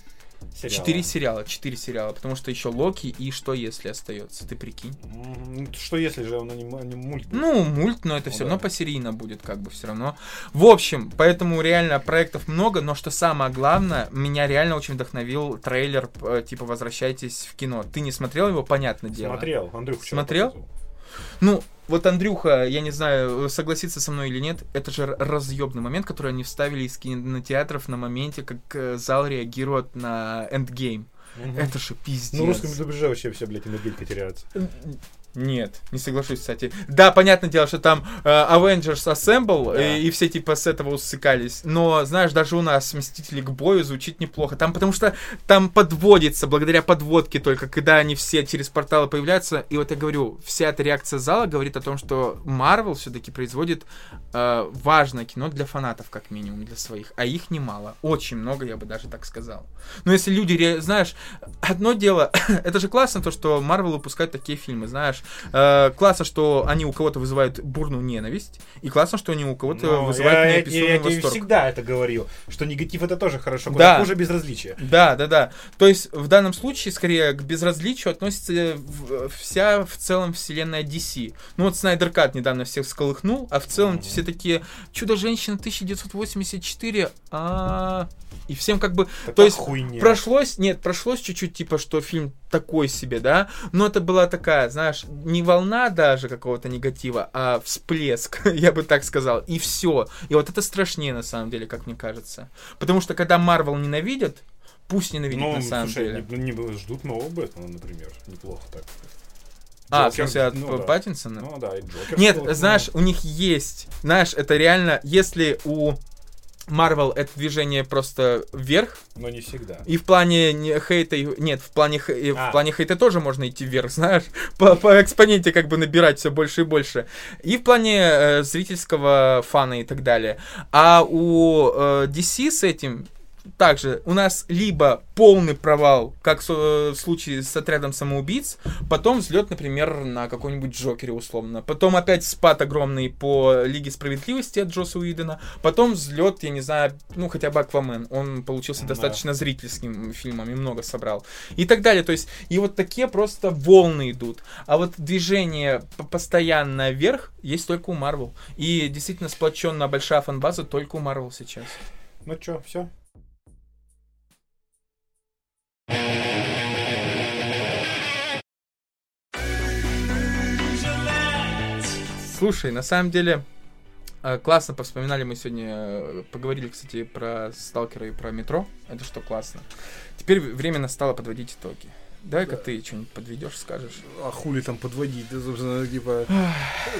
сериала. Четыре сериала, четыре сериала, потому что еще Локи и что если остается, ты прикинь. Ну, Что если же он аним- аним- мульт? Ну, мульт, но это Ну все да. равно посерийно будет, как бы все равно. В общем, поэтому реально проектов много, но что самое главное, меня реально очень вдохновил трейлер, э, типа «Возвращайтесь в кино». Ты не смотрел его, понятное дело. Смотрел, Андрюх Смотрел? показывал. Ну, вот Андрюха, я не знаю, согласится со мной или нет, это же разъебный момент, который они вставили из кинотеатров на моменте, как э, зал реагирует на эндгейм. Мгм. Это же пиздец. Ну, в русском дубляже вообще все, блядь, энергетика теряется. Нет, не соглашусь, кстати. Да, понятное дело, что там э, Avengers Assemble, Да. и, и все типа с этого усыкались. Но, знаешь, даже у нас Мстители к бою звучит неплохо. Там, потому что там подводится, благодаря подводке только, когда они все через порталы появляются. И вот я говорю, вся эта реакция зала говорит о том, что Marvel все-таки производит э, важное кино для фанатов, как минимум, для своих. А их немало. Очень много, я бы даже так сказал. Но если люди, знаешь, одно дело, *coughs* это же классно, то, что Marvel выпускает такие фильмы, знаешь. Э, классно, что они у кого-то вызывают бурную ненависть, и классно, что они у кого-то Но вызывают Ну, я, я- неописуемый я тебе восторг. всегда это говорю, что негатив это тоже хорошо, Да. хуже безразличия. Да, да, да. То есть в данном случае скорее к безразличию относится в- вся в целом вселенная DC. Ну вот Снайдер Кат недавно всех сколыхнул, а в целом Мгм. все такие Чудо-женщина 1984, а и всем как бы Такая То есть хуйня. Прошлось, нет, прошлось чуть-чуть, типа, что фильм такой себе, да, но это была такая, знаешь, не волна даже какого-то негатива, а всплеск, *laughs* я бы так сказал, и все. И вот это страшнее, на самом деле, как мне кажется. Потому что, когда Марвел ненавидят, пусть ненавидят Ну, на самом слушай, деле. не, не ждут нового Бэтмена, например. Неплохо так. А, в смысле, от ну да. Паттинсона? Ну да, и Джокер. Нет, сколько, знаешь, у них есть, знаешь, это реально, если у Марвел это движение просто вверх, Но не всегда. И в плане не- хейта, нет, в плане, и в А. плане хейта тоже можно идти вверх, *laughs* знаешь, по, по экспоненте как бы набирать все больше и больше. И в плане э, зрительского фана и так далее. А у э, DC с этим также у нас либо полный провал, как с- э, в случае с отрядом самоубийц, потом взлет, например, на какой-нибудь Джокере условно, потом опять спад огромный по Лиге Справедливости от Джоса Уидона, потом взлет, я не знаю, ну хотя бы Аквамен, он получился Да. достаточно зрительским фильмом и много собрал. И так далее, то есть, и вот такие просто волны идут. А вот движение постоянно вверх есть только у Марвел. И действительно сплоченная большая фанбаза только у Марвел сейчас. Ну чё, все? Слушай, на самом деле, э, классно повспоминали мы сегодня, э, поговорили, кстати, про Сталкера и про метро. Это что классно. Теперь время настало подводить итоги. Давай-ка ты что-нибудь подведешь, скажешь. А хули там подводить? Да, собственно, типа,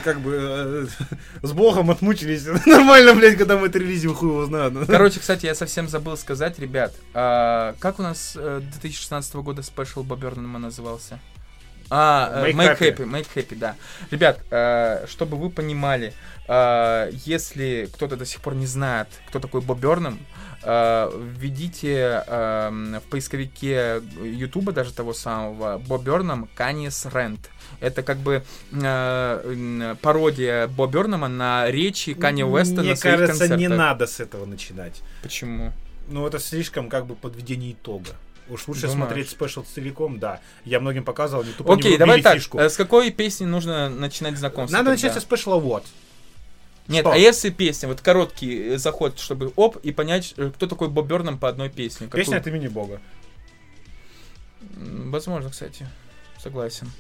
как бы э, *laughs* с богом отмучились. *laughs* Нормально, блядь, когда мы это релизим, хуй его знает. *laughs* Короче, кстати, я совсем забыл сказать, ребят, а как у нас э, 2016 года спешл Бобернема назывался? А, э, Make Make Happy. Happy, Make Happy, да. Ребят, э, чтобы вы понимали, э, если кто-то до сих пор не знает, кто такой Боб Бернем, э, введите э, в поисковике Ютуба, даже того самого, Боб Бернем Канис Рент. Это как бы э, пародия Боб Бернема на речи Канье Уэста Мне на своих кажется, концертах. не надо с этого начинать. Почему? Ну, это слишком как бы подведение итога. Уж лучше Думаешь? смотреть спешл целиком, да. Я многим показывал, не тупо не Окей, врубили давай так. фишку. э, С какой песни нужно начинать знакомство? Надо тогда? начать со спешла вот. Нет, Что? а если песня, вот короткий э, заход, чтобы оп, и понять, э, кто такой Боб Бёрном по одной песне. Какую? Песня от имени Бога. Возможно, кстати. Согласен.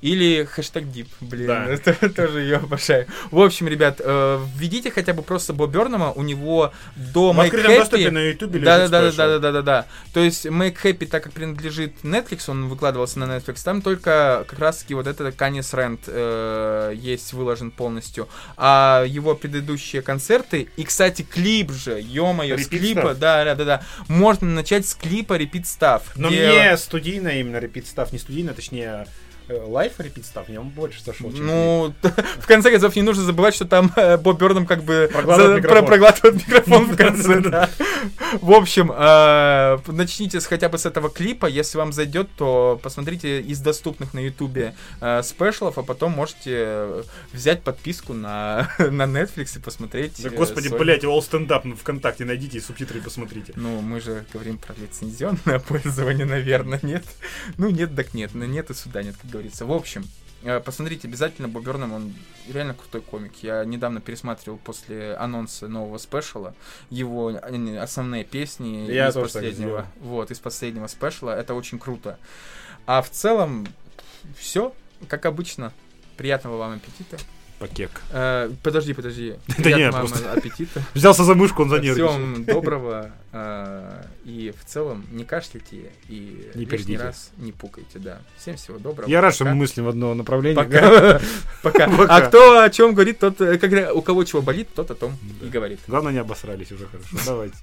Или хэштег дип, блин, Да. *laughs* это тоже ее обожаю. В общем, ребят, э, введите хотя бы просто Боб Бёрнема, у него до Make Happy... доступе на ютубе Да, да, да, да, да, да, да, да, да. То есть Make Happy, так как принадлежит Netflix, он выкладывался на Netflix, там только как раз таки вот этот Канис Рент э, есть выложен полностью. А его предыдущие концерты, и, кстати, клип же, ё-моё, с Repeat клипа, Stuff. да, да, да, да, можно начать с клипа Repeat Stuff. Но где- мне студийно именно репит став, не студийно, точнее э, лайф репит став, мне он больше чем Ну, *laughs* в конце концов, не нужно забывать, что там э, Боб Бёрнам как бы Проглатывает микрофон. про- проглатывает микрофон в *laughs* конце. *laughs* В общем, э, начните хотя бы с этого клипа. Если вам зайдет, то посмотрите из доступных на Ютубе спешлов, а потом можете взять подписку на, на Netflix и посмотреть. Да, господи, блять, All Stand Up ВКонтакте найдите и субтитры посмотрите. Ну, мы же говорим про лицензионное пользование, наверное, нет? Ну, нет, так нет, ну, нет и сюда нет, как говорится. В общем, э, посмотрите обязательно, Боб Бёрнам, он реально крутой комик. Я недавно пересматривал после анонса нового спешала его э, основные песни Я из последнего. Вот, из последнего спешала. Это очень круто. А в целом, все, как обычно. Приятного вам аппетита. Покек. Э, подожди, подожди. *laughs* Да нет, просто... аппетита. *laughs* Взялся за мышку, он занервничал. Всем доброго. *laughs* Э, и в целом не кашляйте и не лишний раз не пукайте, да. Всем всего доброго. Я рад, что мы мыслим в одно направление. Пока. Пока. А кто о чем говорит, тот, э, когда у кого чего болит, тот о том и говорит. Главное, не обосрались уже хорошо. Давайте.